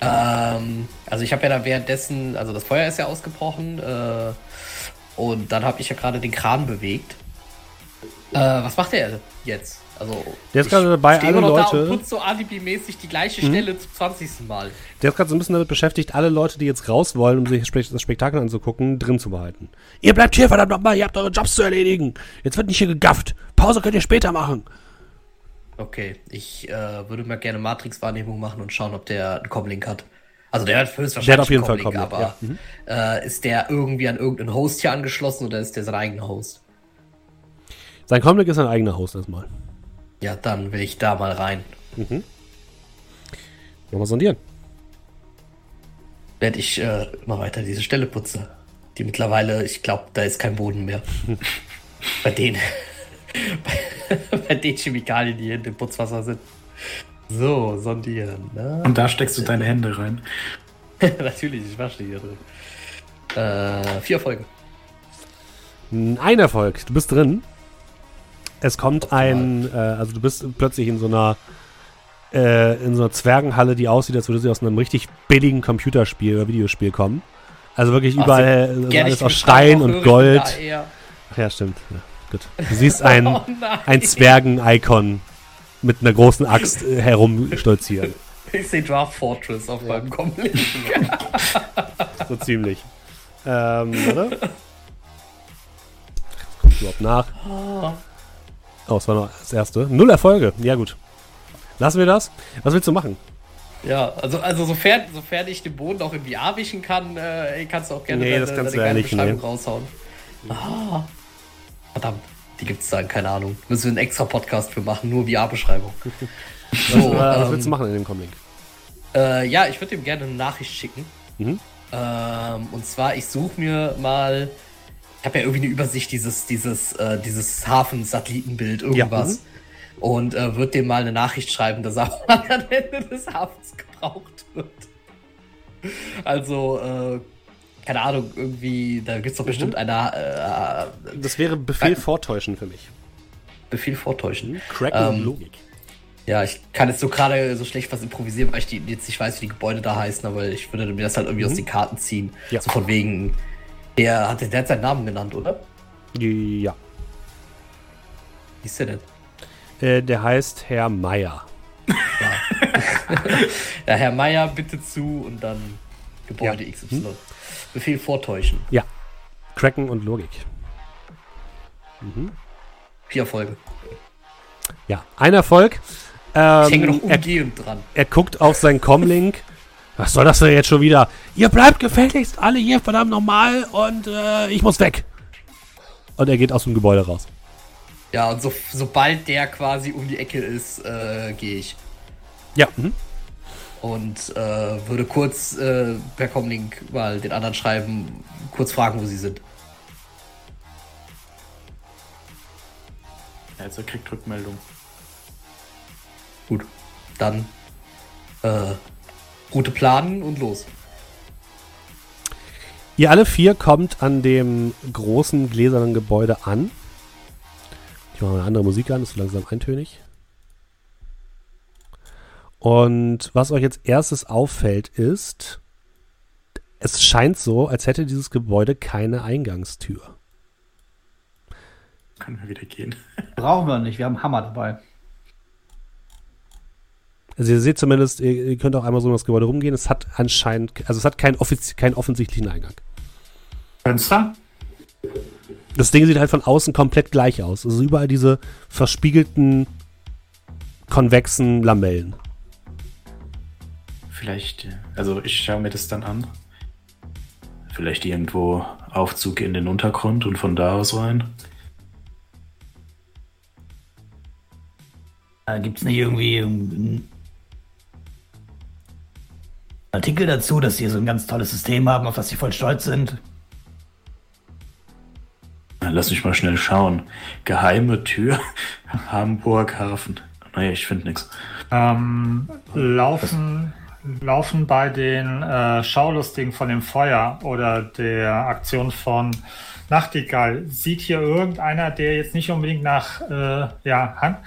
Ähm, also ich habe ja da währenddessen, also das Feuer ist ja ausgebrochen äh, und dann habe ich ja gerade den Kran bewegt. Äh, was macht der jetzt? Also der ist gerade dabei, alle Leute. Da und so alibimäßig die gleiche mhm. Stelle zum 20. Mal. Der ist gerade so ein bisschen damit beschäftigt, alle Leute, die jetzt raus wollen, um sich das Spektakel anzugucken, drin zu behalten. Ihr bleibt hier, verdammt nochmal, ihr habt eure Jobs zu erledigen. Jetzt wird nicht hier gegafft. Pause könnt ihr später machen. Okay, ich äh, würde mal gerne Matrix-Wahrnehmung machen und schauen, ob der einen Comlink hat. Also der hat höchstwahrscheinlich der hat auf jeden Comlink, Fall Comlink, aber ja. mhm. äh, ist der irgendwie an irgendeinen Host hier angeschlossen oder ist der sein eigener Host? Sein Comlink ist sein eigener Host erstmal. Ja, dann will ich da mal rein. Mhm. Nochmal sondieren. Werde ich äh, mal weiter diese Stelle putzen. Die mittlerweile, ich glaube, da ist kein Boden mehr. <laughs> Bei denen. <laughs> bei, den Chemikalien, die hier in dem Putzwasser sind. So, sondieren. Ne? Und da steckst du deine Hände rein. <laughs> Natürlich, ich wasche hier drin. Äh, vier Erfolge. Ein Erfolg. Du bist drin. Es kommt ein, äh, also du bist plötzlich in so einer äh, in so einer Zwergenhalle, die aussieht, als würde sie aus einem richtig billigen Computerspiel oder Videospiel kommen. Also wirklich überall also, also alles aus Stein und Gold. Ach ja, stimmt. Ja. Gut. Du siehst <laughs> ein, oh ein Zwergen-Icon mit einer großen Axt äh, herumstolzieren. <laughs> Ich sehe Draft Fortress auf ja. meinem Comlink. <laughs> so ziemlich. Ähm, oder? Kommt überhaupt nach. Oh, das war noch das erste. Null Erfolge. Ja, gut. Lassen wir das. Was willst du machen? Ja, also, also sofern, sofern ich den Boden auch in VR wischen kann, äh, kannst du auch gerne nee, deine, das kannst deine du ja nicht, Beschreibung nee. raushauen. Ah. Verdammt, die gibt es da, keine Ahnung. Müssen wir einen extra Podcast für machen, nur VR-Beschreibung. so, was, was willst du ähm, machen in dem Comic? Äh, ja, ich würde ihm gerne eine Nachricht schicken. Mhm. Ähm, und zwar, ich suche mir mal. Ich habe ja irgendwie eine Übersicht dieses, dieses, äh, dieses Hafen-Satellitenbild, irgendwas. Ja, mhm. und äh, würde dem mal eine Nachricht schreiben, dass er <laughs> am Ende des Hafens gebraucht wird. Also, äh, keine Ahnung, irgendwie, da gibt es doch bestimmt mhm. eine. Äh, das wäre Befehl vortäuschen für mich. Befehl vortäuschen. Mhm. Cracken ähm, Logik. Ja, ich kann jetzt so gerade so schlecht was improvisieren, weil ich die, jetzt nicht weiß, wie die Gebäude da heißen, aber ich würde mir das halt irgendwie mhm. aus den Karten ziehen. Ja. So von wegen. Der hat, der hat seinen Namen genannt, oder? Ja. Wie ist der denn? Äh, der heißt Herr Meier. Ja. <laughs> ja, Herr Meier, bitte zu und dann Gebäude ja. XY. Hm? Befehl vortäuschen. Ja. Cracken und Logik. Mhm. Vier Erfolge. Ja, ein Erfolg. Ähm, ich hänge noch umgehend er, dran. Er guckt auf seinen Comlink. Was soll das denn jetzt schon wieder? Ihr bleibt gefälligst alle hier verdammt normal und äh, ich muss weg. Und er geht aus dem Gebäude raus. Ja, und so, sobald der quasi um die Ecke ist, äh, gehe ich. Ja. Mhm und äh, würde kurz äh, per Comlink mal den anderen schreiben, kurz fragen, wo sie sind. Also kriegt Rückmeldung. Gut, dann äh, Route planen und los. Ihr alle vier kommt an dem großen gläsernen Gebäude an. Ich mache mal eine andere Musik an, ist so langsam eintönig. Und was euch jetzt erstes auffällt, ist, es scheint so, als hätte dieses Gebäude keine Eingangstür. Können wir wieder gehen. Brauchen wir nicht, wir haben einen Hammer dabei. Also ihr seht zumindest, ihr, könnt auch einmal so um das Gebäude rumgehen. Es hat anscheinend, also es hat keinen, keinen offensichtlichen Eingang. Fenster? Das Ding sieht halt von außen komplett gleich aus. Also überall diese verspiegelten, konvexen Lamellen. Vielleicht, also ich schaue mir das dann an. Vielleicht irgendwo Aufzug in den Untergrund und von da aus rein. Gibt es nicht irgendwie Artikel dazu, dass sie so ein ganz tolles System haben, auf das sie voll stolz sind? Lass mich mal schnell schauen. Geheime Tür, <laughs> Hamburg Hafen. Nee, ich finde nichts. Ähm, laufen, laufen bei den äh, Schaulustigen von dem Feuer oder der Aktion von Nachtigall, sieht hier irgendeiner, der jetzt nicht unbedingt nach äh, ja, Hand,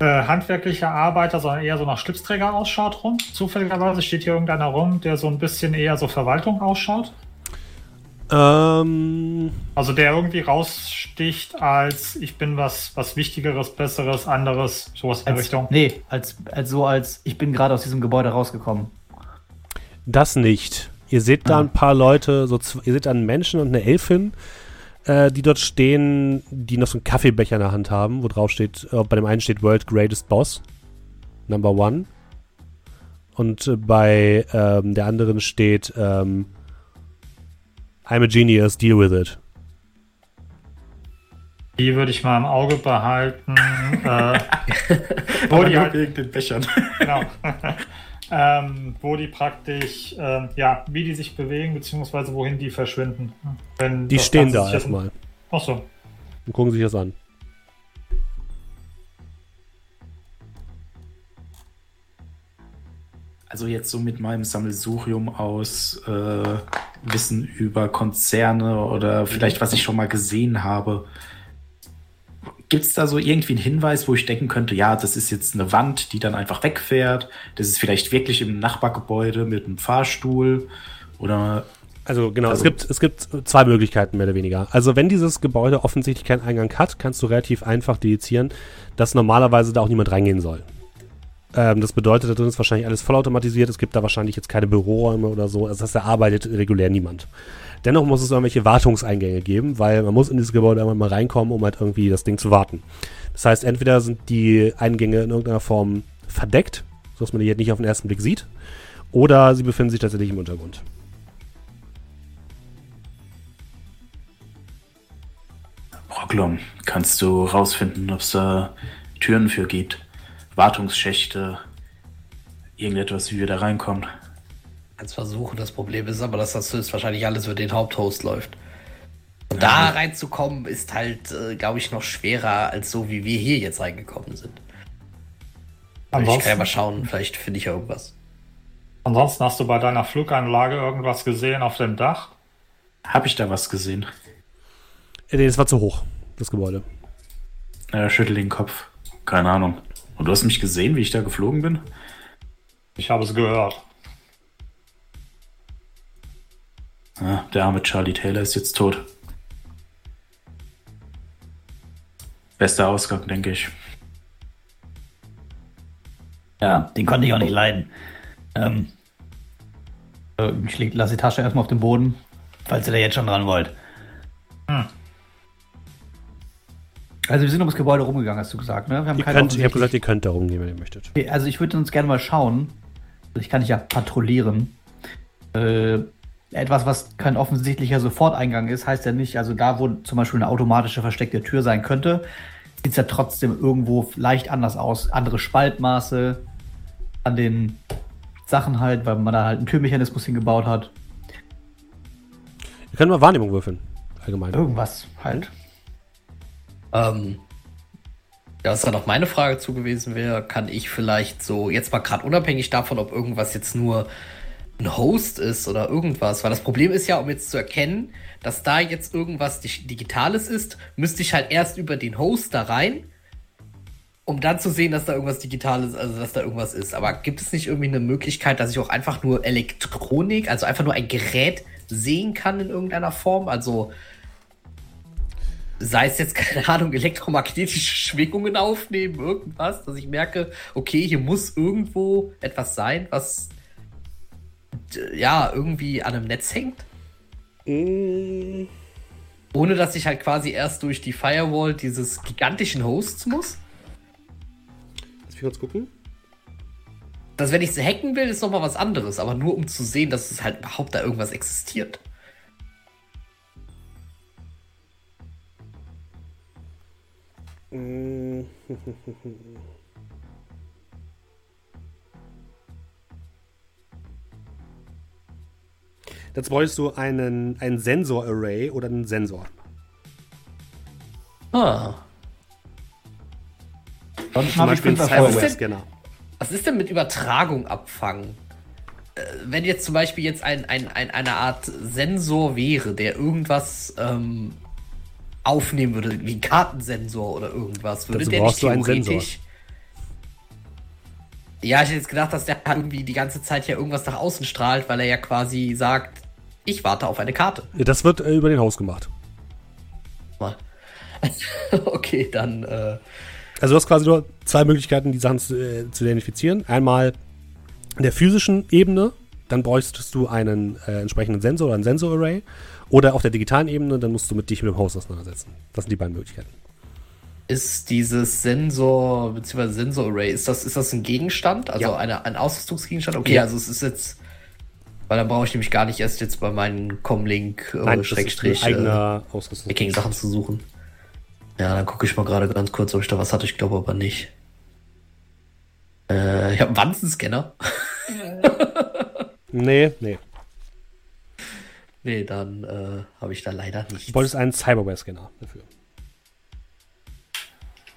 äh, handwerklicher Arbeiter, sondern eher so nach Schlipsträger ausschaut rum? Zufälligerweise steht hier irgendeiner rum, der so ein bisschen eher so Verwaltung ausschaut? Ähm, also der irgendwie raussticht als ich bin was, was Wichtigeres, Besseres, anderes, sowas in der Richtung. Nee, als, als so als ich bin gerade aus diesem Gebäude rausgekommen. Das nicht. Ihr seht da ah. ein paar Leute, so ihr seht da einen Menschen und eine Elfin, äh, die dort stehen, die noch so einen Kaffeebecher in der Hand haben, wo drauf steht, äh, bei dem einen steht World Greatest Boss, Number One. Und äh, bei ähm, der anderen steht ähm, I'm a genius, deal with it. Die würde ich mal im Auge behalten. äh, <laughs> wo die halt, wegen den Bechern. genau. <laughs> ähm, wo die praktisch, äh, ja, wie die sich bewegen, beziehungsweise wohin die verschwinden. Wenn die stehen da erstmal. Achso. Und gucken sich das an. Also jetzt so mit meinem Sammelsurium aus äh, Wissen über Konzerne oder vielleicht was ich schon mal gesehen habe. Gibt es da so irgendwie einen Hinweis, wo ich denken könnte, ja, das ist jetzt eine Wand, die dann einfach wegfährt? Das ist vielleicht wirklich im Nachbargebäude mit einem Fahrstuhl oder also genau, also, es, gibt, es gibt zwei Möglichkeiten mehr oder weniger. Also wenn dieses Gebäude offensichtlich keinen Eingang hat, kannst du relativ einfach dedizieren, dass normalerweise da auch niemand reingehen soll. Ähm, das bedeutet, da drin ist wahrscheinlich alles vollautomatisiert. Es gibt da wahrscheinlich jetzt keine Büroräume oder so. Also das heißt, da arbeitet regulär niemand. Dennoch muss es irgendwelche Wartungseingänge geben, weil man muss in dieses Gebäude einmal mal reinkommen, um halt irgendwie das Ding zu warten. Das heißt, entweder sind die Eingänge in irgendeiner Form verdeckt, sodass man die jetzt nicht auf den ersten Blick sieht, oder sie befinden sich tatsächlich im Untergrund. Brocklum, kannst du rausfinden, ob es da Türen für gibt? Wartungsschächte, irgendetwas, wie wir da reinkommen. Kannst versuchen, das Problem ist aber, dass das wahrscheinlich alles über den Haupthost läuft. Und ja. da reinzukommen, ist halt, äh, glaube ich, noch schwerer, als so wie wir hier jetzt reingekommen sind. Aber ich kann ja mal schauen, vielleicht finde ich ja irgendwas. Ansonsten hast du bei deiner Fluganlage irgendwas gesehen auf dem Dach? Habe ich da was gesehen? Äh, nee, das war zu hoch, das Gebäude. Er schüttelt den Kopf. Keine Ahnung. Und du hast mich gesehen, wie ich da geflogen bin? Ich habe es gehört. Ah, der arme Charlie Taylor ist jetzt tot. Bester Ausgang, denke ich. Ja, den konnte ich auch nicht leiden. Ähm, ich lasse die Tasche erstmal auf den Boden, falls ihr da jetzt schon dran wollt. Hm. Also wir sind ums Gebäude rumgegangen, hast du gesagt, ne? Wir haben könnt, ich habe gesagt, ihr könnt da rumgehen, wenn ihr möchtet. Okay, also ich würde uns gerne mal schauen. Ich kann nicht ja patrouillieren. Äh, etwas, was kein offensichtlicher Soforteingang ist, heißt ja nicht, also da, wo zum Beispiel eine automatische versteckte Tür sein könnte, sieht es ja trotzdem irgendwo leicht anders aus. Andere Spaltmaße an den Sachen halt, weil man da halt einen Türmechanismus hingebaut hat. Wir können mal Wahrnehmung würfeln, allgemein. Irgendwas halt. Ähm, ja, was dann auch meine Frage zu gewesen wäre, kann ich vielleicht so, jetzt mal gerade unabhängig davon, ob irgendwas jetzt nur ein Host ist oder irgendwas, weil das Problem ist ja, um jetzt zu erkennen, dass da jetzt irgendwas Digitales ist, müsste ich halt erst über den Host da rein, um dann zu sehen, dass da irgendwas Digitales, also dass da irgendwas ist. Aber gibt es nicht irgendwie eine Möglichkeit, dass ich auch einfach nur Elektronik, also einfach nur ein Gerät sehen kann in irgendeiner Form? Also sei es jetzt, <laughs> keine Ahnung, elektromagnetische Schwingungen aufnehmen, irgendwas, dass ich merke, okay, hier muss irgendwo etwas sein, was ja irgendwie an einem Netz hängt. Mm. Ohne dass ich halt quasi erst durch die Firewall dieses gigantischen Hosts muss. Lass mich kurz gucken. Dass wenn ich sie hacken will, ist nochmal was anderes, aber nur um zu sehen, dass es halt überhaupt da irgendwas existiert. <laughs> Dazu bräuchtest du einen, einen Sensor-Array oder einen Sensor. Ah. Sonst zum Beispiel ein Cyberware-Scanner. Was ist denn mit Übertragung abfangen? Äh, wenn jetzt zum Beispiel jetzt ein, ein, ein, eine Art Sensor wäre, der irgendwas ähm, aufnehmen würde, wie ein Kartensensor oder irgendwas, würde Dazu der nicht theoretisch. Ja, ich hätte jetzt gedacht, dass der halt irgendwie die ganze Zeit ja irgendwas nach außen strahlt, weil er ja quasi sagt, ich warte auf eine Karte. Ja, das wird äh, über den Haus gemacht. Mal. <laughs> okay, dann. Äh, also du hast quasi nur zwei Möglichkeiten, die Sachen zu, äh, zu identifizieren. Einmal in der physischen Ebene, dann bräuchtest du einen äh, entsprechenden Sensor oder ein Sensorarray. Oder auf der digitalen Ebene, dann musst du mit dich mit dem Host auseinandersetzen. Das sind die beiden Möglichkeiten. Ist dieses Sensor bzw. Sensorarray, ist das, ist das ein Gegenstand? Also ja. eine, ein Ausrüstungsgegenstand? Okay, ja. also es ist jetzt. Weil dann brauche ich nämlich gar nicht erst jetzt bei meinen Comlink äh, Schrägstrich eigener äh. Sachen zu suchen. Ja, dann gucke ich mal gerade ganz kurz, ob ich da was hatte. Ich glaube aber nicht. Äh, ich habe einen Wanzenscanner. <laughs> nee, nee. Nee, dann äh, habe ich da leider nicht. Du wolltest einen Cyberware-Scanner dafür.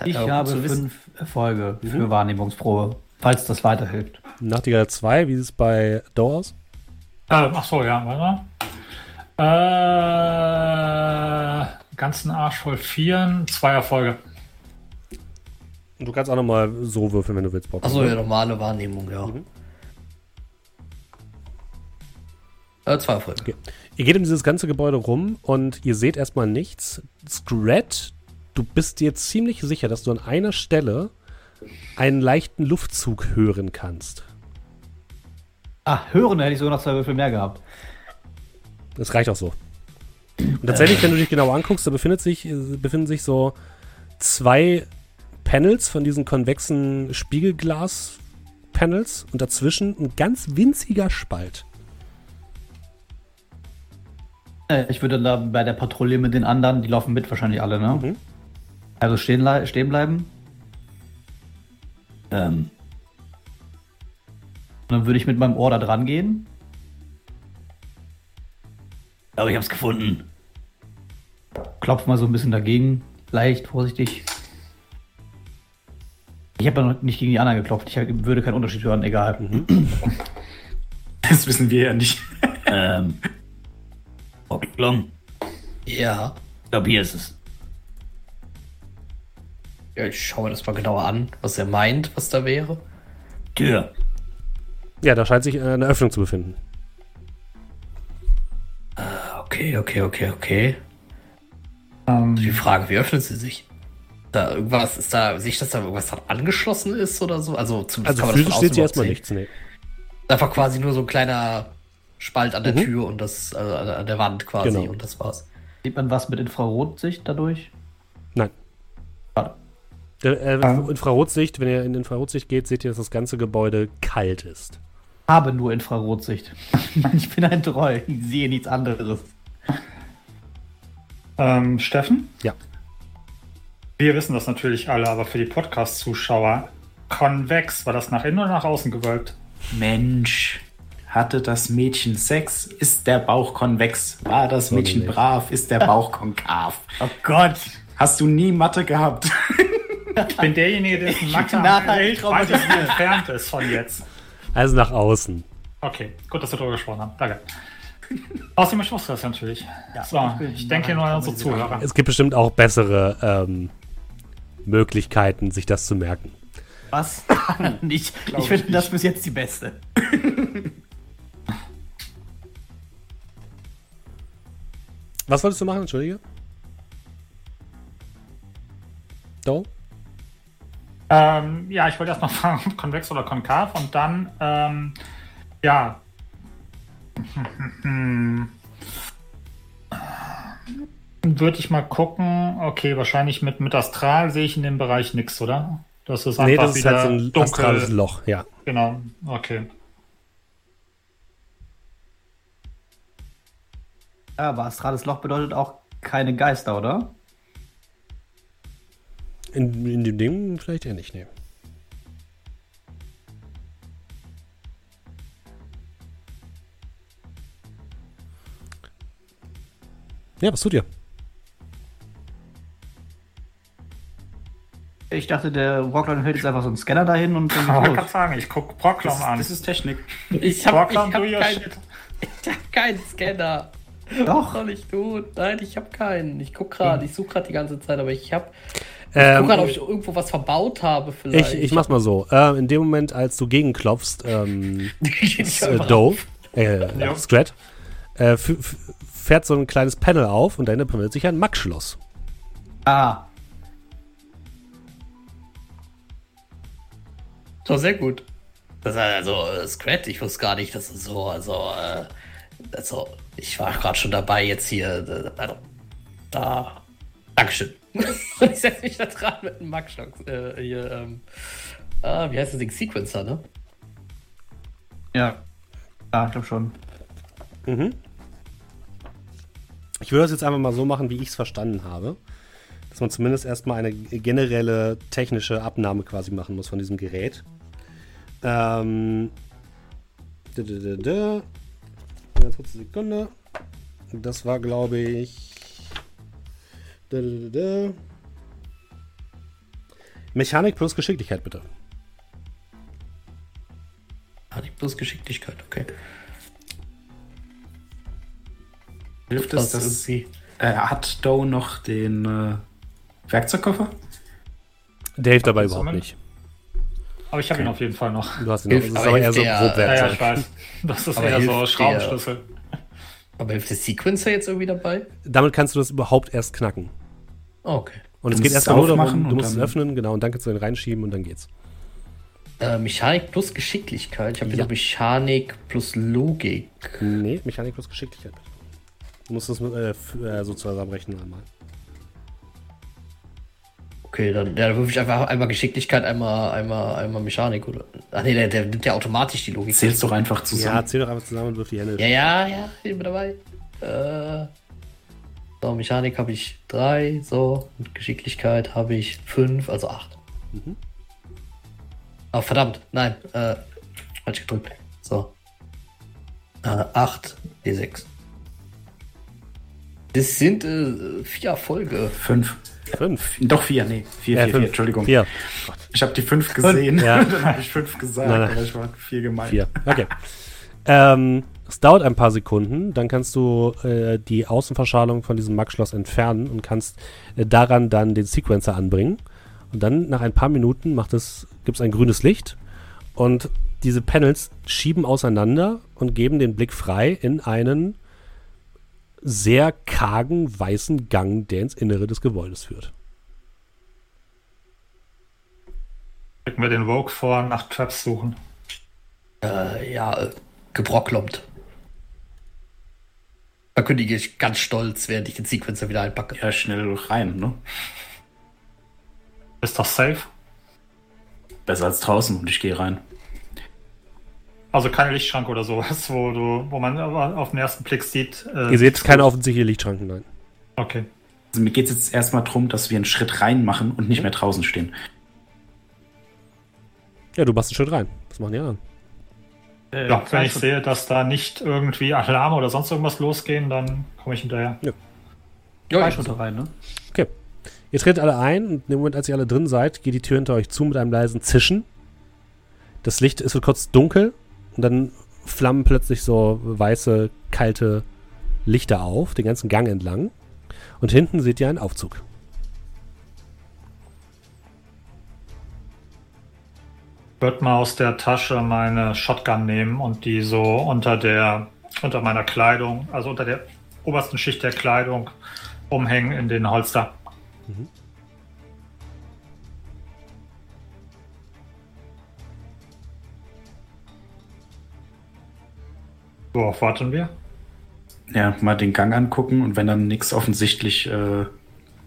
Ich äh, habe fünf Erfolge mhm. für Wahrnehmungsprobe, falls das weiterhilft. Nachtigall 2, wie ist es bei Doors? Äh, ach so, ja, warte mal. Äh, ganzen Arsch voll Vieren, zwei Erfolge. Du kannst auch nochmal so würfeln, wenn du willst. Achso, ja, normale Wahrnehmung, ja. Mhm. Äh, zwei Erfolge. Okay. Ihr geht in dieses ganze Gebäude rum und ihr seht erstmal nichts. Scrat, du bist dir ziemlich sicher, dass du an einer Stelle einen leichten Luftzug hören kannst. Ah, hören hätte ich sogar noch zwei Würfel mehr gehabt. Das reicht auch so. Und tatsächlich, wenn du dich genau anguckst, da befindet sich, befinden sich so zwei Panels von diesen konvexen Spiegelglas-Panels und dazwischen ein ganz winziger Spalt. Äh, ich würde da bei der Patrouille mit den anderen, die laufen mit wahrscheinlich alle, ne? Mhm. Also stehen, stehen bleiben. Ähm. Dann würde ich mit meinem Ohr da dran gehen. Aber ich hab's gefunden. Klopf mal so ein bisschen dagegen. Leicht, vorsichtig. Ich habe ja noch nicht gegen die anderen geklopft. Ich würde keinen Unterschied hören, egal. Mhm. Das wissen wir ja nicht. <laughs> ähm. Ordnung. Ja. Ich glaube, hier ist es. Ja, ich schaue mir das mal genauer an, was er meint, was da wäre. Tür. Ja, da scheint sich äh, eine Öffnung zu befinden. Ah, okay, okay, okay, okay. Um, die Frage, wie öffnet sie sich? Da irgendwas, ist da, sehe ich, dass da irgendwas dran angeschlossen ist oder so? Also zumindest also kann man das steht hier erstmal nichts, nee. Einfach quasi nur so ein kleiner Spalt an der mhm. Tür und das, also an der Wand quasi genau. und das war's. Sieht man was mit Infrarotsicht dadurch? Nein. Schade. Äh, ah. Infrarotsicht, wenn ihr in Infrarotsicht geht, seht ihr, dass das ganze Gebäude kalt ist. Habe nur Infrarotsicht. <laughs> ich bin ein Treu, ich sehe nichts anderes. Ähm, Steffen? Ja. Wir wissen das natürlich alle, aber für die Podcast-Zuschauer, konvex, war das nach innen oder nach außen gewölbt? Mensch. Hatte das Mädchen Sex? Ist der Bauch konvex? War das Mädchen brav? Ist der Bauch konkav? <laughs> Oh Gott. Hast du nie Mathe gehabt? ich bin derjenige, der Mathe <laughs> am entfernt ist von jetzt. Also nach außen. Okay, gut, dass wir darüber gesprochen haben. Danke. <laughs> Außerdem ich wusste das natürlich. Ja, so, ich, denke nur an unsere Zuhörer. Es gibt bestimmt auch bessere ähm, Möglichkeiten, sich das zu merken. Was? <laughs> ich, ich finde das bis jetzt die beste. Was wolltest du machen, Entschuldige? Do? Ähm, ja, ich wollte erstmal <laughs> fragen, konvex oder konkav und dann, ähm, ja. <laughs> Würde ich mal gucken, okay, wahrscheinlich mit, mit Astral sehe ich in dem Bereich nichts, oder? Das ist einfach nee, das ist halt so ein dunkel. astrales Loch, ja. Genau, okay. Ja, aber astrales Loch bedeutet auch keine Geister, oder? In, in dem Ding vielleicht eher nicht, nee. Ja, was tut ihr? Ich dachte, der Brocklon hält jetzt einfach so einen Scanner dahin und dann. Ich kann sagen, ich gucke Brocklon an. Das ist Technik. Ich habe hab, hab keinen, hab keinen Scanner. Doch. Was soll ich tun? Nein, ich habe keinen. Ich guck gerade, ich suche gerade die ganze Zeit, aber ich habe. Ich ähm, guck gerade, ob ich irgendwo was verbaut habe, vielleicht. Ich, ich mach's mal so. Äh, in dem Moment, als du gegenklopfst, ähm, <laughs> äh, Doe, äh, ja. Scrat, äh, fährt so ein kleines Panel auf und dahinter befindet sich ein Max-Schloss. Ah. So, sehr gut. Das ist also Scrat, ich wusste gar nicht, dass es so, also, äh, also, ich war gerade schon dabei, jetzt hier, also, da. Dankeschön. <laughs> ich setze mich da dran mit einem Max äh, hier, ähm, ah, wie heißt das Ding? Sequencer, ne? Ja. Ja, ich glaube schon. Mhm. Ich würde das jetzt einfach mal so machen, wie ich es verstanden habe. Dass man zumindest erstmal eine generelle technische Abnahme quasi machen muss von diesem Gerät. Ähm. Da, da, da, Ganz kurze Sekunde. Das war, glaube ich. Da, da, da, Mechanik plus Geschicklichkeit, bitte. Mechanik plus Geschicklichkeit, okay. Hilft es, dass sie. Äh, hat Doe noch den äh, Werkzeugkoffer? Der hilft dabei überhaupt nicht. Aber ich habe okay. ihn auf jeden Fall noch. Du hast ihn noch. Das ist aber, aber eher so Grobwerkzeug. Ja, ja, ich weiß. Das ist aber eher so Schraubenschlüssel. Aber hilft der Sequencer jetzt irgendwie dabei? Damit kannst du das überhaupt erst knacken. Okay. Und es geht erst nur darum, du musst es öffnen, genau, und dann kannst du den reinschieben und dann geht's. Äh, Mechanik plus Geschicklichkeit. Ich habe ja. Mechanik plus Logik. Nee, Mechanik plus Geschicklichkeit. Du musst das äh, äh, so zusammenrechnen einmal. Okay, dann, ja, dann würfe ich einfach einmal Geschicklichkeit, einmal, einmal, einmal Mechanik, oder? Ach nee, der, der nimmt ja automatisch die Logik. Zählst doch einfach zusammen. Ja, zähl doch einfach zusammen und wirf die Hände. Ja, ja, ja, ich bin dabei. Äh, so, Mechanik habe ich drei, so, und Geschicklichkeit habe ich fünf, also acht. Mhm. Oh, verdammt, nein, äh, falsch gedrückt. So. Äh, acht, D6. Das sind äh, vier Erfolge. Fünf. Fünf. Doch vier, nee. Vier, ja, vier, vier, Entschuldigung. Vier. Ich habe die fünf gesehen, ja. <laughs> dann habe ich fünf gesagt, nein, nein. aber ich war vier gemeint. Vier, okay. ähm, es dauert ein paar Sekunden, dann kannst du äh, die Außenverschalung von diesem Max-Schloss entfernen und kannst äh, daran dann den Sequencer anbringen. Und dann nach ein paar Minuten macht es, gibt es ein grünes Licht und diese Panels schieben auseinander und geben den Blick frei in einen sehr kargen weißen Gang, der ins Innere des Gebäudes führt. Schicken wir den Vogue vor, nach Traps suchen. Äh, ja, äh, gebrocklombt. Verkündige ich ganz stolz, während ich den Sequencer wieder einpacke. Ja, schnell rein, ne? Ist doch safe? Besser als draußen und ich gehe rein. Also keine Lichtschranke oder sowas, wo du, wo man auf den ersten Blick sieht. Äh, Ihr seht keine offensichtlichen Lichtschranken, nein. Okay. Also mir geht es jetzt erstmal darum, dass wir einen Schritt rein machen und nicht mehr draußen stehen. Ja, du machst einen Schritt rein. Was machen die anderen? Äh, ja, wenn ich sehe, dass da nicht irgendwie Alarme oder sonst irgendwas losgehen, dann komme ich hinterher. Ja. Ja, ich Schritte rein, ne? Okay. Ihr tretet alle ein und in dem Moment, als ihr alle drin seid, geht die Tür hinter euch zu mit einem leisen Zischen. Das Licht ist kurz dunkel und dann flammen plötzlich so weiße, kalte Lichter auf, den ganzen Gang entlang. Und hinten seht ihr einen Aufzug. Würde mal aus der Tasche meine Shotgun nehmen und die so unter der, unter meiner Kleidung, also unter der obersten Schicht der Kleidung umhängen in den Holster. Mhm. Worauf warten wir? Ja, mal den Gang angucken und wenn dann nichts offensichtlich äh,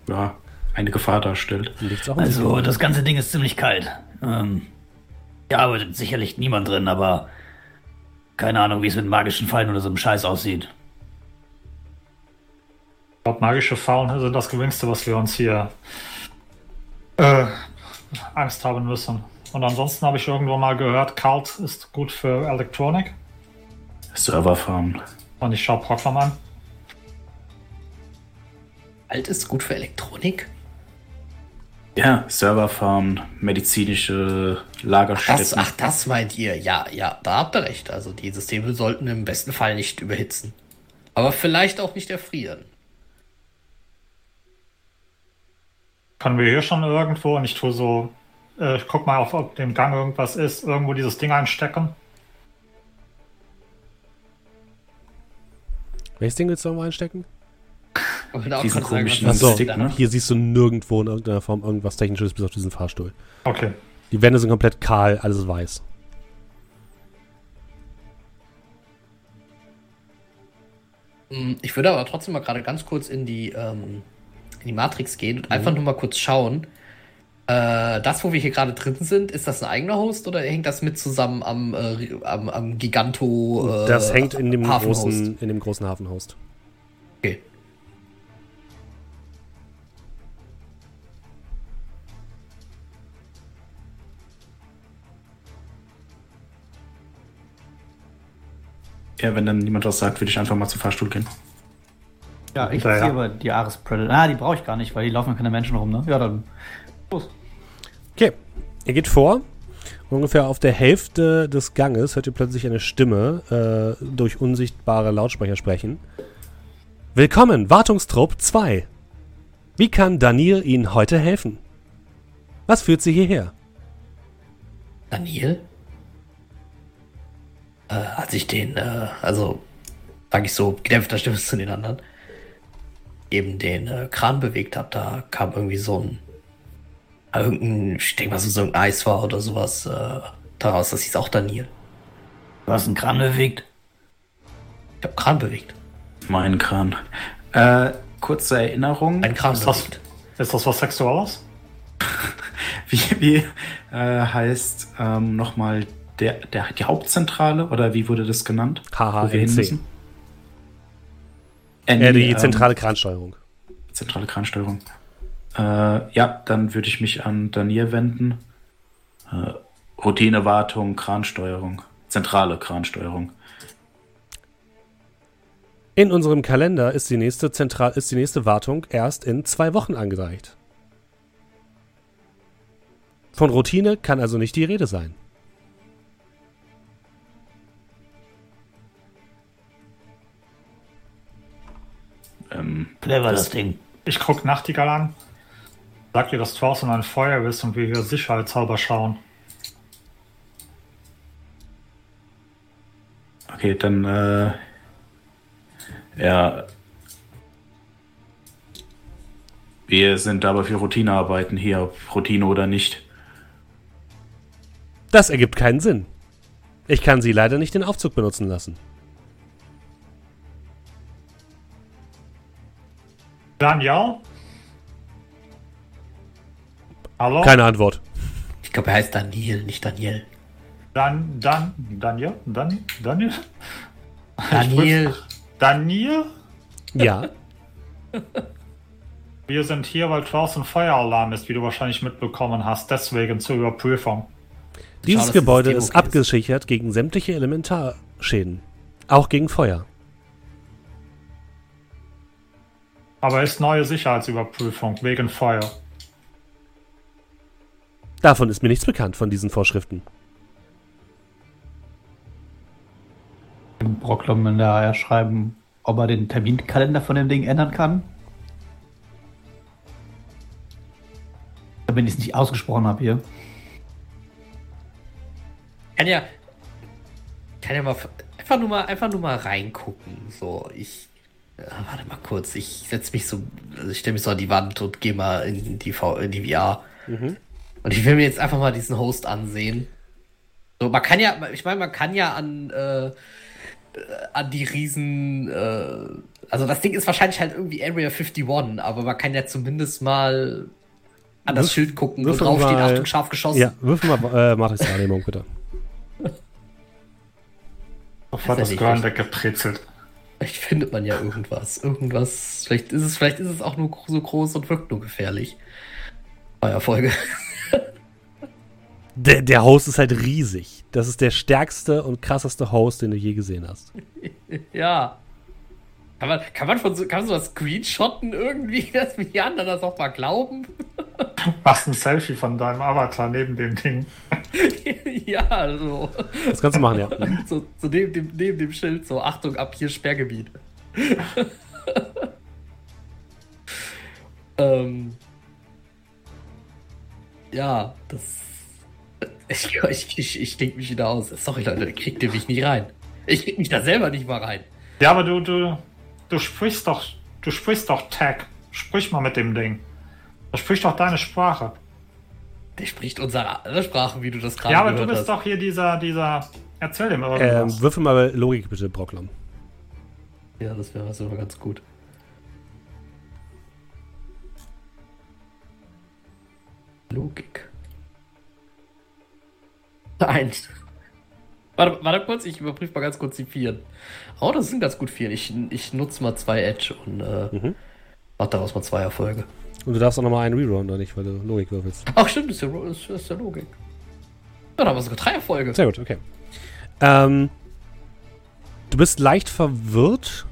ja, eine Gefahr darstellt. Also, das ganze Ding ist ziemlich kalt. Ähm, hier arbeitet sicherlich niemand drin, aber keine Ahnung, wie es mit magischen Fallen oder so einem Scheiß aussieht. Ich glaube, magische Fallen sind das geringste, was wir uns hier äh, Angst haben müssen. Und ansonsten habe ich irgendwo mal gehört, kalt ist gut für Elektronik. Serverfarm. Und ich schaue Proclam an. Alt ist gut für Elektronik? Ja, Serverfarmen, medizinische Lagerstätten. Das, ach, das meint ihr? Ja, ja, da habt ihr recht. Also die Systeme sollten im besten Fall nicht überhitzen. Aber vielleicht auch nicht erfrieren. Können wir hier schon irgendwo, und ich tue so, äh, ich guck mal, auf, ob dem Gang irgendwas ist, irgendwo dieses Ding einstecken? Welches Ding willst du irgendwo einstecken? Diesen komischen Achso, Stick, ne? hier siehst du nirgendwo in irgendeiner Form irgendwas Technisches bis auf diesen Fahrstuhl. Okay. Die Wände sind komplett kahl, alles weiß. Hm, ich würde aber trotzdem mal gerade ganz kurz in die, ähm, in die Matrix gehen und mhm. einfach nur mal kurz schauen. Äh, das, wo wir hier gerade drin sind, ist das ein eigener Host oder hängt das mit zusammen am, äh, am, am Giganto? Äh, das hängt in dem, großen, in dem großen Hafenhost. Okay. Ja, wenn dann niemand was sagt, würde ich einfach mal zum Fahrstuhl gehen. Ja, ich ziehe aber die Ares Predator. Ah, die brauche ich gar nicht, weil die laufen keine Menschen rum, ne? Ja, dann. Los. Okay. Ihr geht vor. Ungefähr auf der Hälfte des Ganges hört ihr plötzlich eine Stimme äh, durch unsichtbare Lautsprecher sprechen. Willkommen, Wartungstrupp 2. Wie kann Daniel Ihnen heute helfen? Was führt Sie hierher? Daniel? Äh, als ich den, äh, also sage ich so, gedämpfter Stimme zu den anderen, eben den äh, Kran bewegt habe, da kam irgendwie so ein, irgendein, ich denke mal so, so ein Eis war oder sowas äh, daraus, das hieß auch Daniel. Du hast einen Kran bewegt? Ich habe Kran bewegt. Mein Kran. Äh, kurze Erinnerung. Ein Kran ist bewegt. Das, ist das was Sexuelles? <laughs> wie wie äh, heißt ähm, nochmal der, der, die Hauptzentrale oder wie wurde das genannt? HHNC. Äh, die ähm, zentrale Kransteuerung. Zentrale Kransteuerung. Äh, ja, dann würde ich mich an Daniel wenden. Äh, Routinewartung, Kransteuerung. Zentrale Kransteuerung. In unserem Kalender ist die nächste, Zentral ist die nächste Wartung erst in zwei Wochen angereicht. Von Routine kann also nicht die Rede sein. Ähm, Clever das, das Ding. Ich guck Nachtigall an. Sag dir, dass draußen ein Feuer ist und wir hier sicherheitshalber schauen. Okay, dann äh, ja. Wir sind aber für Routinearbeiten hier, ob Routine oder nicht. Das ergibt keinen Sinn. Ich kann Sie leider nicht den Aufzug benutzen lassen. Daniel? Hallo? Keine Antwort. Ich glaube, er heißt Daniel, nicht Daniel. Dan, Dan, Daniel? Dan, Daniel? Daniel. Daniel? Ja. <laughs> Wir sind hier, weil draußen Feueralarm ist, wie du wahrscheinlich mitbekommen hast, deswegen zur Überprüfung. Dieses Schau, Gebäude ist abgesichert gegen sämtliche Elementarschäden. Auch gegen Feuer. Aber ist neue Sicherheitsüberprüfung wegen Feuer. Davon ist mir nichts bekannt, von diesen Vorschriften. Dem Brocklum da schreiben, ob er den Terminkalender von dem Ding ändern kann. Wenn ich es nicht ausgesprochen habe hier. Kann ja, kann ja mal einfach nur mal einfach nur mal reingucken. So, ich warte mal kurz, ich setze mich so, also ich stelle mich so an die Wand und gehe mal in die, v in die VR. Mhm. Und ich will mir jetzt einfach mal diesen Host ansehen. So, man kann ja, ich meine, man kann ja an, äh, an die Riesen, äh, also das Ding ist wahrscheinlich halt irgendwie Area 51, aber man kann ja zumindest mal an das Wirf, Schild gucken, wo drauf steht, Achtung, scharf geschossen. Ja, wirf mal äh, Matrix-Wahrnehmung, bitte. Auf hat das Gehirn weggepritzelt. Vielleicht findet man ja irgendwas. Irgendwas. Vielleicht ist es, vielleicht ist es auch nur so groß und wirkt nur gefährlich. Feuerfolge. <laughs> Der, der Host ist halt riesig. Das ist der stärkste und krasseste Host, den du je gesehen hast. <laughs> ja. Kann man, kann man von so, kann man sowas screenshotten irgendwie, <laughs> dass mir die anderen das auch mal glauben? <laughs> Machst ein Selfie von deinem Avatar neben dem Ding. <laughs> ja, also. Das kannst du machen, ja. So, so neben, dem, neben dem Schild, so Achtung, ab hier Sperrgebiet. ähm, ja, das. Ich, ich, ich, ich denke mich wieder aus. Sorry, Leute, kriegt ihr mich nicht rein. Ich krieg mich da selber nicht mal rein. Ja, aber du, du, du sprichst doch, du sprichst doch Tag. Sprich mal mit dem Ding. Er spricht doch deine Sprache. Der spricht unsere Sprache, wie du das gerade Ja, aber du bist hast. doch hier dieser, dieser. Erzähl dem irgendwas. Ähm, würfel mal Logik bitte, Brocklam. Ja, das wäre sogar ganz gut. Logik. Eins. Warte, warte kurz, ich überprüfe mal ganz kurz die Vieren. Oh, das sind ganz gut Vieren. Ich, ich nutze mal zwei Edge und äh, mhm. mach daraus mal zwei Erfolge. Und du darfst auch nochmal einen Reroll, oder nicht, weil du Logik würfelst. Ach, stimmt, das ist ja, das ist ja Logik. Ja, da haben wir sogar drei Erfolge. Sehr gut, okay. Ähm, du bist leicht verwirrt.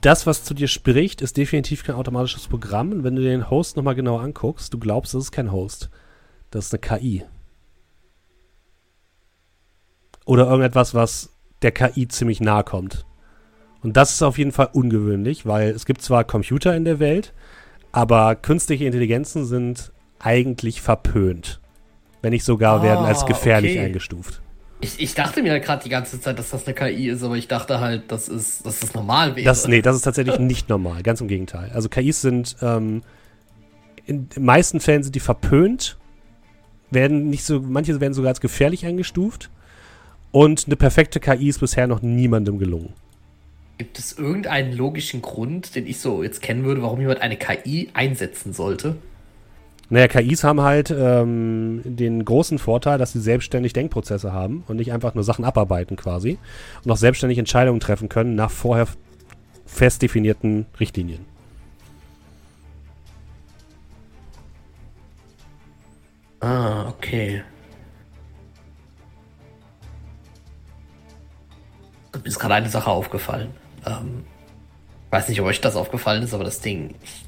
Das, was zu dir spricht, ist definitiv kein automatisches Programm. Und wenn du den Host nochmal genau anguckst, du glaubst, das ist kein Host. Das ist eine KI. Oder irgendetwas, was der KI ziemlich nahe kommt. Und das ist auf jeden Fall ungewöhnlich, weil es gibt zwar Computer in der Welt, aber künstliche Intelligenzen sind eigentlich verpönt. Wenn nicht sogar ah, werden als gefährlich okay. eingestuft. Ich, ich dachte mir halt gerade die ganze Zeit, dass das eine KI ist, aber ich dachte halt, dass, es, dass das normal wäre. Das, nee, das ist tatsächlich <laughs> nicht normal, ganz im Gegenteil. Also KIs sind, ähm, in den meisten Fällen sind die verpönt, werden nicht so, manche werden sogar als gefährlich eingestuft. Und eine perfekte KI ist bisher noch niemandem gelungen. Gibt es irgendeinen logischen Grund, den ich so jetzt kennen würde, warum jemand eine KI einsetzen sollte? Naja, KIs haben halt ähm, den großen Vorteil, dass sie selbstständig Denkprozesse haben und nicht einfach nur Sachen abarbeiten quasi und auch selbstständig Entscheidungen treffen können nach vorher fest definierten Richtlinien. Ah, okay. Mir ist gerade eine Sache aufgefallen. Ähm, weiß nicht, ob euch das aufgefallen ist, aber das Ding. Ich,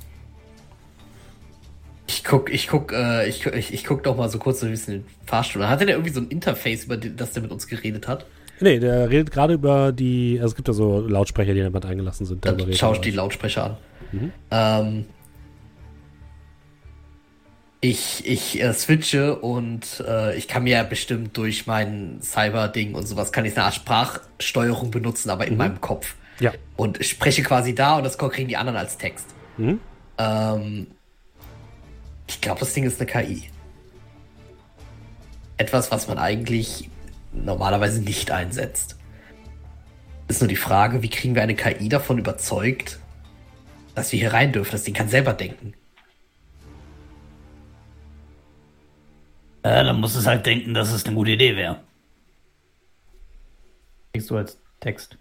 ich guck, ich guck, äh, ich, ich, ich guck doch mal so kurz so ein bisschen den Fahrstuhl. Hatte der irgendwie so ein Interface, über das der mit uns geredet hat? Nee, der redet gerade über die. Also es gibt ja so Lautsprecher, die in der Wand eingelassen sind. Dann schau ich die Lautsprecher an. Mhm. Ähm, ich, ich äh, switche und äh, ich kann mir bestimmt durch mein Cyber-Ding und sowas kann ich eine Art Sprachsteuerung benutzen, aber in mhm. meinem Kopf. Ja. Und spreche quasi da und das kriegen die anderen als Text. Mhm. Ähm, ich glaube, das Ding ist eine KI. Etwas, was man eigentlich normalerweise nicht einsetzt. Ist nur die Frage, wie kriegen wir eine KI davon überzeugt, dass wir hier rein dürfen? Das Ding kann selber denken. Ja, dann muss es halt denken, dass es eine gute Idee wäre. Kriegst du als Text.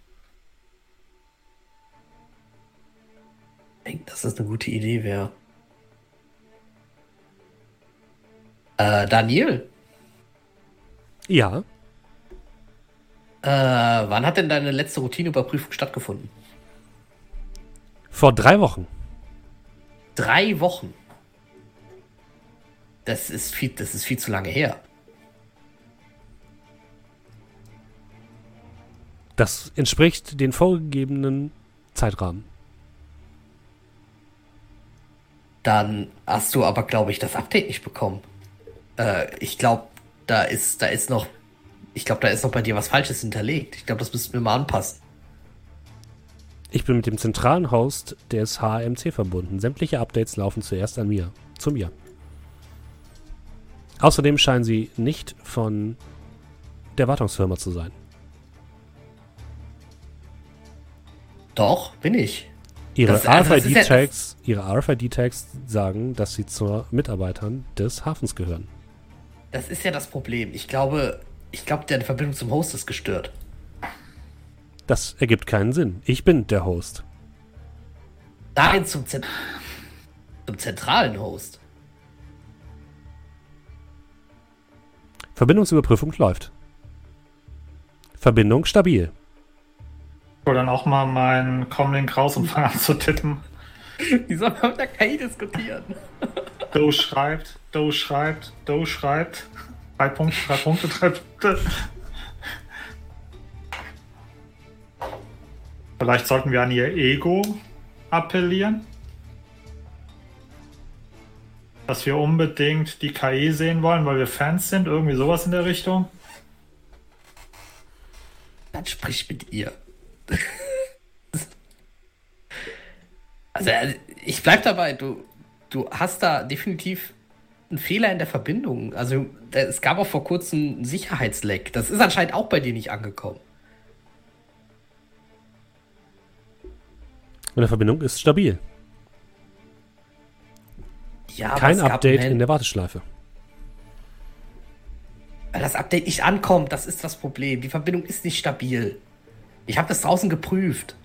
Denkt, dass es eine gute Idee wäre. Äh, Daniel? Ja. Äh, wann hat denn deine letzte Routineüberprüfung stattgefunden? Vor drei Wochen. Drei Wochen? Das ist viel, das ist viel zu lange her. Das entspricht den vorgegebenen Zeitrahmen. Dann hast du aber, glaube ich, das Update nicht bekommen. Äh, ich glaube, da ist, da ist noch, ich glaube, da ist noch bei dir was Falsches hinterlegt. Ich glaube, das müssten wir mal anpassen. Ich bin mit dem zentralen Host des HMC verbunden. Sämtliche Updates laufen zuerst an mir. Zu mir. Außerdem scheinen sie nicht von der Wartungsfirma zu sein. Doch, bin ich. Ihre RFID-Tags ja sagen, dass sie zu Mitarbeitern des Hafens gehören. Das ist ja das Problem. Ich glaube, ich glaube, deine Verbindung zum Host ist gestört. Das ergibt keinen Sinn. Ich bin der Host. Nein, zum, Zent zum zentralen Host. Verbindungsüberprüfung läuft. Verbindung stabil. Ich hol dann auch mal meinen Comlink raus und fange an zu tippen. <laughs> Wie soll man mit der KI diskutieren? <laughs> Do schreibt, Do schreibt, Do schreibt. Drei Punkte, drei Punkte, drei Punkte. Vielleicht sollten wir an ihr Ego appellieren. Dass wir unbedingt die KI sehen wollen, weil wir Fans sind, irgendwie sowas in der Richtung. Dann sprich mit ihr. <laughs> also, ich bleib dabei, du, du hast da definitiv einen Fehler in der Verbindung. Also, es gab auch vor kurzem einen Sicherheitsleck. Das ist anscheinend auch bei dir nicht angekommen. Meine Verbindung ist stabil. Ja, Kein Update in der Warteschleife. Weil das Update nicht ankommt, das ist das Problem. Die Verbindung ist nicht stabil. Ich habe das draußen geprüft.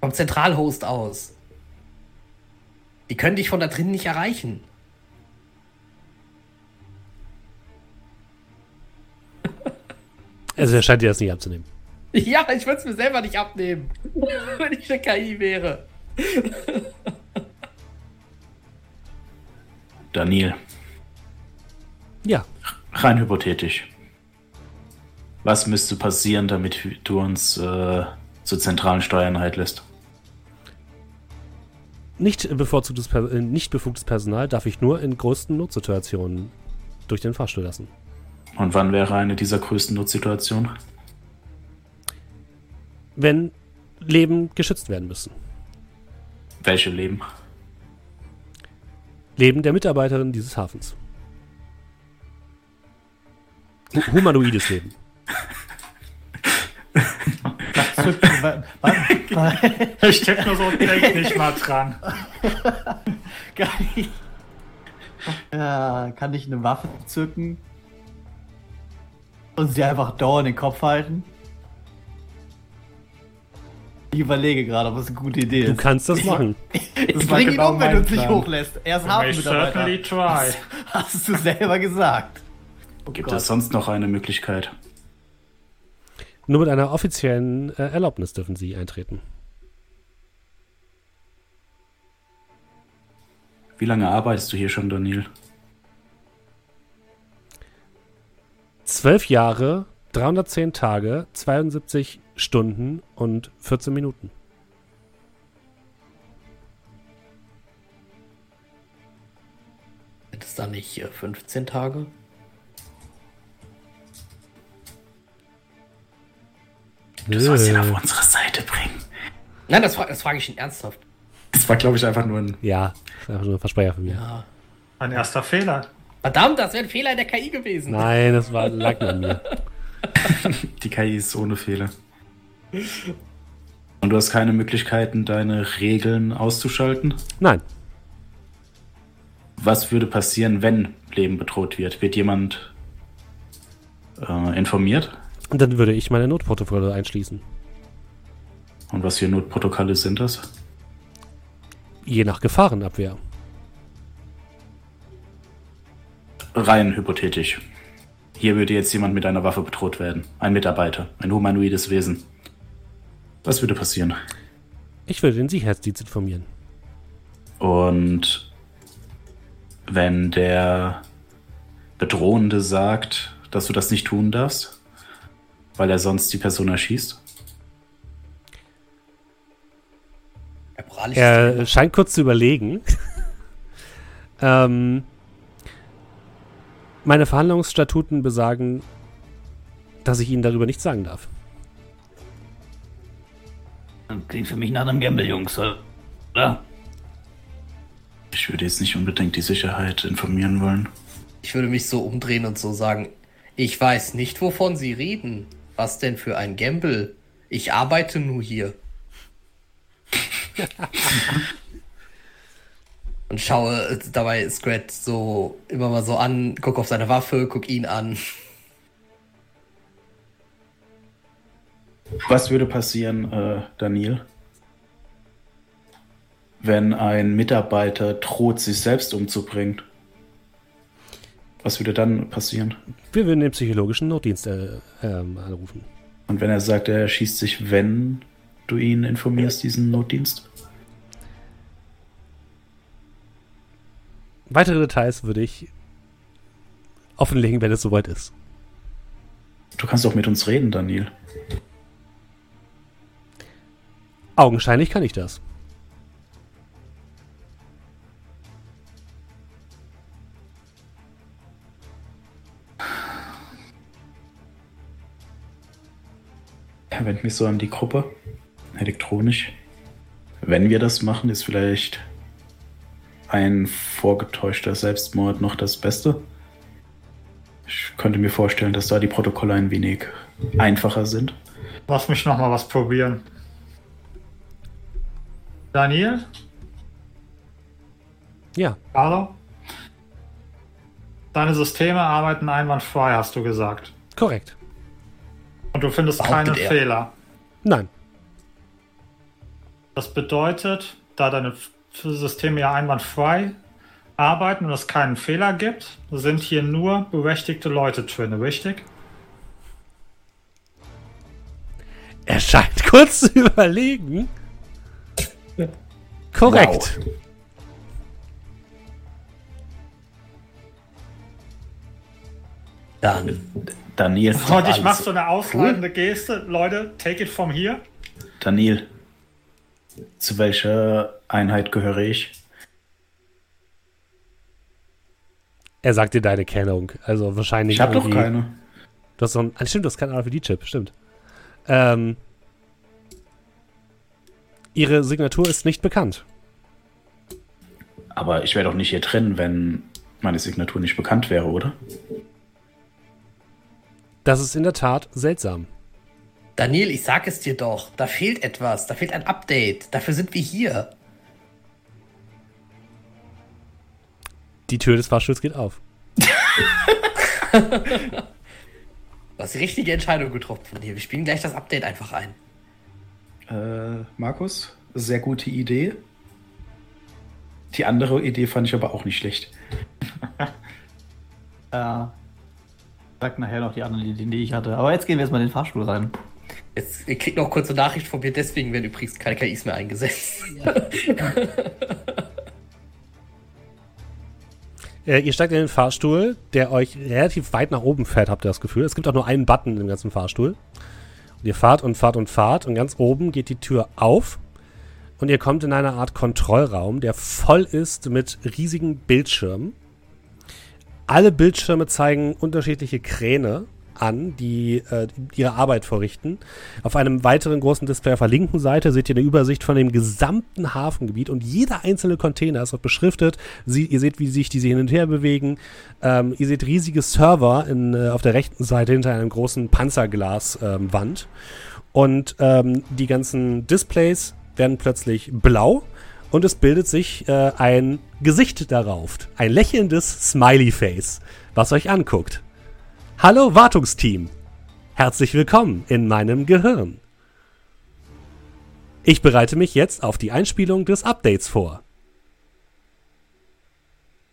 Vom Zentralhost aus. Die können dich von da drin nicht erreichen. <laughs> Also er scheint dir das nicht abzunehmen. Ja, ich würde es mir selber nicht abnehmen, <laughs> wenn ich eine KI wäre. <laughs> Daniel. Ja. Rein hypothetisch. Was müsste passieren, damit du uns äh, zur zentralen Steuereinheit lässt? Nicht bevorzugtes, äh, nicht befugtes Personal darf ich nur in größten Notsituationen durch den Fahrstuhl lassen. Und wann wäre eine dieser größten Notsituationen? Wenn Leben geschützt werden müssen. Welche Leben? Leben der Mitarbeiterin dieses Hafens. Humanoides Leben. ich tippe nur so, denk nicht mal dran. Kann ich, ja, kann ich eine Waffe zücken und sie einfach dauernd in den Kopf halten? Ich überlege gerade, ob es eine gute Idee ist. Du kannst das machen. Ich bring genau ihn um, wenn du uns nicht hochlässt. Er ist Hafenmitarbeiter. try. <laughs> Hast du selber gesagt. Oh Gibt Gott. es sonst noch eine Möglichkeit? Nur mit einer offiziellen äh, Erlaubnis dürfen Sie eintreten. Wie lange arbeitest du hier schon, Daniel? Zwölf Jahre, 310 Tage, 72 Stunden und 14 Minuten. Sind es da nicht 15 Tage? Du sollst ihn auf unsere Seite bringen. Nein, das, das frage ich ihn ernsthaft. Das war, glaube ich, einfach nur ein. Ja, einfach nur ein Versprecher von mir. Ja. Ein erster Fehler. Verdammt, das wäre ein Fehler in der KI gewesen. Nein, das war lag an mir. <laughs> Die KI ist ohne Fehler. Und du hast keine Möglichkeiten, deine Regeln auszuschalten? Nein. Was würde passieren, wenn Leben bedroht wird? Wird jemand äh, informiert? Und dann würde ich meine Notprotokolle einschließen. Und was für Notprotokolle sind das? Je nach Gefahrenabwehr. Rein hypothetisch. Hier würde jetzt jemand mit einer Waffe bedroht werden. Ein Mitarbeiter, ein humanoides Wesen. Was würde passieren? Ich würde den Sicherheitsdienst informieren. Und wenn der Bedrohende sagt, dass du das nicht tun darfst? weil er sonst die Person erschießt? Er scheint kurz zu überlegen. <laughs> ähm, meine Verhandlungsstatuten besagen, dass ich Ihnen darüber nichts sagen darf. Klingt für mich nach einem Gamble, Jungs, oder? Ich würde jetzt nicht unbedingt die Sicherheit informieren wollen. Ich würde mich so umdrehen und so sagen, ich weiß nicht, wovon Sie reden. Was denn für ein Gamble? Ich arbeite nur hier. <laughs> und schaue dabei Scrat so immer mal so an, guck auf seine Waffe, guck ihn an. Was würde passieren, äh, Daniel, wenn ein Mitarbeiter droht, sich selbst umzubringen? Was würde dann passieren? Wir würden den psychologischen Notdienst äh, äh, anrufen. Und wenn er sagt, er schießt sich, wenn du ihn informierst, diesen Notdienst? weitere Details würde ich offenlegen, wenn es soweit ist. Du kannst doch mit uns reden, Daniel. Augenscheinlich kann ich das. Er wendet mich so an die Gruppe. Elektronisch. Wenn wir das machen, ist vielleicht ein vorgetäuschter Selbstmord noch das Beste. Ich könnte mir vorstellen, dass da die Protokolle ein wenig einfacher sind. Lass mich noch mal was probieren. Daniel? Ja. Hallo? Deine Systeme arbeiten einwandfrei, hast du gesagt. Korrekt. Und du findest keinen Fehler. Nein. Das bedeutet, da deine Systeme ja einwandfrei arbeiten und es keinen Fehler gibt, sind hier nur berechtigte Leute drin, richtig? Er scheint <laughs> kurz zu überlegen. Korrekt. Wow. Dann, Daniel. Und ich mache so eine ausladende Geste. Leute, take it from here. Daniel, zu welcher Einheit gehöre ich? Er sagt dir deine Kennung. Also wahrscheinlich. Ich habe doch keine. Du hast so ein. Ah, stimmt, du hast keinen RFID-Chip, stimmt. Ähm, ihre Signatur ist nicht bekannt. Aber ich wäre doch nicht hier drin, wenn meine Signatur nicht bekannt wäre, oder? Das ist in der Tat seltsam. Daniel, ich sag es dir doch, da fehlt etwas, da fehlt ein Update. Dafür sind wir hier. Die Tür des Fahrstuhls geht auf. <laughs> du hast die richtige Entscheidung getroffen von dir. Wir spielen gleich das Update einfach ein. Äh, Markus, sehr gute Idee. Die andere Idee fand ich aber auch nicht schlecht. <laughs> äh, sag nachher noch die anderen Ideen, die ich hatte. Aber jetzt gehen wir erstmal in den Fahrstuhl rein. Jetzt, ihr kriegt noch kurze Nachricht von mir, deswegen werden übrigens keine KIs mehr eingesetzt. Ja. <laughs> Äh, ihr steigt in den Fahrstuhl, der euch relativ weit nach oben fährt, habt ihr das Gefühl. Es gibt auch nur einen Button im ganzen Fahrstuhl. Und ihr fahrt und fahrt und fahrt und ganz oben geht die Tür auf und ihr kommt in eine Art Kontrollraum, der voll ist mit riesigen Bildschirmen. Alle Bildschirme zeigen unterschiedliche Kräne an, die äh, ihre Arbeit verrichten. Auf einem weiteren großen Display auf der linken Seite seht ihr eine Übersicht von dem gesamten Hafengebiet und jeder einzelne Container ist dort beschriftet. Sie, ihr seht, wie sich diese hin und her bewegen. Ähm, ihr seht riesige Server in, äh, auf der rechten Seite hinter einem großen Panzerglaswand. Ähm, und ähm, die ganzen Displays werden plötzlich blau und es bildet sich äh, ein Gesicht darauf. Ein lächelndes Smiley-Face, was euch anguckt. Hallo Wartungsteam. Herzlich willkommen in meinem Gehirn. Ich bereite mich jetzt auf die Einspielung des Updates vor.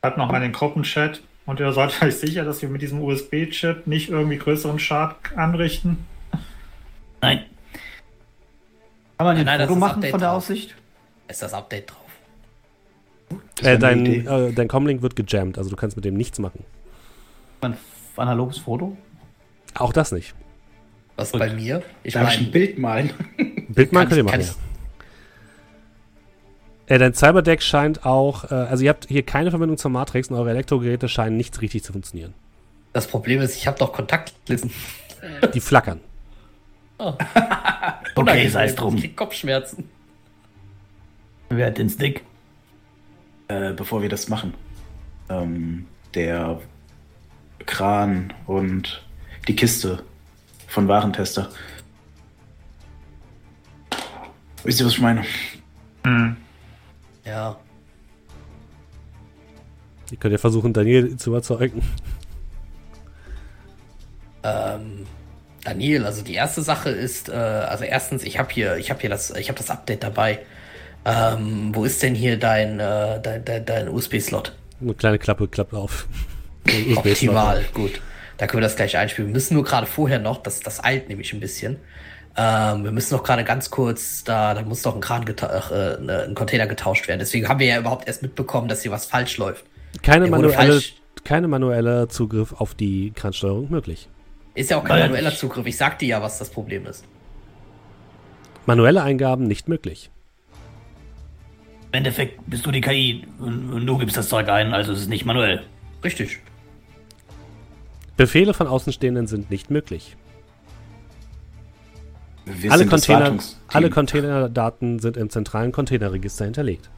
Hat noch mal den Gruppenchat und ihr seid euch sicher, dass wir mit diesem USB-Chip nicht irgendwie größeren Schaden anrichten? Nein. Kann man ein Nein, Foto machen von der drauf. Aussicht? Ist das Update drauf? Äh, dein, äh, dein Comlink wird gejammt, also du kannst mit dem nichts machen. Man analoges Foto? Auch das nicht. Was Und bei mir? Ich Darf ich ein Bild malen? Bild malen könnt ihr machen, ja. Äh, dein Cyberdeck scheint auch, äh, also ihr habt hier keine Verbindung zur Matrix und eure Elektrogeräte scheinen nicht richtig zu funktionieren. Das Problem ist, ich habe doch Kontaktlinsen. Die flackern. Oh. <laughs> okay, sei es drum. Kopfschmerzen. Wer hat den Stick? Äh, bevor wir das machen. Ähm, der Kran und die Kiste von Warentester. Wisst ihr, was ich meine? Mhm. Ja. Ich könnte ja versuchen, Daniel zu überzeugen. Ähm, Daniel, also die erste Sache ist, äh, also erstens, ich habe hier, ich habe hier das, ich habe das Update dabei. Ähm, wo ist denn hier dein, äh, dein, dein, dein USB-Slot? Eine kleine Klappe klappt auf. Optimal, gut. Da können wir das gleich einspielen. Wir müssen nur gerade vorher noch, das, das eilt nämlich ein bisschen. Ähm, wir müssen noch gerade ganz kurz, da, da muss doch ein Kran, äh, ein Container getauscht werden. Deswegen haben wir ja überhaupt erst mitbekommen, dass hier was falsch läuft. Keine manuelle, keine manuelle Zugriff auf die Kransteuerung möglich. Ist ja auch kein manueller Zugriff. Ich sag dir ja, was das Problem ist. Manuelle Eingaben nicht möglich. Im Endeffekt bist du die KI und du gibst das Zeug ein, also ist es nicht manuell. Richtig. Befehle von Außenstehenden sind nicht möglich. alle, Container, alle Containerdaten sind im zentralen Containerregister hinterlegt.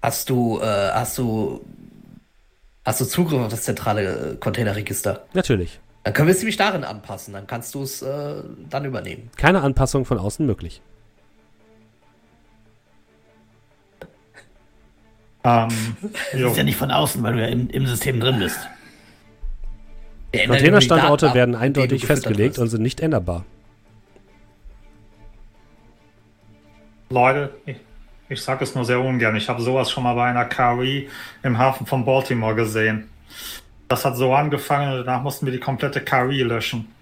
Hast du, äh, hast du, hast du Zugriff auf das zentrale Containerregister? Natürlich. Dann können wir es nämlich darin anpassen. Dann kannst du es äh, dann übernehmen. Keine Anpassung von außen möglich. Ähm, das ist ja nicht von außen, weil du ja im, im System drin bist. Containerstandorte werden eindeutig festgelegt und sind nicht änderbar. Leute, ich, ich sage es nur sehr ungern. Ich habe sowas schon mal bei einer KI im Hafen von Baltimore gesehen. Das hat so angefangen und danach mussten wir die komplette KI löschen.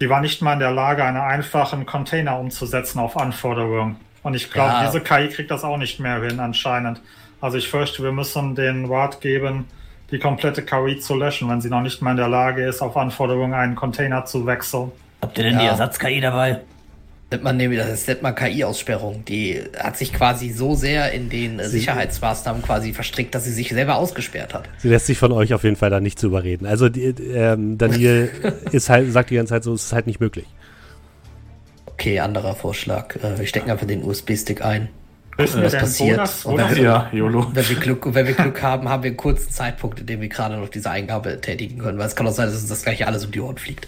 Die war nicht mal in der Lage, einen einfachen Container umzusetzen auf Anforderungen. Und ich glaube, ja. diese KI kriegt das auch nicht mehr hin anscheinend. Also ich fürchte, wir müssen den Rat geben, die komplette KI zu löschen, wenn sie noch nicht mal in der Lage ist, auf Anforderungen einen Container zu wechseln. Habt ihr denn ja. die Ersatz-KI dabei? Nennt man nämlich, das nennt man KI-Aussperrung. Die hat sich quasi so sehr in den sie Sicherheitsmaßnahmen quasi verstrickt, dass sie sich selber ausgesperrt hat. Sie lässt sich von euch auf jeden Fall da nicht zu überreden. Also die, ähm, Daniel <laughs> ist halt, sagt die ganze Zeit so, es ist halt nicht möglich. Okay, anderer Vorschlag. Äh, wir stecken einfach den USB-Stick ein. Wissen was passiert? Bonus, und wenn, ja, YOLO. Wenn wir, Glück, wenn wir Glück haben, haben wir einen kurzen Zeitpunkt, in dem wir gerade noch diese Eingabe tätigen können. Weil es kann auch sein, dass uns das gleiche alles um die Ohren fliegt.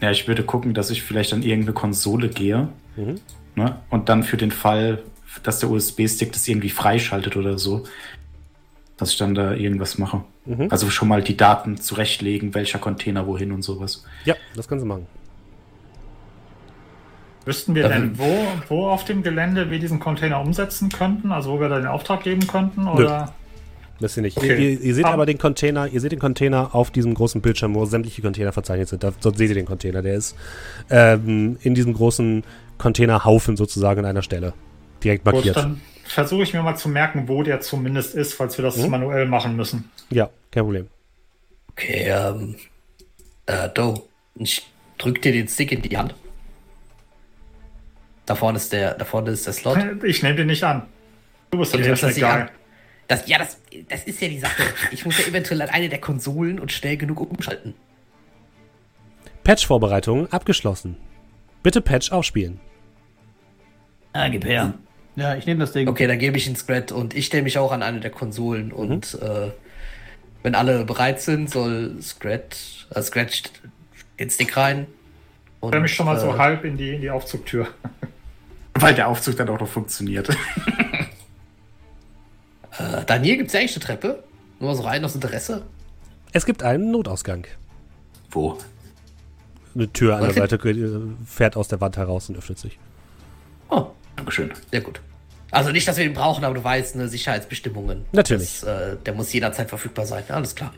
Ja, ich würde gucken, dass ich vielleicht an irgendeine Konsole gehe. Mhm. Ne? Und dann für den Fall, dass der USB-Stick das irgendwie freischaltet oder so, dass ich dann da irgendwas mache. Mhm. Also schon mal die Daten zurechtlegen, welcher Container wohin und sowas. Ja, das können Sie machen. Wüssten wir denn, wo, wo auf dem Gelände wir diesen Container umsetzen könnten? Also wo wir da den Auftrag geben könnten? Oder? Nö. Wisst ihr nicht. Okay. Ihr, ihr, seht um, aber den Container, ihr seht den Container auf diesem großen Bildschirm, wo sämtliche Container verzeichnet sind. Da, dort seht ihr den Container. Der ist ähm, in diesem großen Containerhaufen sozusagen an einer Stelle. Direkt markiert. Gut, dann versuche ich mir mal zu merken, wo der zumindest ist, falls wir das mhm. manuell machen müssen. Ja, kein Problem. Okay, ähm. Äh, Do, ich drück dir den Stick in die Hand. Da vorne ist der, da vorne ist der Slot. Ich nehme den nicht an. Du bist der Techniker. Das, ja, das, das ist ja die Sache. Ich muss ja eventuell an eine der Konsolen und schnell genug umschalten. Patch-Vorbereitungen abgeschlossen. Bitte Patch aufspielen. Ah, gib her. Ja, ich nehme das Ding. Okay, dann gebe ich ihn Scrat und ich stelle mich auch an eine der Konsolen mhm. und äh, wenn alle bereit sind, soll Scrat, äh, Scratch den Stick rein. Ich stelle mich schon mal äh, so halb in die, in die Aufzugtür. Weil der Aufzug dann auch noch funktioniert. <laughs> äh, Daniel, gibt es ja eigentlich eine Treppe? Nur so rein aus Interesse? Es gibt einen Notausgang. Wo? Eine Tür an der Seite fährt aus der Wand heraus und öffnet sich. Oh, Dankeschön. Sehr gut. Also nicht, dass wir ihn brauchen, aber du weißt, eine Sicherheitsbestimmungen. Natürlich. Das, äh, der muss jederzeit verfügbar sein. Alles klar.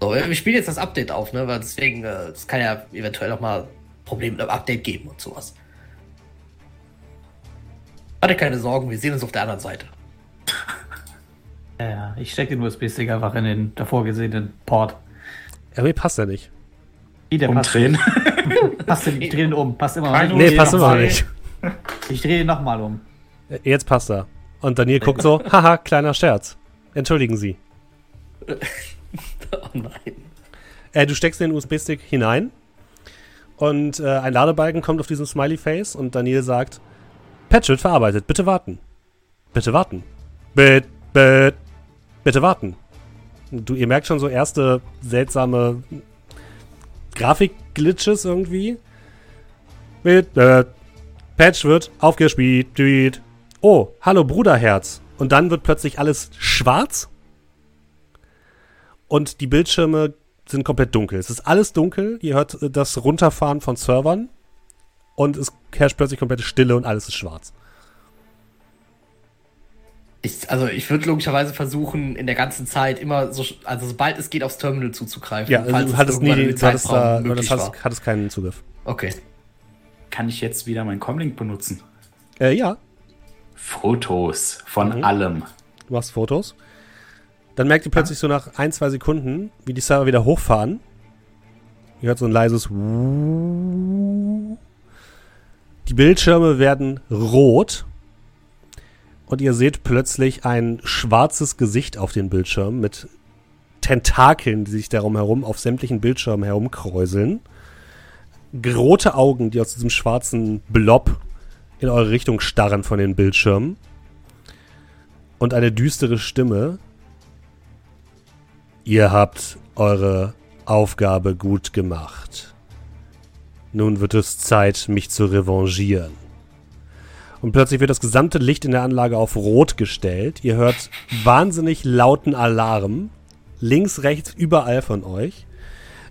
So, wir spielen jetzt das Update auf, ne? Weil deswegen, äh, es kann ja eventuell noch mal Probleme mit dem Update geben und sowas. Hatte keine Sorgen, wir sehen uns auf der anderen Seite. <laughs> Ja, ich stecke den USB-Stick einfach in den davor gesehenen Port. Ja, mir passt er nicht. Wie der Umdrehen. passt den, ich <laughs> drehe den um. Passt immer noch nicht. Nee, passt immer noch nicht. <laughs> Ich drehe ihn nochmal um. Jetzt passt er. Und Daniel guckt so, haha, kleiner Scherz. Entschuldigen Sie. oh nein. Äh, du steckst den USB-Stick hinein und äh, ein Ladebalken kommt auf diesen Smiley-Face und Daniel sagt, Patch wird verarbeitet. Bitte warten. Bitte warten. Bitte, bitte, bitte warten. Du, ihr merkt schon so erste seltsame Grafik-Glitches irgendwie. Bitte. Patch wird aufgespielt. Oh, hallo Bruderherz. Und dann wird plötzlich alles schwarz. Und die Bildschirme sind komplett dunkel. Es ist alles dunkel. Ihr hört das Runterfahren von Servern und es herrscht plötzlich komplette Stille und alles ist schwarz. Ich, also ich würde logischerweise versuchen, in der ganzen Zeit immer so, also sobald es geht, aufs Terminal zuzugreifen. Ja, also du hattest nie, du hattest, da, du hattest, hattest keinen Zugriff. Okay. Kann ich jetzt wieder meinen Comlink benutzen? Äh, ja. Fotos von mhm. allem. Du machst Fotos. Dann merkt ihr plötzlich ja. so nach ein, zwei Sekunden, wie die Server wieder hochfahren. Ihr hört so ein leises Die Bildschirme werden rot. Und ihr seht plötzlich ein schwarzes Gesicht auf den Bildschirm mit Tentakeln, die sich darum herum auf sämtlichen Bildschirmen herumkräuseln. Rote Augen, die aus diesem schwarzen Blob in eure Richtung starren von den Bildschirmen. Und eine düstere Stimme. Ihr habt eure Aufgabe gut gemacht. Nun wird es Zeit, mich zu revanchieren. Und plötzlich wird das gesamte Licht in der Anlage auf Rot gestellt. Ihr hört wahnsinnig lauten Alarm. Links, rechts, überall von euch.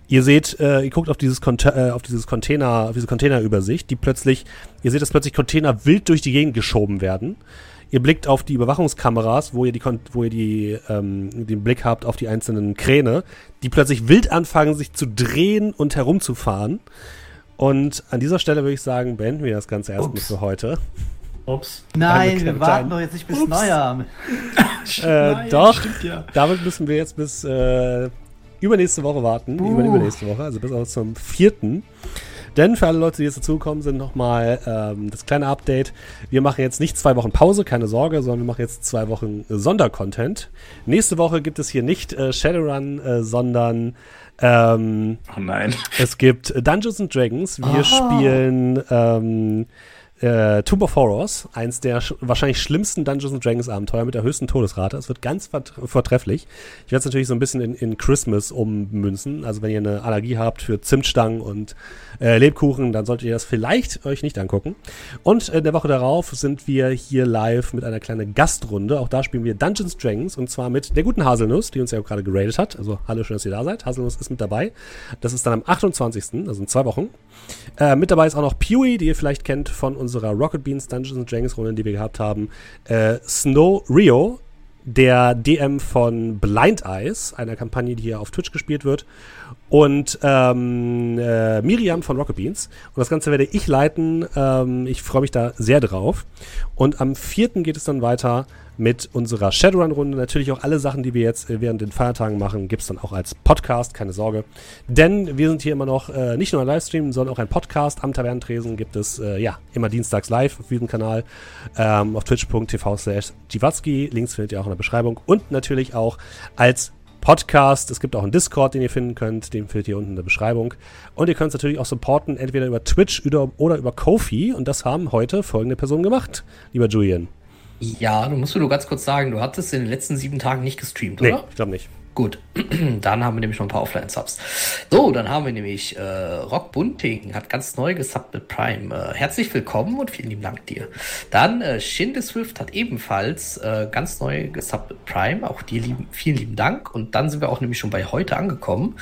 Ihr seht, äh, ihr guckt auf dieses, äh, auf dieses Container, auf diese Containerübersicht, die plötzlich, ihr seht, dass plötzlich Container wild durch die Gegend geschoben werden. Ihr blickt auf die Überwachungskameras, wo ihr, die, wo ihr die, ähm, den Blick habt auf die einzelnen Kräne, die plötzlich wild anfangen, sich zu drehen und herumzufahren. Und an dieser Stelle würde ich sagen, beenden wir das Ganze erstmal für heute. Ups. Nein, wir warten doch jetzt nicht bis Ups. Neujahr. <laughs> äh, Nein, doch, ja. damit müssen wir jetzt bis äh, übernächste Woche warten. Uh. Über übernächste Woche, also bis auch zum vierten. Denn für alle Leute, die jetzt dazugekommen sind, nochmal ähm, das kleine Update. Wir machen jetzt nicht zwei Wochen Pause, keine Sorge, sondern wir machen jetzt zwei Wochen Sondercontent. Nächste Woche gibt es hier nicht äh, Shadowrun, äh, sondern ähm, oh nein. Es gibt Dungeons and Dragons. Wir oh. spielen ähm, äh, Tomb of Horrors, eins der sch wahrscheinlich schlimmsten Dungeons and Dragons Abenteuer mit der höchsten Todesrate. Es wird ganz vortrefflich. Ich werde es natürlich so ein bisschen in, in, Christmas ummünzen. Also wenn ihr eine Allergie habt für Zimtstangen und äh, Lebkuchen, dann solltet ihr das vielleicht euch nicht angucken. Und in der Woche darauf sind wir hier live mit einer kleinen Gastrunde. Auch da spielen wir Dungeons Dragons und zwar mit der guten Haselnuss, die uns ja auch gerade geradet hat. Also hallo, schön, dass ihr da seid. Haselnuss ist mit dabei. Das ist dann am 28., also in zwei Wochen. Äh, mit dabei ist auch noch Pewee, die ihr vielleicht kennt von unserer Rocket Beans Dungeons Dragons Runde, die wir gehabt haben. Äh, Snow Rio, der DM von Blind Eyes, einer Kampagne, die hier auf Twitch gespielt wird. Und ähm, äh, Miriam von Rocket Beans. Und das Ganze werde ich leiten. Ähm, ich freue mich da sehr drauf. Und am 4. geht es dann weiter mit unserer Shadowrun-Runde. Natürlich auch alle Sachen, die wir jetzt äh, während den Feiertagen machen, gibt es dann auch als Podcast, keine Sorge. Denn wir sind hier immer noch äh, nicht nur ein Livestream, sondern auch ein Podcast. Am Tavernentresen gibt es äh, ja immer dienstags live auf diesem Kanal. Ähm, auf twitch.tv slash. Links findet ihr auch in der Beschreibung. Und natürlich auch als Podcast. Es gibt auch einen Discord, den ihr finden könnt. Den findet ihr unten in der Beschreibung. Und ihr könnt es natürlich auch supporten, entweder über Twitch oder über Kofi. Und das haben heute folgende Personen gemacht, lieber Julian. Ja, du musst mir nur ganz kurz sagen, du hattest in den letzten sieben Tagen nicht gestreamt, nee, oder? ich glaube nicht. Gut, <clears throat> dann haben wir nämlich noch ein paar Offline-Subs. So, dann haben wir nämlich äh, Rock Bunting, hat ganz neu gesubbt mit Prime. Äh, herzlich willkommen und vielen lieben Dank dir. Dann äh, Shinde Swift hat ebenfalls äh, ganz neu gesubbt mit Prime. Auch dir lieben, vielen lieben Dank. Und dann sind wir auch nämlich schon bei heute angekommen.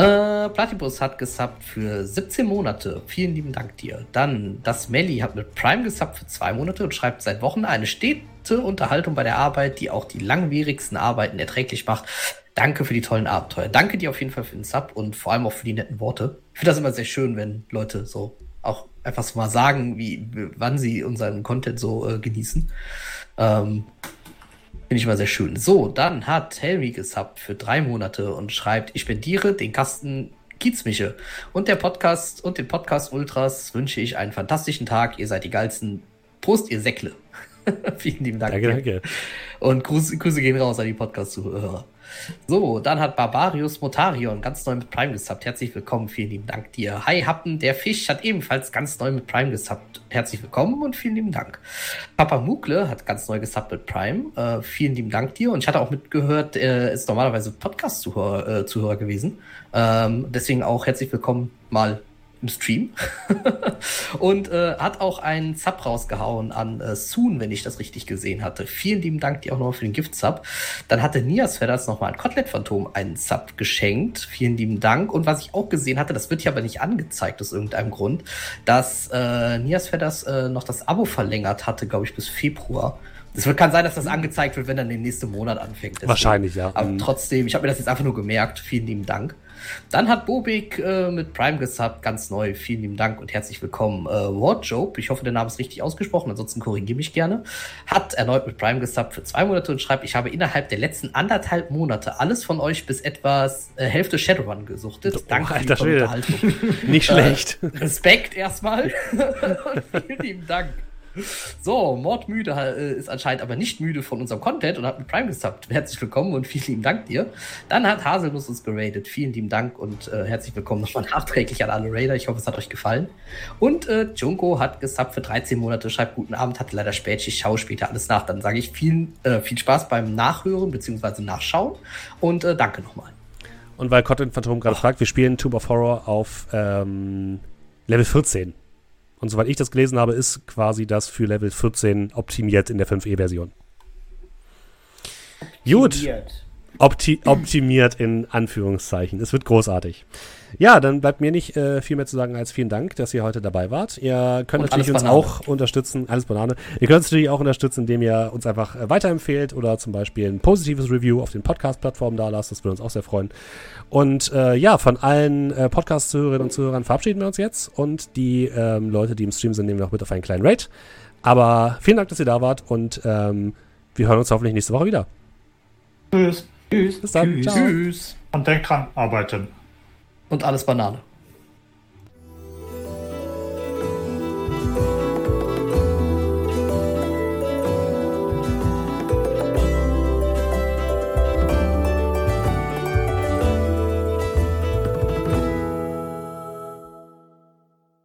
Äh, Platypus hat gesubbt für 17 Monate. Vielen lieben Dank dir. Dann, das Melly hat mit Prime gesubbt für zwei Monate und schreibt seit Wochen eine stete Unterhaltung bei der Arbeit, die auch die langwierigsten Arbeiten erträglich macht. Danke für die tollen Abenteuer. Danke dir auf jeden Fall für den Sub und vor allem auch für die netten Worte. Ich finde das immer sehr schön, wenn Leute so auch einfach so mal sagen, wie, wann sie unseren Content so äh, genießen. Ähm, Finde ich mal sehr schön. So, dann hat Helmi gesubbt für drei Monate und schreibt, ich spendiere den Kasten Kiezmische. Und der Podcast und den Podcast Ultras wünsche ich einen fantastischen Tag. Ihr seid die geilsten. Prost, ihr Säckle. <laughs> Vielen lieben Dank. Danke, danke. Und Grüße, Grüße gehen raus an die Podcast-Zuhörer. So, dann hat Barbarius Motarion ganz neu mit Prime gesubbt. Herzlich willkommen, vielen lieben Dank dir. Hi Happen, der Fisch hat ebenfalls ganz neu mit Prime gesubbt. Herzlich willkommen und vielen lieben Dank. Papa Mukle hat ganz neu gesubbt mit Prime. Äh, vielen lieben Dank dir. Und ich hatte auch mitgehört, er ist normalerweise Podcast-Zuhörer äh, Zuhörer gewesen. Ähm, deswegen auch herzlich willkommen mal im Stream <laughs> und äh, hat auch einen Sub rausgehauen an äh, Soon, wenn ich das richtig gesehen hatte. Vielen lieben Dank dir auch nochmal für den Gift-Sub. Dann hatte Nias Fedders nochmal ein Kotelett-Phantom einen Sub geschenkt. Vielen lieben Dank. Und was ich auch gesehen hatte, das wird hier aber nicht angezeigt aus irgendeinem Grund, dass äh, Nias Fedders äh, noch das Abo verlängert hatte, glaube ich, bis Februar Es kann sein, dass das angezeigt wird, wenn dann der nächste Monat anfängt. Deswegen. Wahrscheinlich, ja. Aber mhm. trotzdem, ich habe mir das jetzt einfach nur gemerkt. Vielen lieben Dank. Dann hat Bobik äh, mit Prime gesubbt, ganz neu. Vielen lieben Dank und herzlich willkommen. Äh, Wardjobe, ich hoffe, der Name ist richtig ausgesprochen, ansonsten korrigiere mich gerne. Hat erneut mit Prime gesubbt für zwei Monate und schreibt, ich habe innerhalb der letzten anderthalb Monate alles von euch bis etwas äh, Hälfte Shadowrun gesuchtet. Oh, Danke Alter, für die Unterhaltung. <laughs> Nicht schlecht. Äh, Respekt erstmal. und <laughs> <laughs> vielen lieben Dank. So, Mordmüde äh, ist anscheinend aber nicht müde von unserem Content und hat mit Prime gesubbt. Herzlich willkommen und vielen lieben Dank dir. Dann hat Haselnuss uns geradet. Vielen lieben Dank und äh, herzlich willkommen nochmal nachträglich an alle Raider. Ich hoffe, es hat euch gefallen. Und äh, Junko hat gesubbt für 13 Monate. Schreibt guten Abend, hatte leider spät. Ich schaue später alles nach. Dann sage ich viel, äh, viel Spaß beim Nachhören bzw. Nachschauen und äh, danke nochmal. Und weil Content Phantom gerade fragt, wir spielen Tomb of Horror auf ähm, Level 14. Und soweit ich das gelesen habe, ist quasi das für Level 14 optimiert in der 5e-Version. Gut. Opti optimiert in Anführungszeichen. Es wird großartig. Ja, dann bleibt mir nicht äh, viel mehr zu sagen als vielen Dank, dass ihr heute dabei wart. Ihr könnt Und natürlich uns auch unterstützen, alles Banane. Ihr könnt uns natürlich auch unterstützen, indem ihr uns einfach äh, weiterempfehlt oder zum Beispiel ein positives Review auf den Podcast-Plattformen da lasst. Das würde uns auch sehr freuen. Und äh, ja, von allen äh, Podcast-Zuhörerinnen und Zuhörern verabschieden wir uns jetzt. Und die ähm, Leute, die im Stream sind, nehmen wir auch mit auf einen kleinen Raid. Aber vielen Dank, dass ihr da wart und ähm, wir hören uns hoffentlich nächste Woche wieder. Tschüss. Tschüss. Bis dann. Tschüss. Ciao. Tschüss. Und denkt dran, arbeiten. Und alles Banane.